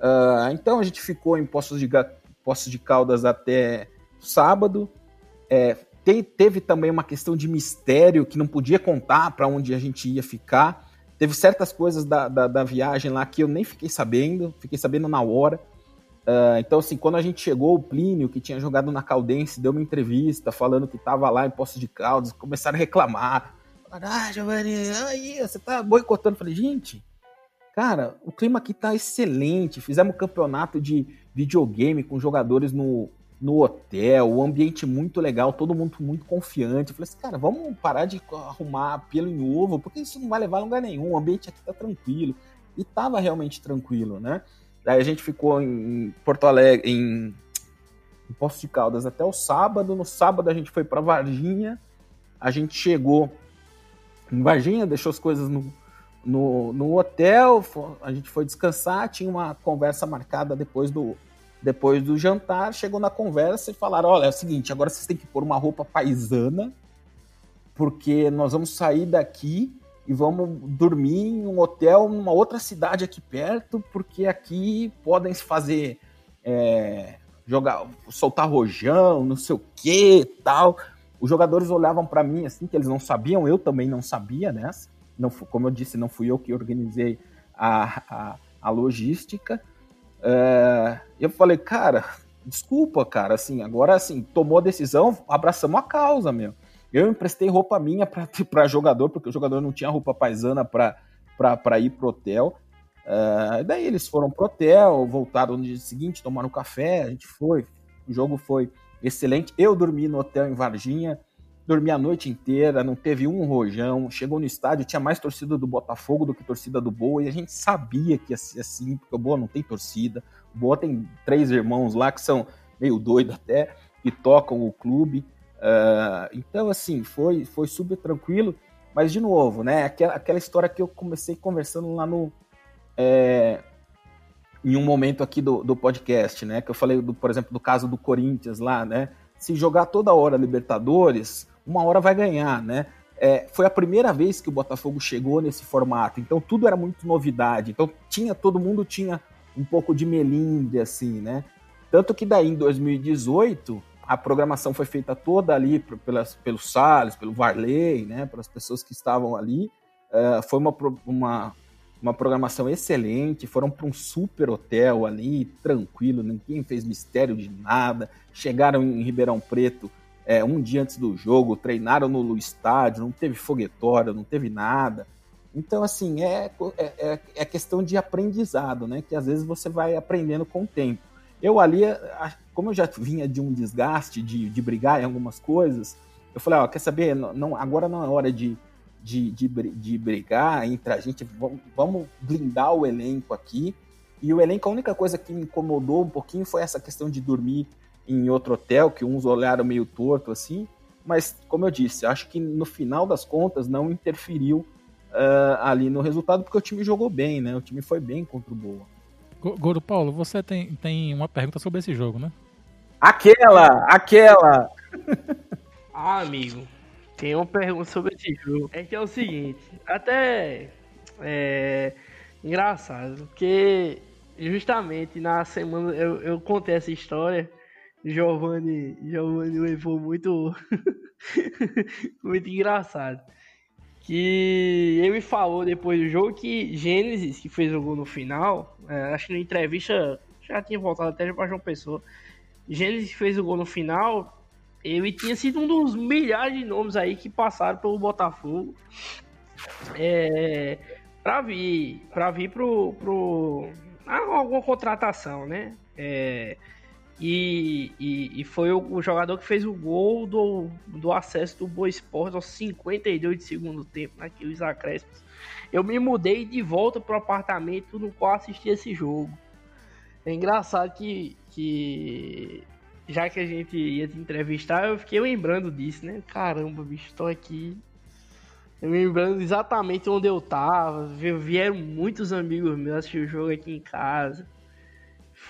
Uh, então a gente ficou em Poços de, Poços de Caldas até sábado. É, te, teve também uma questão de mistério que não podia contar para onde a gente ia ficar. Teve certas coisas da, da, da, viagem lá que eu nem fiquei sabendo, fiquei sabendo na hora. Uh, então, assim, quando a gente chegou, o Plínio, que tinha jogado na Caldense, deu uma entrevista falando que estava lá em Poços de Caldas, começaram a reclamar. Falaram, ah, Giovanni, aí, você tá boicotando. Falei, gente, cara, o clima aqui tá excelente. Fizemos um campeonato de videogame com jogadores no, no hotel, o ambiente muito legal, todo mundo muito confiante. Eu falei assim, cara, vamos parar de arrumar pelo em ovo, porque isso não vai levar a lugar nenhum, o ambiente aqui tá tranquilo. E tava realmente tranquilo, né? Daí a gente ficou em Porto Alegre, em, em Poços de Caldas até o sábado. No sábado a gente foi para Varginha. A gente chegou em Varginha, deixou as coisas no, no, no hotel. A gente foi descansar. Tinha uma conversa marcada depois do, depois do jantar, chegou na conversa e falaram: olha, é o seguinte, agora vocês têm que pôr uma roupa paisana, porque nós vamos sair daqui e vamos dormir em um hotel numa outra cidade aqui perto, porque aqui podem se fazer. É, jogar, soltar rojão, não sei o que tal. Os jogadores olhavam para mim assim, que eles não sabiam, eu também não sabia nessa. Não, como eu disse, não fui eu que organizei a, a, a logística. É, eu falei, cara, desculpa, cara, assim, agora assim, tomou a decisão, abraçamos a causa, meu. Eu emprestei roupa minha para jogador, porque o jogador não tinha roupa paisana para ir pro hotel. Uh, daí eles foram pro hotel, voltaram no dia seguinte, tomaram café, a gente foi. O jogo foi excelente. Eu dormi no hotel em Varginha, dormi a noite inteira, não teve um rojão. Chegou no estádio, tinha mais torcida do Botafogo do que torcida do Boa, e a gente sabia que ia ser assim, porque o Boa não tem torcida. O Boa tem três irmãos lá que são meio doidos até, que tocam o clube. Uh, então, assim, foi, foi super tranquilo. Mas, de novo, né? Aquela, aquela história que eu comecei conversando lá no. É, em um momento aqui do, do podcast, né? Que eu falei, do, por exemplo, do caso do Corinthians lá, né? Se jogar toda hora Libertadores, uma hora vai ganhar, né? É, foi a primeira vez que o Botafogo chegou nesse formato, então tudo era muito novidade. Então tinha todo mundo tinha um pouco de melindre assim, né? Tanto que daí em 2018 a programação foi feita toda ali pelas, pelo Salles, pelo Varley, né? Pelas pessoas que estavam ali. Uh, foi uma, uma, uma programação excelente. Foram para um super hotel ali, tranquilo, ninguém fez mistério de nada. Chegaram em Ribeirão Preto é, um dia antes do jogo, treinaram no estádio, não teve foguetório, não teve nada. Então, assim, é, é, é, é questão de aprendizado, né? Que às vezes você vai aprendendo com o tempo. Eu ali, como eu já vinha de um desgaste, de, de brigar em algumas coisas, eu falei, ó, quer saber, não, agora não é hora de, de, de, de brigar entre a gente, vamos, vamos blindar o elenco aqui. E o elenco, a única coisa que me incomodou um pouquinho foi essa questão de dormir em outro hotel, que uns olharam meio torto assim, mas como eu disse, acho que no final das contas não interferiu uh, ali no resultado, porque o time jogou bem, né? O time foi bem contra o Boa. Goro Paulo, você tem, tem uma pergunta sobre esse jogo, né? Aquela! Aquela! ah, amigo, tem uma pergunta sobre esse jogo. É que é o seguinte, até é engraçado, porque justamente na semana eu, eu contei essa história Giovanni, Giovanni levou muito muito engraçado. Que ele falou depois do jogo que Gênesis, que fez o gol no final, é, acho que na entrevista já tinha voltado até para João Pessoa. Gênesis fez o gol no final, ele tinha sido um dos milhares de nomes aí que passaram pelo Botafogo. É, para vir, para vir pro, pro alguma contratação, né? É, e, e, e, foi o, o, jogador que fez o gol do, do acesso do Boa Esporte aos 52 de segundo tempo, naqueles né, acréscimos. Eu me mudei de volta pro apartamento no qual assisti esse jogo. É engraçado que, que já que a gente ia te entrevistar, eu fiquei lembrando disso, né? Caramba, bicho, tô aqui. Eu lembrando exatamente onde eu tava. Vieram muitos amigos meus assistir o jogo aqui em casa.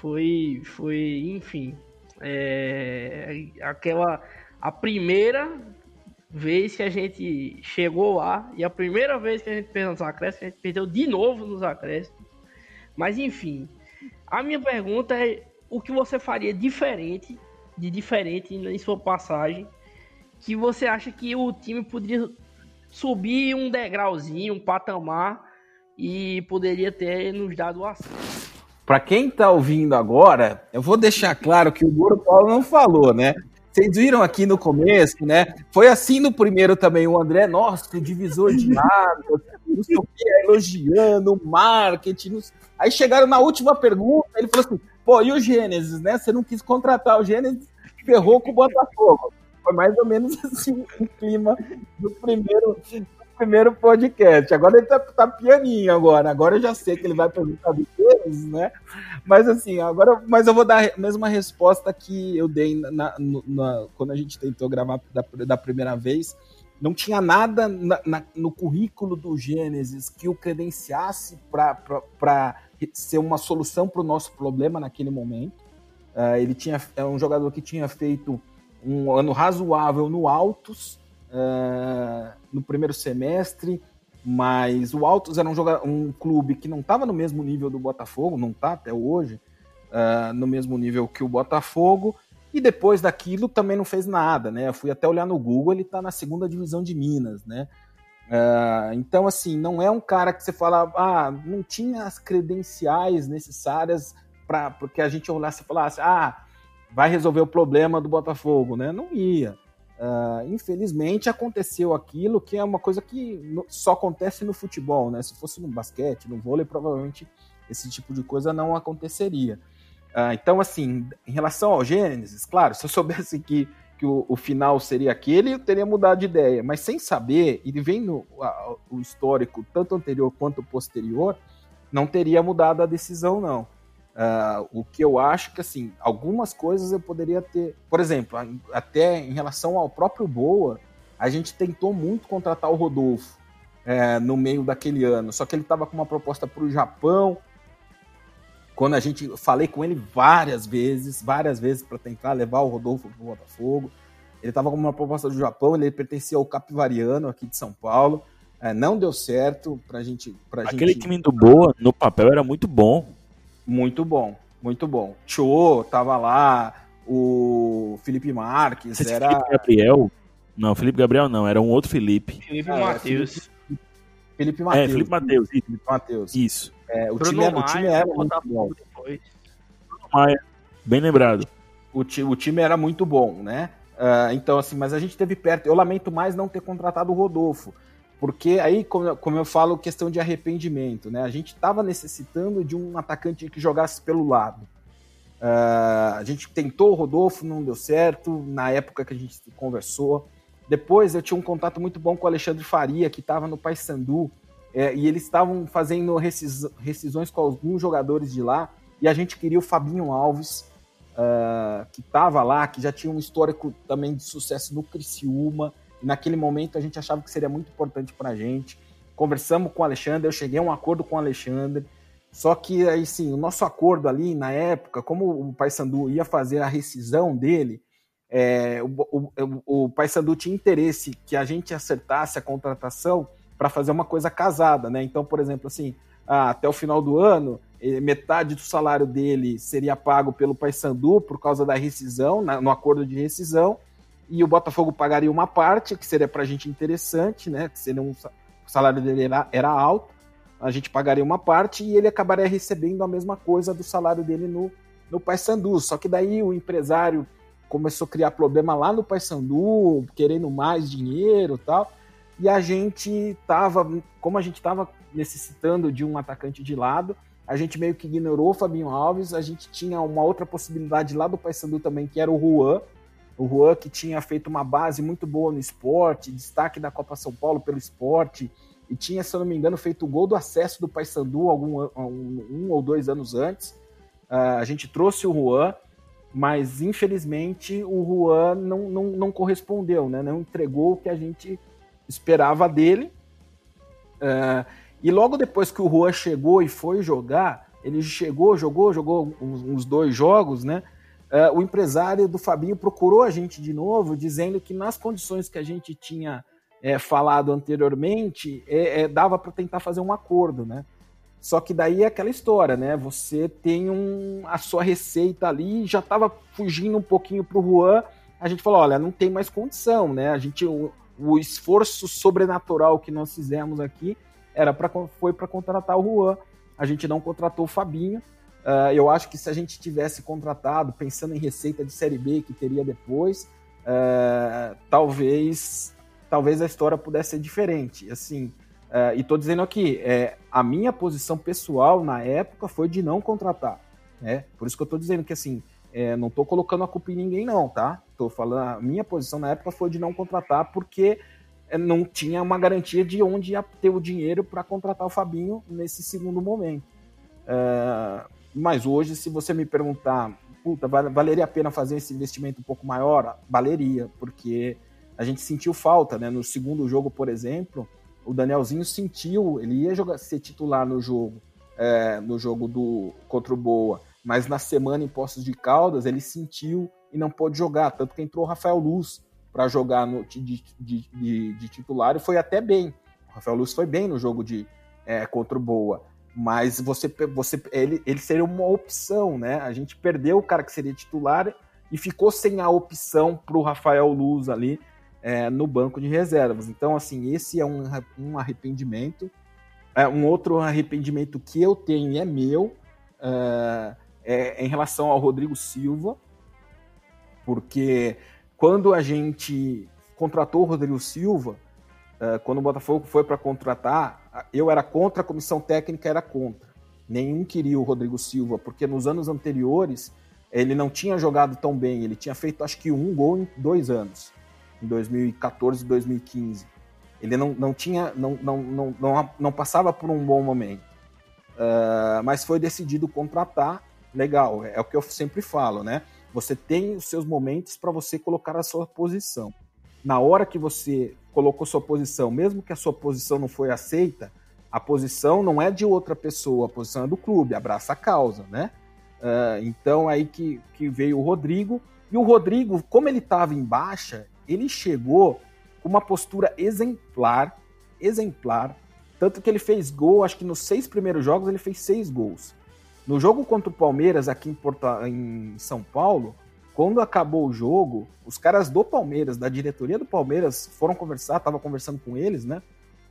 Foi. Foi. Enfim. É, aquela. A primeira vez que a gente chegou lá e a primeira vez que a gente perdeu nos acréscimos, a gente perdeu de novo nos acréscimos. Mas enfim, a minha pergunta é o que você faria diferente, de diferente em sua passagem, que você acha que o time poderia subir um degrauzinho, um patamar e poderia ter nos dado o acesso. Para quem está ouvindo agora, eu vou deixar claro que o Goro Paulo não falou, né? Vocês viram aqui no começo, né? Foi assim no primeiro também, o André, nossa, o divisor de águas, não sei o que, elogiando o marketing. Aí chegaram na última pergunta, ele falou assim, pô, e o Gênesis, né? Você não quis contratar o Gênesis, ferrou com o Botafogo. Foi mais ou menos assim o clima do primeiro, primeiro podcast. Agora ele tá, tá pianinho agora. Agora eu já sei que ele vai perguntar do Gênesis, né? Mas assim, agora, mas eu vou dar a mesma resposta que eu dei na, na, quando a gente tentou gravar da, da primeira vez. Não tinha nada na, na, no currículo do Gênesis que o credenciasse para ser uma solução para o nosso problema naquele momento. Uh, ele tinha, é um jogador que tinha feito um ano razoável no Altos uh, no primeiro semestre, mas o Altos era um, um clube que não estava no mesmo nível do Botafogo, não está até hoje, uh, no mesmo nível que o Botafogo, e depois daquilo também não fez nada, né? Eu fui até olhar no Google, ele está na segunda divisão de Minas, né? Uh, então, assim, não é um cara que você fala, ah, não tinha as credenciais necessárias para porque a gente olhasse e falasse, ah, vai resolver o problema do Botafogo, né? Não ia. Uh, infelizmente aconteceu aquilo que é uma coisa que só acontece no futebol, né? Se fosse no basquete, no vôlei, provavelmente esse tipo de coisa não aconteceria. Uh, então, assim, em relação ao Gênesis, claro, se eu soubesse que, que o, o, final seria aquele, eu teria mudado de ideia. Mas sem saber, e vendo o histórico, tanto anterior quanto posterior, não teria mudado a decisão, não. Uh, o que eu acho que, assim, algumas coisas eu poderia ter. Por exemplo, até em relação ao próprio Boa, a gente tentou muito contratar o Rodolfo é, no meio daquele ano, só que ele estava com uma proposta para o Japão. Quando a gente falei com ele várias vezes, várias vezes para tentar levar o Rodolfo para o Botafogo, ele estava com uma proposta do Japão, ele pertencia ao Capivariano aqui de São Paulo. É, não deu certo pra gente. Pra Aquele gente... time do Boa, no papel, era muito bom. Muito bom, muito bom. Cho tava lá, o Felipe Marques, Você era. Felipe Gabriel? Não, Felipe Gabriel não, era um outro Felipe. Felipe ah, Matheus. Felipe Matheus. É, Felipe Matheus. Isso. Felipe Matheus. Isso. É, o, time, Maia, o time era muito bom. Maia, bem lembrado. O, ti, o time era muito bom, né? Uh, então, assim, mas a gente teve perto. Eu lamento mais não ter contratado o Rodolfo. Porque aí, como, eu falo, questão de arrependimento, né? A gente estava necessitando de um atacante que jogasse pelo lado. Uh, a gente tentou o Rodolfo, não deu certo, na época que a gente conversou. Depois eu tinha um contato muito bom com o Alexandre Faria, que estava no Paysandu, é, e eles estavam fazendo rescis, rescisões com alguns jogadores de lá, e a gente queria o Fabinho Alves, uh, que estava lá, que já tinha um histórico também de sucesso no Criciúma, naquele momento a gente achava que seria muito importante para a gente. Conversamos com o Alexandre, eu cheguei a um acordo com o Alexandre. Só que aí sim, o nosso acordo ali na época, como o Paysandu ia fazer a rescisão dele, é, o, o, o Paysandu tinha interesse que a gente acertasse a contratação para fazer uma coisa casada, né? Então, por exemplo, assim, ah, até o final do ano, eh, metade do salário dele seria pago pelo Paysandu por causa da rescisão, no acordo de rescisão, e o Botafogo pagaria uma parte, que seria para a gente interessante, né? Que seria um, o salário dele era, era alto, a gente pagaria uma parte e ele acabaria recebendo a mesma coisa do salário dele no, no Paysandu. Só que daí o empresário começou a criar problema lá no Paysandu, querendo mais dinheiro e tal. E a gente tava, como a gente estava necessitando de um atacante de lado, a gente meio que ignorou o Fabinho Alves, a gente tinha uma outra possibilidade lá do Paysandu também, que era o Juan, o Juan, que tinha feito uma base muito boa no esporte, destaque da Copa São Paulo pelo esporte, e tinha, se eu não me engano, feito o gol do acesso do Paysandu algum um, um ou dois anos antes. Uh, a gente trouxe o Juan, mas infelizmente o Juan não, não, não correspondeu, né? não entregou o que a gente esperava dele. Uh, e logo depois que o Juan chegou e foi jogar, ele chegou, jogou, jogou uns, uns dois jogos, né? Uh, o empresário do Fabinho procurou a gente de novo, dizendo que nas condições que a gente tinha é, falado anteriormente, é, é, dava para tentar fazer um acordo, né? Só que daí é aquela história, né? Você tem um, a sua receita ali, já estava fugindo um pouquinho para o Juan. A gente falou, olha, não tem mais condição, né? A gente, o, o esforço sobrenatural que nós fizemos aqui era para foi para contratar o Juan. A gente não contratou o Fabinho. Uh, eu acho que se a gente tivesse contratado, pensando em receita de série B que teria depois, uh, talvez talvez a história pudesse ser diferente. Assim, Uh, e estou dizendo aqui, é, a minha posição pessoal na época foi de não contratar. Né? Por isso que eu estou dizendo que assim, é, não estou colocando a culpa em ninguém, não, tá? Estou falando, a minha posição na época foi de não contratar porque é, não tinha uma garantia de onde ia ter o dinheiro para contratar o Fabinho nesse segundo momento. Uh, mas hoje, se você me perguntar, puta, valeria a pena fazer esse investimento um pouco maior? Valeria, porque a gente sentiu falta, né? No segundo jogo, por exemplo, o Danielzinho sentiu, ele ia jogar, ser titular no jogo, é, no jogo do contra o Boa, mas na semana em Poços de Caldas ele sentiu e não pôde jogar, tanto que entrou o Rafael Luz para jogar no, de, de, de, de, titular e foi até bem. O Rafael Luz foi bem no jogo de é, contra o Boa, mas você, você ele, ele seria uma opção, né? A gente perdeu o cara que seria titular e ficou sem a opção para o Rafael Luz ali é, no banco de reservas. Então, assim, esse é um, um arrependimento. É, um outro arrependimento que eu tenho e é meu é, é em relação ao Rodrigo Silva, porque quando a gente contratou o Rodrigo Silva, é, quando o Botafogo foi para contratar, eu era contra, a comissão técnica era contra. Nenhum queria o Rodrigo Silva, porque nos anos anteriores ele não tinha jogado tão bem, ele tinha feito acho que um gol em dois anos em 2014 e 2015. Ele não, não tinha, não, não, não, não, não passava por um bom momento. Uh, mas foi decidido contratar, legal, é, o que eu sempre falo, né? Você tem os seus momentos para você colocar a sua posição. Na hora que você colocou sua posição, mesmo que a sua posição não foi aceita, a posição não é de outra pessoa, a posição é do clube, abraça a causa, né? Uh, então aí que, que veio o Rodrigo, e o Rodrigo, como ele estava em baixa, ele chegou com uma postura exemplar, exemplar, tanto que ele fez gol, acho que nos seis primeiros jogos ele fez seis gols. No jogo contra o Palmeiras aqui em, Porta, em São Paulo, quando acabou o jogo, os caras do Palmeiras, da diretoria do Palmeiras, foram conversar, tava conversando com eles, né?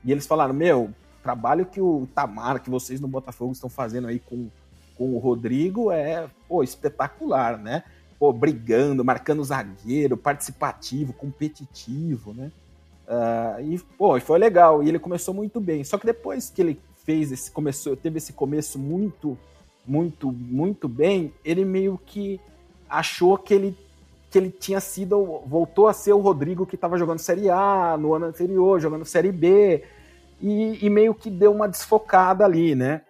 E eles falaram: Meu, trabalho que o Tamar, que vocês no Botafogo estão fazendo aí com, com o Rodrigo é pô, espetacular, né? pô, brigando, marcando zagueiro, participativo, competitivo, né? Uh, e, pô, foi legal. E ele começou muito bem. Só que depois que ele fez esse, começou, teve esse começo muito, muito, muito bem, ele meio que achou que ele que ele tinha sido, voltou a ser o Rodrigo que estava jogando Série A no ano anterior, jogando Série B, e, e meio que deu uma desfocada ali, né?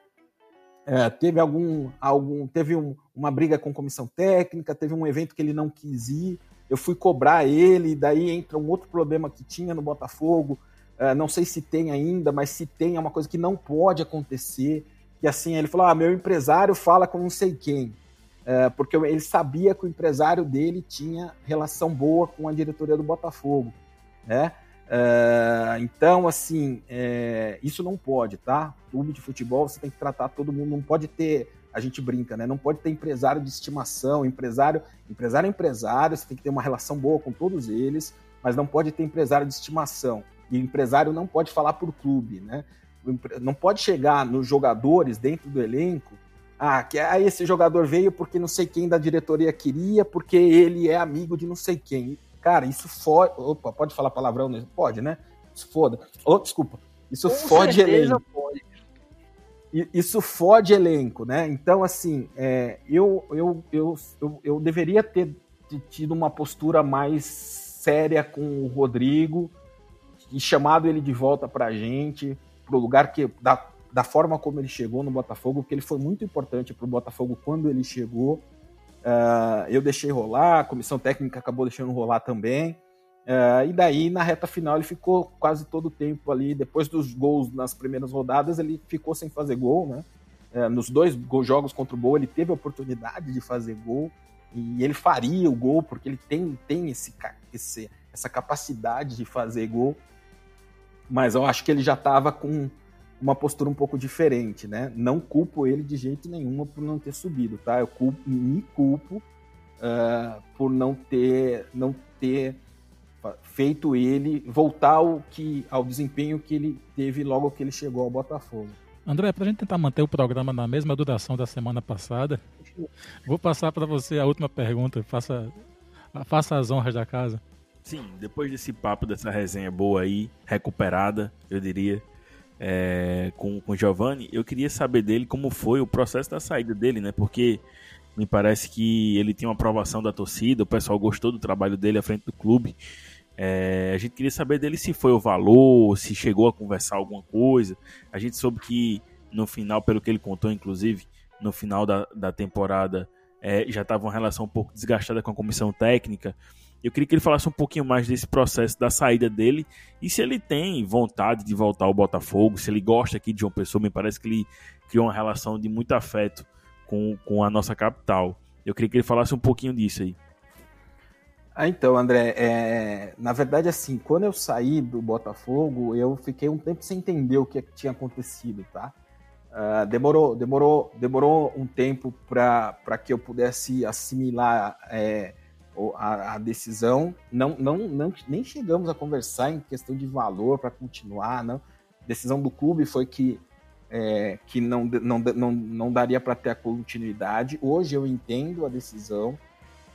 É, teve algum, algum teve um, uma briga com comissão técnica, teve um evento que ele não quis ir, eu fui cobrar ele, daí entra um outro problema que tinha no Botafogo, é, não sei se tem ainda, mas se tem é uma coisa que não pode acontecer, que assim, ele falou, ah, meu empresário fala com não sei quem, porque ele sabia que o empresário dele tinha relação boa com a diretoria do Botafogo, né? Uh, então, assim, é, isso não pode, tá? Clube de futebol, você tem que tratar todo mundo, não pode ter, a gente brinca, né? Não pode ter empresário de estimação, empresário, empresário é empresário, você tem que ter uma relação boa com todos eles, mas não pode ter empresário de estimação. E empresário não pode falar por clube, né? Não pode chegar nos jogadores dentro do elenco, ah, que aí esse jogador veio porque não sei quem da diretoria queria, porque ele é amigo de não sei quem. Cara, isso fode. Opa, pode falar palavrão? Né? Pode, né? Isso foda. Oh, desculpa. Isso Com fode elenco. Pode. Isso fode elenco, né? Então, assim, é, eu, eu, eu, eu, eu deveria ter tido uma postura mais séria com o Rodrigo e chamado ele de volta pra gente, pro lugar que. Da, da forma como ele chegou no Botafogo, porque ele foi muito importante pro Botafogo quando ele chegou. Uh, eu deixei rolar, a comissão técnica acabou deixando rolar também. Uh, e daí, na reta final, ele ficou quase todo o tempo ali. Depois dos gols nas primeiras rodadas, ele ficou sem fazer gol, né? Uh, nos dois jogos contra o Boa, ele teve a oportunidade de fazer gol. E ele faria o gol, porque ele tem, tem esse, esse, essa capacidade de fazer gol. Mas eu acho que ele já estava com uma postura um pouco diferente, né? Não culpo ele de jeito nenhum por não ter subido, tá? Eu culpo, me culpo uh, por não ter, não ter feito ele voltar ao, que, ao desempenho que ele teve logo que ele chegou ao Botafogo. André, para a gente tentar manter o programa na mesma duração da semana passada, vou passar para você a última pergunta. Faça, faça as honras da casa. Sim, depois desse papo, dessa resenha boa aí, recuperada, eu diria, é, com, com o Giovanni, eu queria saber dele como foi o processo da saída dele, né? Porque me parece que ele tinha uma aprovação da torcida, o pessoal gostou do trabalho dele à frente do clube. É, a gente queria saber dele se foi o valor, se chegou a conversar alguma coisa. A gente soube que no final, pelo que ele contou, inclusive, no final da, da temporada, é, já estava uma relação um pouco desgastada com a comissão técnica. Eu queria que ele falasse um pouquinho mais desse processo da saída dele e se ele tem vontade de voltar ao Botafogo, se ele gosta aqui de João Pessoa. Me parece que ele criou uma relação de muito afeto com, com a nossa capital. Eu queria que ele falasse um pouquinho disso aí. Ah, então, André, é... na verdade, assim, quando eu saí do Botafogo, eu fiquei um tempo sem entender o que tinha acontecido, tá? Uh, demorou, demorou, demorou um tempo para que eu pudesse assimilar é, a, a, decisão. Não, não, não, nem chegamos a conversar em questão de valor para continuar, não. A decisão do clube foi que, é, que não, não, não, não daria para ter a continuidade. Hoje eu entendo a decisão.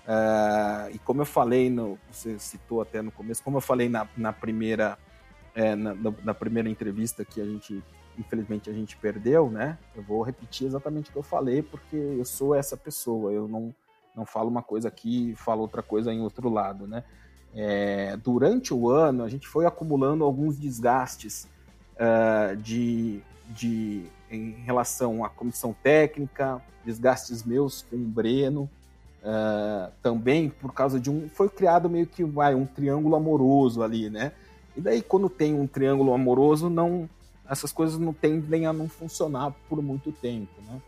Uh, e como eu falei, no, você citou até no começo, como eu falei na, na primeira é, na, na, primeira entrevista que a gente, infelizmente, a gente perdeu, né? Eu vou repetir exatamente o que eu falei, porque eu sou essa pessoa, eu não, não falo uma coisa aqui falo outra coisa em outro lado, né? É, durante o ano, a gente foi acumulando alguns desgastes uh, de, de, em relação à comissão técnica, desgastes meus com o Breno, uh, também por causa de um. Foi criado meio que vai, um triângulo amoroso ali, né? E daí, quando tem um triângulo amoroso, não essas coisas não tendem a não funcionar por muito tempo, né?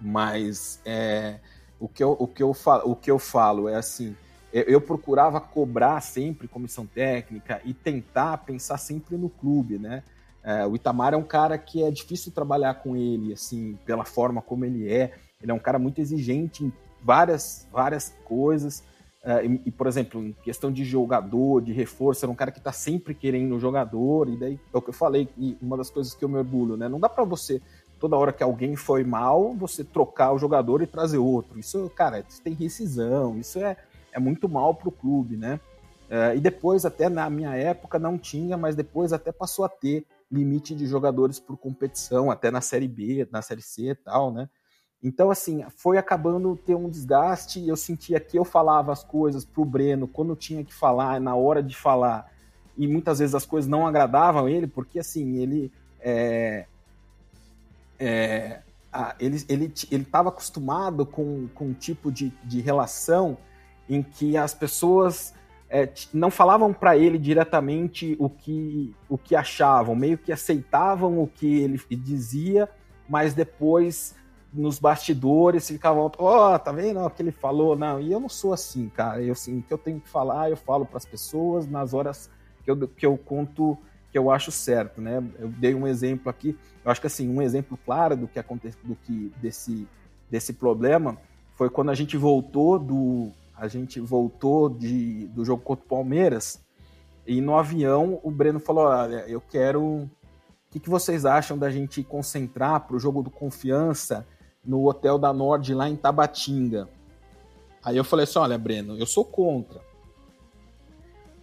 Mas é, o que eu, o que eu, falo, o que eu falo é assim, eu, eu procurava cobrar sempre comissão técnica e tentar pensar sempre no clube, né? É, o Itamar é um cara que é difícil trabalhar com ele, assim, pela forma como ele é. Ele é um cara muito exigente em várias, várias coisas. É, e, e, por exemplo, em questão de jogador, de reforço, era um cara que está sempre querendo um jogador. E daí é o que eu falei, e uma das coisas que eu me orgulho, né? Não dá para você toda hora que alguém foi mal, você trocar o jogador e trazer outro. Isso, cara, isso tem rescisão, isso é, é muito mal para o clube, né? É, e depois, até na minha época, não tinha, mas depois até passou a ter limite de jogadores por competição, até na Série B, na Série C e tal, né? Então, assim, foi acabando ter um desgaste. Eu sentia que eu falava as coisas pro Breno quando tinha que falar, na hora de falar, e muitas vezes as coisas não agradavam ele, porque, assim, ele é, é, a, ele ele estava acostumado com, com um tipo de, de relação em que as pessoas é, não falavam para ele diretamente o que, o que achavam, meio que aceitavam o que ele dizia, mas depois nos bastidores ficavam, ó, oh, tá vendo o que ele falou? Não, e eu não sou assim, cara. Eu, assim, o que eu tenho que falar, eu falo para as pessoas nas horas que eu, que eu conto que eu acho certo, né? Eu dei um exemplo aqui, eu acho que assim, um exemplo claro do que aconteceu, do que desse desse problema foi quando a gente voltou do a gente voltou de, do jogo contra o Palmeiras e no avião o Breno falou: olha, eu quero. O que, que vocês acham da gente concentrar para o jogo do confiança no hotel da Nord lá em Tabatinga? Aí eu falei assim: olha, Breno, eu sou contra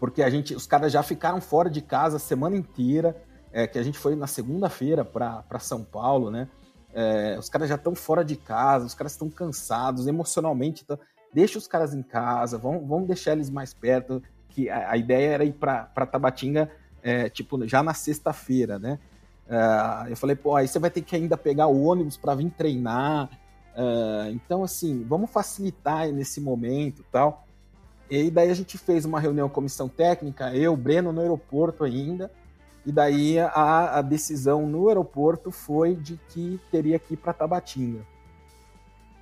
porque a gente, os caras já ficaram fora de casa a semana inteira, é, que a gente foi na segunda-feira para São Paulo, né? É, os caras já estão fora de casa, os caras estão cansados emocionalmente. Então, deixa os caras em casa, vamos, vamos deixar eles mais perto. Que a, a ideia era ir para Tabatinga, é, tipo, já na sexta-feira, né? É, eu falei, pô, aí você vai ter que ainda pegar o ônibus para vir treinar. Uh, então, assim, vamos facilitar nesse momento tal. E daí a gente fez uma reunião comissão técnica, eu, Breno, no aeroporto ainda. E daí a, a decisão no aeroporto foi de que teria que ir para Tabatinga.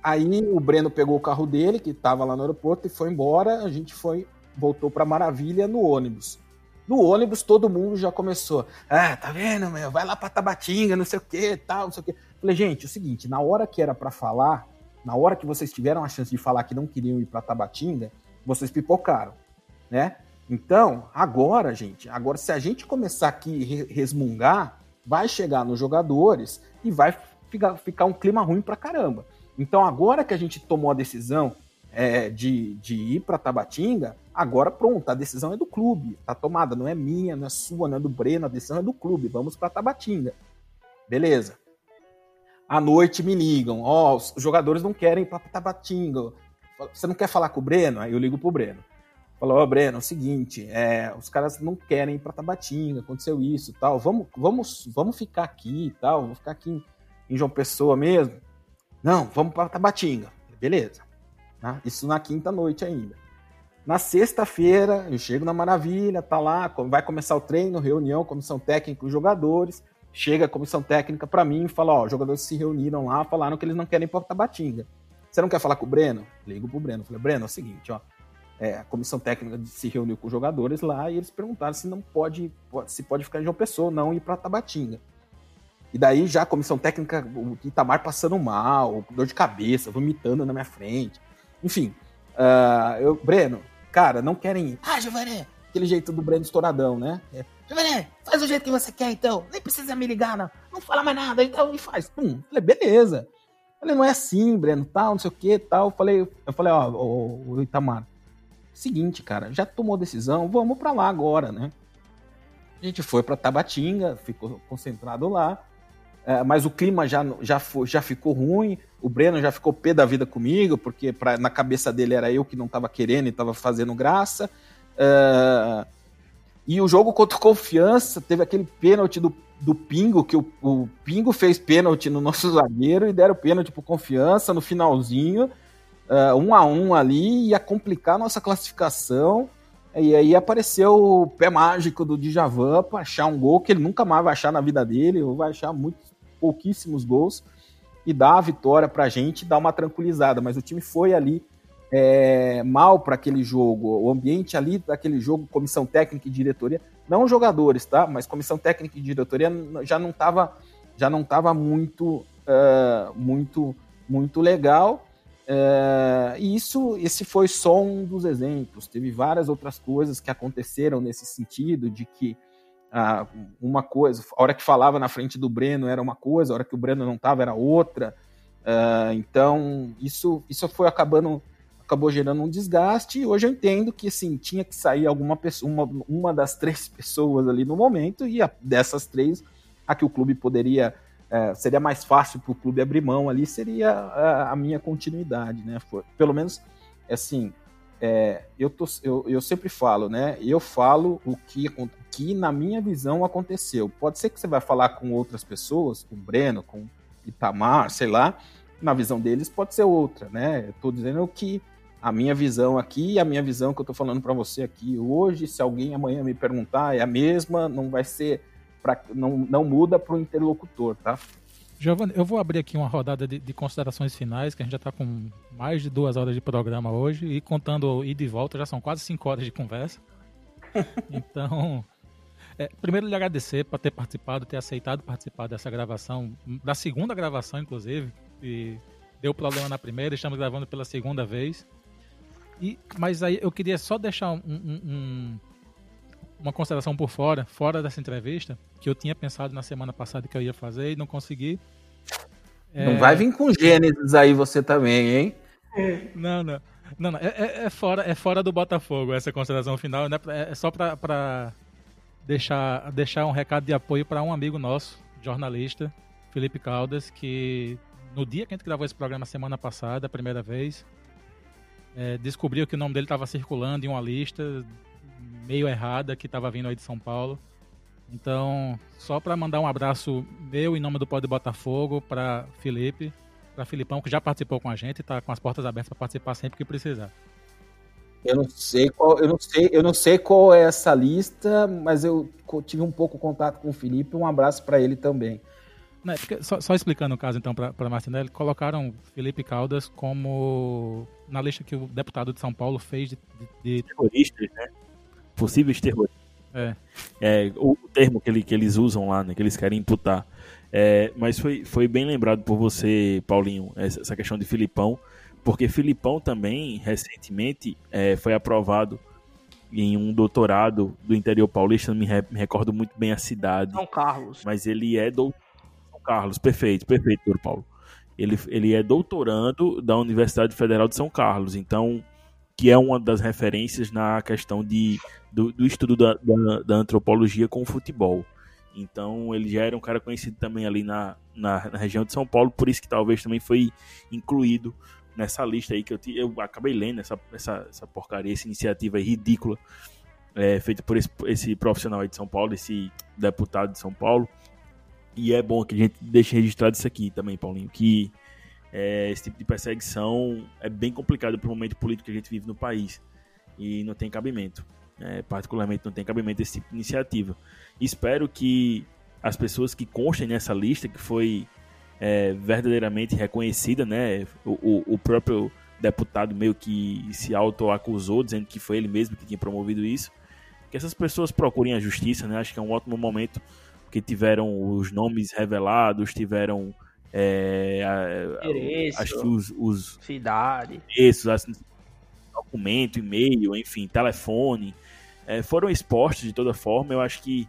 Aí o Breno pegou o carro dele, que estava lá no aeroporto, e foi embora. A gente foi, voltou para Maravilha no ônibus. No ônibus, todo mundo já começou. Ah, tá vendo, meu? Vai lá pra Tabatinga, não sei o que, tal, não sei o que. Falei, gente, é o seguinte, na hora que era para falar, na hora que vocês tiveram a chance de falar que não queriam ir pra Tabatinga, vocês pipocaram, né? Então, agora, gente, agora se a gente começar aqui resmungar, vai chegar nos jogadores e vai ficar, ficar um clima ruim pra caramba. Então, agora que a gente tomou a decisão é, de, de ir para Tabatinga, agora pronto, a decisão é do clube, tá tomada, não é minha, não é sua, não é do Breno, a decisão é do clube, vamos para Tabatinga. Beleza. À noite me ligam, ó, oh, os jogadores não querem ir para Tabatinga. Você não quer falar com o Breno? Aí eu ligo pro Breno. Falou, oh, Breno, é o seguinte, é, os caras não querem ir para Tabatinga, aconteceu isso tal, vamos, vamos, vamos ficar aqui e tal, vou ficar aqui em, em João Pessoa mesmo. Não, vamos para Tabatinga. Beleza. Tá? Isso na quinta noite ainda. Na sexta-feira, eu chego na Maravilha, tá lá, vai começar o treino, reunião, comissão técnica, os jogadores. Chega a comissão técnica para mim e fala: Ó, os jogadores se reuniram lá, falaram que eles não querem ir para Tabatinga. Você não quer falar com o Breno? Ligo pro Breno. Falei: Breno, é o seguinte, ó. É, a comissão técnica se reuniu com os jogadores lá e eles perguntaram se não pode, se pode ficar em João Pessoa, não ir para Tabatinga. E daí já a comissão técnica, o Itamar passando mal, dor de cabeça, vomitando na minha frente. Enfim, uh, eu, Breno, cara, não querem ir. Ah, Giovanni, aquele jeito do Breno estouradão, né? É, Giovanni, faz o jeito que você quer então. Nem precisa me ligar, não. Não fala mais nada, então, e faz. Pum. Falei, beleza. Falei, não é assim, Breno, tal, não sei o que, tal. Falei, eu falei, ó, o, Itamar, seguinte, cara, já tomou decisão, vamos para lá agora, né? A gente foi para Tabatinga, ficou concentrado lá. É, mas o clima já, já, já ficou ruim. O Breno já ficou pé da vida comigo, porque pra, na cabeça dele era eu que não estava querendo e estava fazendo graça. É, e o jogo contra Confiança teve aquele pênalti do, do Pingo, que o, o Pingo fez pênalti no nosso zagueiro e deram pênalti por Confiança no finalzinho. Uh, um a um ali, ia complicar nossa classificação. E aí apareceu o pé mágico do Djavan para achar um gol que ele nunca mais vai achar na vida dele, ou vai achar muito pouquíssimos gols e dá a vitória para a gente, dá uma tranquilizada. Mas o time foi ali é, mal para aquele jogo. O ambiente ali daquele jogo, comissão técnica e diretoria, não jogadores, tá? Mas comissão técnica e diretoria já não estava já não tava muito uh, muito muito legal. Uh, e isso, esse foi só um dos exemplos. Teve várias outras coisas que aconteceram nesse sentido de que ah, uma coisa, a hora que falava na frente do Breno era uma coisa, a hora que o Breno não estava era outra. Uh, então, isso, isso foi acabando, acabou gerando um desgaste, e hoje eu entendo que assim, tinha que sair alguma pessoa, uma, uma das três pessoas ali no momento, e a, dessas três, a que o clube poderia. Uh, seria mais fácil para o clube abrir mão ali, seria a, a minha continuidade, né? Foi, pelo menos, assim, é, eu, tô, eu, eu sempre falo, né? Eu falo o que, que, na minha visão, aconteceu. Pode ser que você vai falar com outras pessoas, com o Breno, com Itamar, sei lá, na visão deles pode ser outra, né? Eu dizendo que a minha visão aqui, a minha visão que eu tô falando para você aqui hoje, se alguém amanhã me perguntar, é a mesma, não vai ser, pra, não, não muda para o interlocutor, tá? Giovanni, eu vou abrir aqui uma rodada de, de, considerações finais, que a gente já está com mais de duas horas de programa hoje, e contando ida e volta, já são quase cinco horas de conversa. Então, é, primeiro lhe agradecer por ter participado, ter aceitado participar dessa gravação, da segunda gravação, inclusive, e deu problema na primeira, estamos gravando pela segunda vez. E, mas aí eu queria só deixar um, um, um uma consideração por fora, fora dessa entrevista, que eu tinha pensado na semana passada que eu ia fazer e não consegui. Não é... vai vir com Gênesis aí você também, hein? Não, não. Não, não. É, é, é, fora, é fora do Botafogo essa consideração final. Né? É só para deixar, deixar um recado de apoio para um amigo nosso, jornalista, Felipe Caldas, que no dia que a gente gravou esse programa semana passada, a primeira vez, é, descobriu que o nome dele estava circulando em uma lista meio errada que estava vindo aí de São Paulo. Então, só para mandar um abraço meu em nome do Pode Botafogo para Felipe, para Filipão, que já participou com a gente está com as portas abertas para participar sempre que precisar. Eu não sei qual, eu não sei, eu não sei qual é essa lista, mas eu tive um pouco contato com o Felipe. Um abraço para ele também. Né, só, só, explicando o caso então para Martinelli, colocaram Felipe Caldas como na lista que o deputado de São Paulo fez de, de, de... terroristas, né? Possíveis terroristas. É. é. o termo que, ele, que eles usam lá, né, que eles querem imputar. É, mas foi, foi bem lembrado por você, Paulinho, essa questão de Filipão, porque Filipão também, recentemente, é, foi aprovado em um doutorado do interior paulista, não me, re, me, recordo muito bem a cidade. São Carlos. Mas ele é do São Carlos, perfeito, perfeito, doutor Paulo. Ele, ele é doutorando da Universidade Federal de São Carlos, então que é uma das referências na questão de, do, do estudo da, da, da, antropologia com o futebol. Então ele já era um cara conhecido também ali na, na, na, região de São Paulo, por isso que talvez também foi incluído nessa lista aí que eu, eu acabei lendo essa, essa, essa porcaria, essa iniciativa ridícula é, feita por esse, esse profissional aí de São Paulo, esse deputado de São Paulo. E é bom que a gente deixe registrado isso aqui também, Paulinho, que é, esse tipo de perseguição é bem complicado para o momento político que a gente vive no país e não tem cabimento. É, particularmente não tem cabimento esse tipo de iniciativa. Espero que as pessoas que constem nessa lista, que foi é, verdadeiramente reconhecida, né? O, o, próprio deputado meio que se auto-acusou, dizendo que foi ele mesmo que tinha promovido isso. Que essas pessoas procurem a justiça, né? Acho que é um ótimo momento, porque tiveram os nomes revelados, tiveram. É, acho que os, os cidade, esses, assim, documento, e-mail, enfim, telefone, é, foram expostos de toda forma. Eu acho que,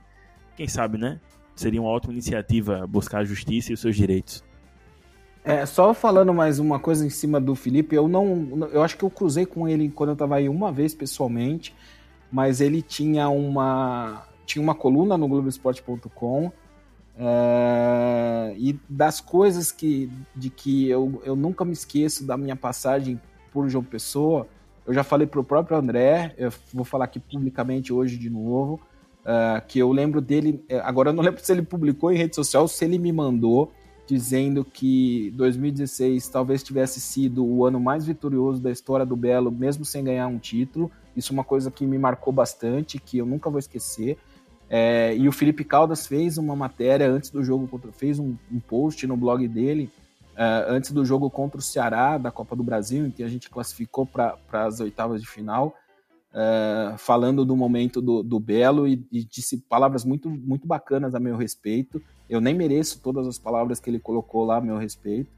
quem sabe, né? seria uma ótima iniciativa buscar a justiça e os seus direitos. É, só falando mais uma coisa em cima do Felipe, eu não. Eu acho que eu cruzei com ele quando eu estava aí uma vez pessoalmente, mas ele tinha uma. Tinha uma coluna no Globoesporte.com. É, e das coisas que de que eu, eu nunca me esqueço da minha passagem por João Pessoa, eu já falei para o próprio André, eu vou falar aqui publicamente hoje de novo. Uh, que eu lembro dele. Eh, agora eu não lembro se ele publicou em rede social se ele me mandou dizendo que 2016 talvez tivesse sido o ano mais vitorioso da história do Belo, mesmo sem ganhar um título. Isso é uma coisa que me marcou bastante, que eu nunca vou esquecer. É, e o Felipe Caldas fez uma matéria antes do jogo contra, fez um, um post no blog dele uh, antes do jogo contra o Ceará da Copa do Brasil, em que a gente classificou para as oitavas de final uh, falando do momento do, do Belo e, e, disse palavras muito, muito bacanas a meu respeito. Eu nem mereço todas as palavras que ele colocou lá a meu respeito,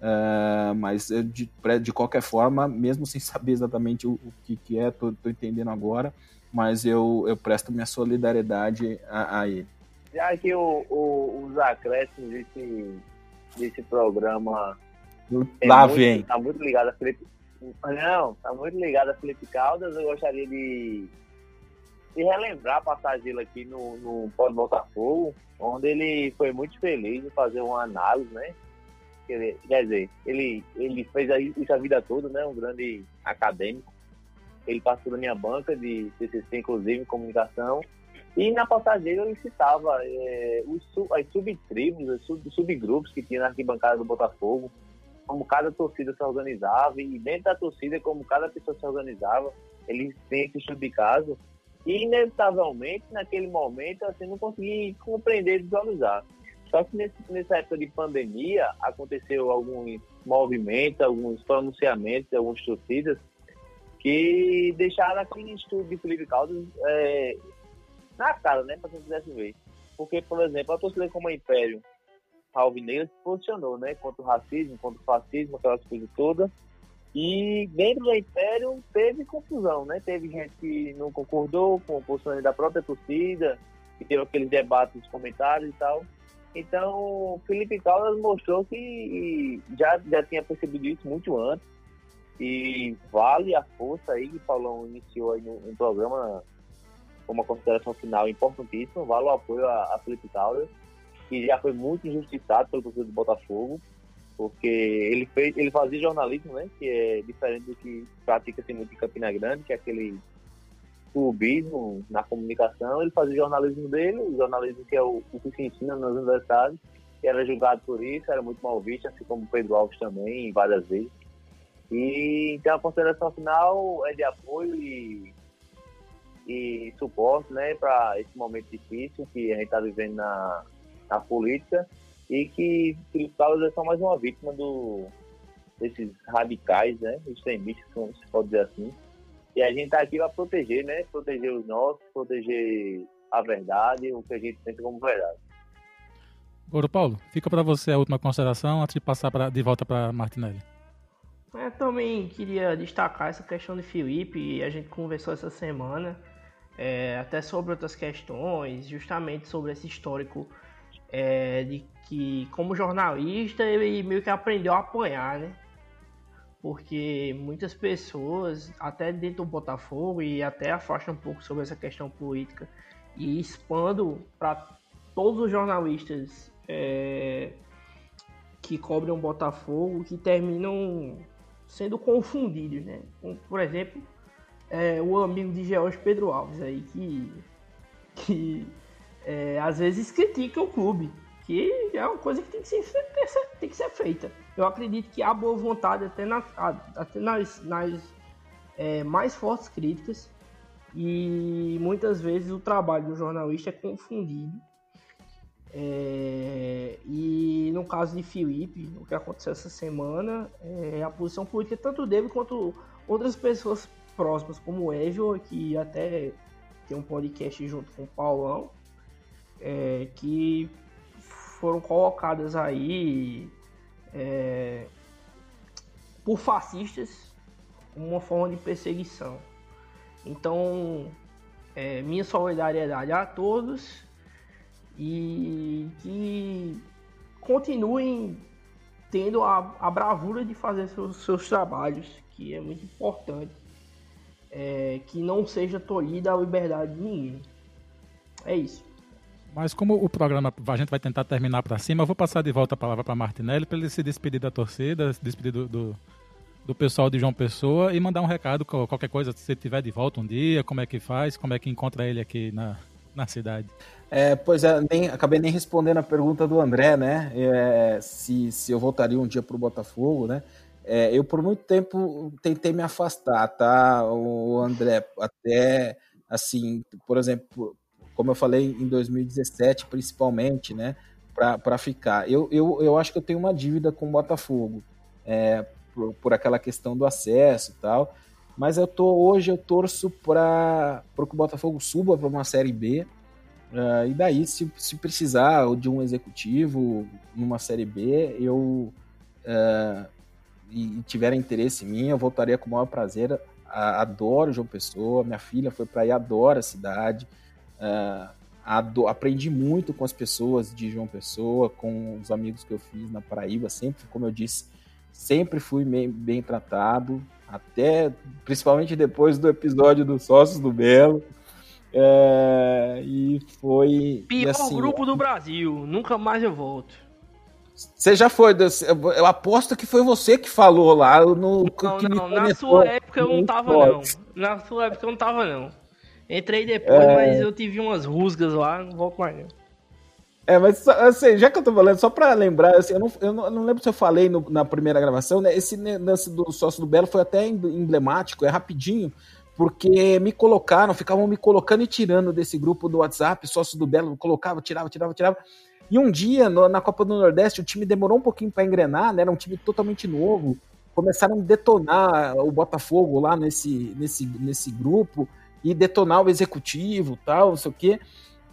uh, mas de, de qualquer forma, mesmo sem saber exatamente o, o que, que é, tô, entendendo agora, mas eu, eu presto minha solidariedade a, a ele. Já que o, o, os acréscimos desse, desse programa. Lá vem. Muito, tá muito ligado a Felipe, não, tá muito ligado a Felipe Caldas. Eu gostaria de, de relembrar a passagem dele aqui no, no Pode Botafogo, onde ele foi muito feliz em fazer uma análise, né? Quer dizer, ele, ele fez isso a vida toda, né? Um grande acadêmico. Ele passou na minha banca de TCC, inclusive, comunicação. E na passagem dele ele citava é, os, as subtribos, os sub, subgrupos que tinha na arquibancada do Botafogo, como cada torcida se organizava e dentro da torcida como cada pessoa se organizava, eles têm esse estudo de e inevitavelmente naquele momento assim não consegui compreender e visualizar. Só que nesse, nessa época de pandemia aconteceu alguns movimentos, alguns pronunciamentos algumas torcidas que deixaram aquele estudo de Felipe Caldas é, na cara, né, para quem quisesse ver. Porque, por exemplo, a torcida como a Império alvinegra se posicionou, né? Contra o racismo, contra o fascismo, aquelas coisas todas. E dentro do Império teve confusão, né? Teve gente que não concordou com o posicionamento da própria torcida, que teve aqueles debates, comentários e tal. Então, Felipe Caldas mostrou que já, já tinha percebido isso muito antes. E vale a força aí que o Paulão iniciou aí no, no programa como uma consideração final importantíssima. Vale o apoio a, a Felipe Caldas que já foi muito injustiçado pelo torcedor do Botafogo, porque ele fez, ele fazia jornalismo, né, que é diferente do que pratica-se muito em Campina Grande, que é aquele clubismo na comunicação, ele fazia jornalismo dele, o jornalismo que é o, o que se ensina nas universidades, que era julgado por isso, era muito mal visto, assim como o Pedro Alves também, várias vezes. E então a consideração final é de apoio e, e suporte né, para esse momento difícil que a gente está vivendo na, na política e que Felipe Caldas é só mais uma vítima do, desses radicais, né, extremistas, se pode dizer assim. E a gente está aqui para proteger, né, proteger os nossos, proteger a verdade, o que a gente pensa como verdade. Agora, Paulo, fica para você a última consideração antes de passar pra, de volta para Martinelli. Eu também queria destacar essa questão de Felipe, a gente conversou essa semana, é, até sobre outras questões, justamente sobre esse histórico é, de que, como jornalista, ele meio que aprendeu a apanhar, né? Porque muitas pessoas, até dentro do Botafogo, e até afastam um pouco sobre essa questão política, e expando para todos os jornalistas é, que cobrem o Botafogo, que terminam sendo confundidos, né? por exemplo, é, o amigo de George Pedro Alves aí, que, que é, às vezes critica o clube, que é uma coisa que tem que ser, tem que ser feita. Eu acredito que há boa vontade até, na, até nas, nas é, mais fortes críticas, e muitas vezes o trabalho do jornalista é confundido. É, e no caso de Felipe, o que aconteceu essa semana, é a posição política tanto dele quanto outras pessoas próximas, como o que até tem um podcast junto com o Paulão, é, que foram colocadas aí é, por fascistas como uma forma de perseguição. Então, é, minha solidariedade a todos e que continuem tendo a, a bravura de fazer seus, seus, trabalhos, que é muito importante. É, que não seja tolhida a liberdade de ninguém. É isso. Mas como o programa a gente vai tentar terminar para cima, eu vou passar de volta a palavra para Martinelli para ele se despedir da torcida, se despedir do, do, do, pessoal de João Pessoa e mandar um recado, qualquer coisa, se ele tiver de volta um dia, como é que faz, como é que encontra ele aqui na, na cidade. É, pois é, nem, acabei nem respondendo a pergunta do André, né? É, se, se eu voltaria um dia para o Botafogo, né? É, eu por muito tempo tentei me afastar, tá? O André, até assim, por exemplo, como eu falei em 2017, principalmente, né, para ficar. Eu, eu, eu acho que eu tenho uma dívida com o Botafogo, é, por, por aquela questão do acesso e tal, mas eu tô hoje eu torço para que o Botafogo suba para uma série B. Uh, e daí, se, se precisar de um executivo numa série B, eu uh, e, tiver interesse em mim, eu voltaria com o maior prazer. adoro João Pessoa, minha filha foi para aí, adora a cidade. Uh, aprendi muito com as pessoas de João Pessoa, com os amigos que eu fiz na Paraíba, sempre, como eu disse, sempre fui bem, bem tratado, até principalmente depois do episódio dos Sócios do Belo. É, e foi. Pior assim, grupo do Brasil, nunca mais eu volto. Você já foi. Eu aposto que foi você que falou lá no. Não, não, na sua época eu não tava, não. Na sua época eu não tava, não. Entrei depois, é... mas eu tive umas rusgas lá, não volto mais não. É, mas assim, já que eu tô falando, só pra lembrar, assim, eu, não, eu, não, eu não lembro se eu falei no, na primeira gravação, né? Esse lance do sócio do Belo foi até emblemático, é rapidinho, porque me colocaram, ficavam me colocando e tirando desse grupo do WhatsApp, sócio do Belo, colocava, tirava, tirava, tirava. E um dia, no, na Copa do Nordeste, o time demorou um pouquinho para engrenar, né? Era um time totalmente novo. Começaram a detonar o Botafogo lá nesse, nesse, nesse grupo e detonar o executivo tal, não sei o quê.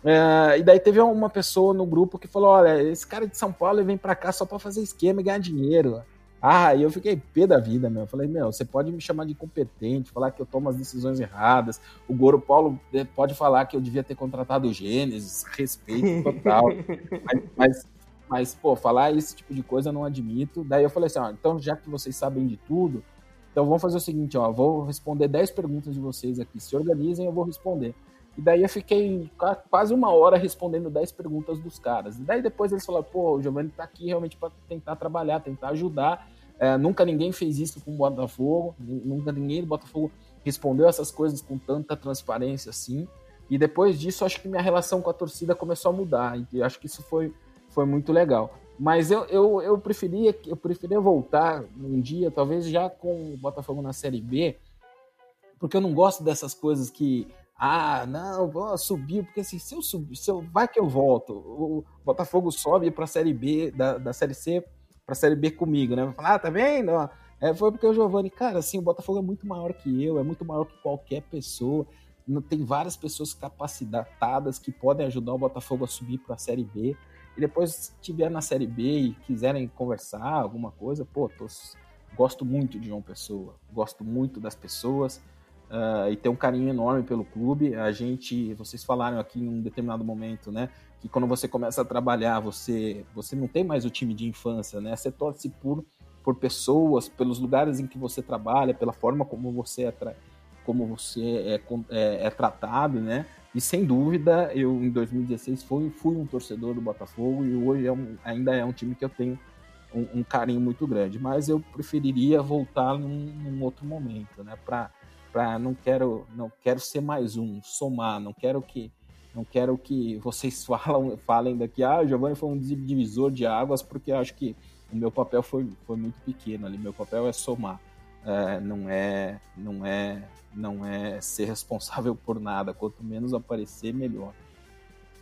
É, e daí teve uma pessoa no grupo que falou: olha, esse cara de São Paulo vem para cá só para fazer esquema e ganhar dinheiro. Ah, e eu fiquei pé da vida, meu. Eu falei, meu, você pode me chamar de incompetente, falar que eu tomo as decisões erradas. O Goro Paulo eh, pode falar que eu devia ter contratado o Gênesis, respeito total. mas, mas, mas, pô, falar esse tipo de coisa eu não admito. Daí eu falei assim: ó, então já que vocês sabem de tudo, então vamos fazer o seguinte, ó, vou responder 10 perguntas de vocês aqui. Se organizem, eu vou responder. E daí eu fiquei quase uma hora respondendo 10 perguntas dos caras. E daí depois eles falaram, pô, o Giovanni tá aqui realmente para tentar trabalhar, tentar ajudar. É, nunca ninguém fez isso com o Botafogo, nunca ninguém do Botafogo respondeu essas coisas com tanta transparência assim. E depois disso, acho que minha relação com a torcida começou a mudar. E acho que isso foi, foi muito legal. Mas eu, eu, eu, preferia, eu preferia voltar um dia, talvez já com o Botafogo na Série B, porque eu não gosto dessas coisas que ah, não, vou subir, porque assim, se eu subir, se eu, vai que eu volto. O Botafogo sobe para a Série B, da, da Série C para a Série B comigo, né? Vai falar, ah, tá vendo? É, foi porque o Giovanni, cara, assim, o Botafogo é muito maior que eu, é muito maior que qualquer pessoa. Tem várias pessoas capacitadas que podem ajudar o Botafogo a subir para a Série B. E depois, se estiver na Série B e quiserem conversar alguma coisa, pô, tô, gosto muito de João Pessoa, gosto muito das pessoas uh, e tenho um carinho enorme pelo clube. A gente, vocês falaram aqui em um determinado momento, né, que quando você começa a trabalhar, você, você não tem mais o time de infância, né? Você torce por, por pessoas, pelos lugares em que você trabalha, pela forma como você é, como você é, é, é tratado, né? E sem dúvida, eu em 2016 fui, fui um torcedor do Botafogo e hoje é um, ainda é um time que eu tenho um, um, carinho muito grande. Mas eu preferiria voltar num, num outro momento, né? Para para não quero não quero ser mais um, somar, não quero que não quero que vocês falam, falem daqui, ah, Giovanni foi um divisor de águas, porque acho que o meu papel foi, foi muito pequeno ali. Meu papel é somar, é, não é não é não é ser responsável por nada. Quanto menos aparecer, melhor.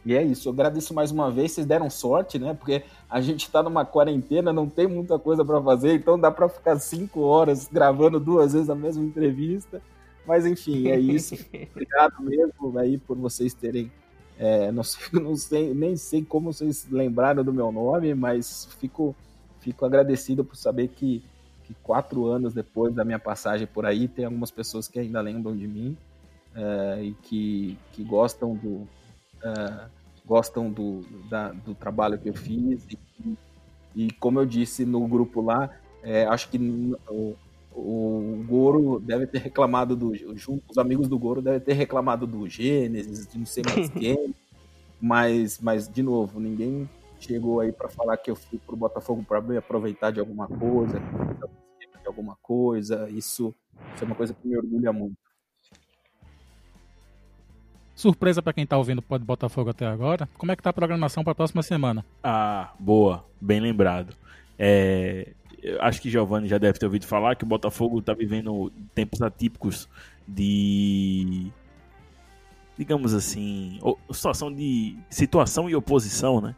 E é isso. Eu agradeço mais uma vez. Vocês deram sorte, né? Porque a gente está numa quarentena, não tem muita coisa para fazer, então dá para ficar cinco horas gravando duas vezes a mesma entrevista. Mas enfim, é isso. Obrigado mesmo aí por vocês terem. É, não, sei, não sei, nem sei como vocês lembraram do meu nome, mas fico, fico agradecido por saber que, que quatro anos depois da minha passagem por aí, tem algumas pessoas que ainda lembram de mim é, e que, que gostam do. É, gostam do, da, do trabalho que eu fiz e, e como eu disse no grupo lá, é, acho que o, o Goro deve ter reclamado do. Os amigos do Goro devem ter reclamado do Gênesis, de não sei mais quem. mas, mas, de novo, ninguém chegou aí para falar que eu fui pro Botafogo para me aproveitar de alguma coisa, de alguma coisa. Isso, isso é uma coisa que me orgulha muito. Surpresa para quem tá ouvindo Pode Botafogo até agora. Como é que tá a programação para a próxima semana? Ah, boa, bem lembrado. É, acho que Giovanni já deve ter ouvido falar que o Botafogo está vivendo tempos atípicos de digamos assim, situação de situação e oposição, né?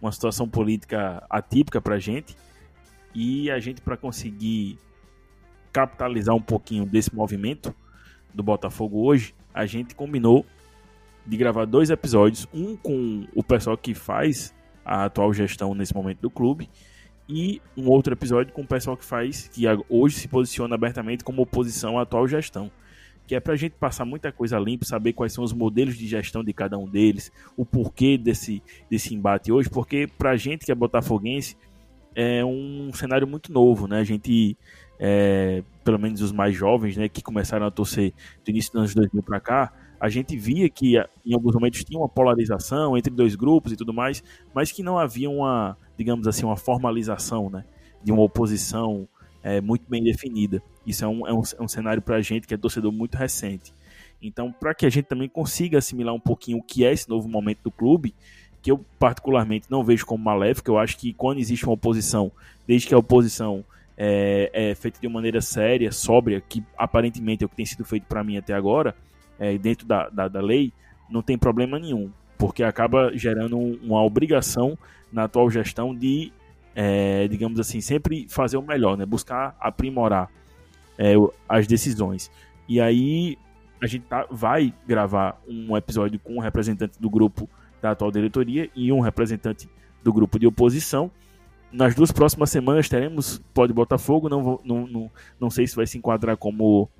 Uma situação política atípica para a gente e a gente para conseguir capitalizar um pouquinho desse movimento do Botafogo hoje, a gente combinou de gravar dois episódios, um com o pessoal que faz a atual gestão nesse momento do clube e um outro episódio com o pessoal que faz, que hoje se posiciona abertamente como oposição à atual gestão. Que é para a gente passar muita coisa limpa, saber quais são os modelos de gestão de cada um deles, o porquê desse, desse embate hoje, porque para a gente que é botafoguense é um cenário muito novo, né? A gente, é, pelo menos os mais jovens, né, que começaram a torcer do início dos anos 2000 para cá, a gente via que em alguns momentos tinha uma polarização entre dois grupos e tudo mais, mas que não havia uma, digamos assim, uma formalização, né, de uma oposição é, muito bem definida. Isso é um, é um, é um cenário para a gente que é torcedor muito recente. Então, para que a gente também consiga assimilar um pouquinho o que é esse novo momento do clube, que eu particularmente não vejo como maléfico, eu acho que quando existe uma oposição, desde que a oposição é, é feita de uma maneira séria, sóbria, que aparentemente é o que tem sido feito para mim até agora, é, dentro da, da, da, lei, não tem problema nenhum, porque acaba gerando uma obrigação na atual gestão de, é, digamos assim, sempre fazer o melhor, né? buscar aprimorar é, as decisões. E aí a gente tá, vai gravar um episódio com um representante do grupo da atual diretoria e um representante do grupo de oposição. Nas duas próximas semanas teremos Pode Botafogo, não, não, não, não sei se vai se enquadrar como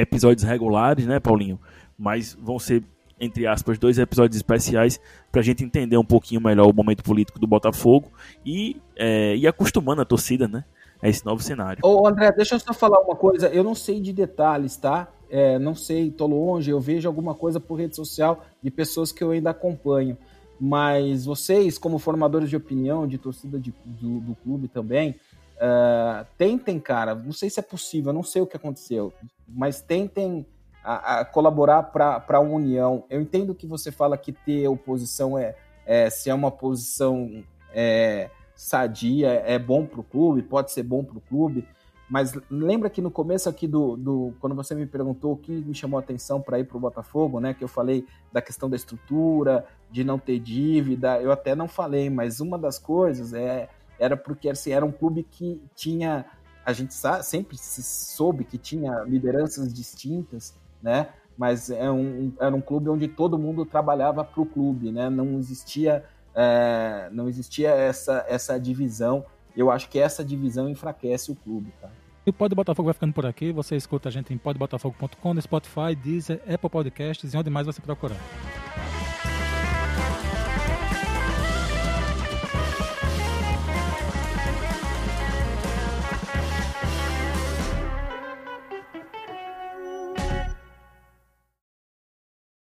episódios regulares, né, Paulinho? Mas vão ser, entre aspas, dois episódios especiais para a gente entender um pouquinho melhor o momento político do Botafogo e é, ir acostumando a torcida, né? A esse novo cenário. Ô, André, deixa eu só falar uma coisa. Eu não sei de detalhes, tá? É, não sei, tô longe, eu vejo alguma coisa por rede social de pessoas que eu ainda acompanho. Mas vocês, como formadores de opinião, de torcida de, do, do clube também, Uh, tentem, cara, não sei se é possível, não sei o que aconteceu, mas tentem a, a colaborar para a união. Eu entendo que você fala que ter oposição é, é se é uma posição é sadia, é bom para o clube, pode ser bom para o clube. Mas lembra que no começo aqui do, do quando você me perguntou o que me chamou a atenção para ir para o Botafogo, né? Que eu falei da questão da estrutura, de não ter dívida. Eu até não falei, mas uma das coisas é era porque assim, era um clube que tinha a gente sempre se soube que tinha lideranças distintas, né? Mas é um, era um clube onde todo mundo trabalhava para o clube, né? Não existia é, não existia essa essa divisão. Eu acho que essa divisão enfraquece o clube, tá? E o Pod Botafogo vai ficando por aqui. Você escuta a gente em podbotafogo.com, no Spotify, Deezer, Apple Podcasts e onde mais você procurar.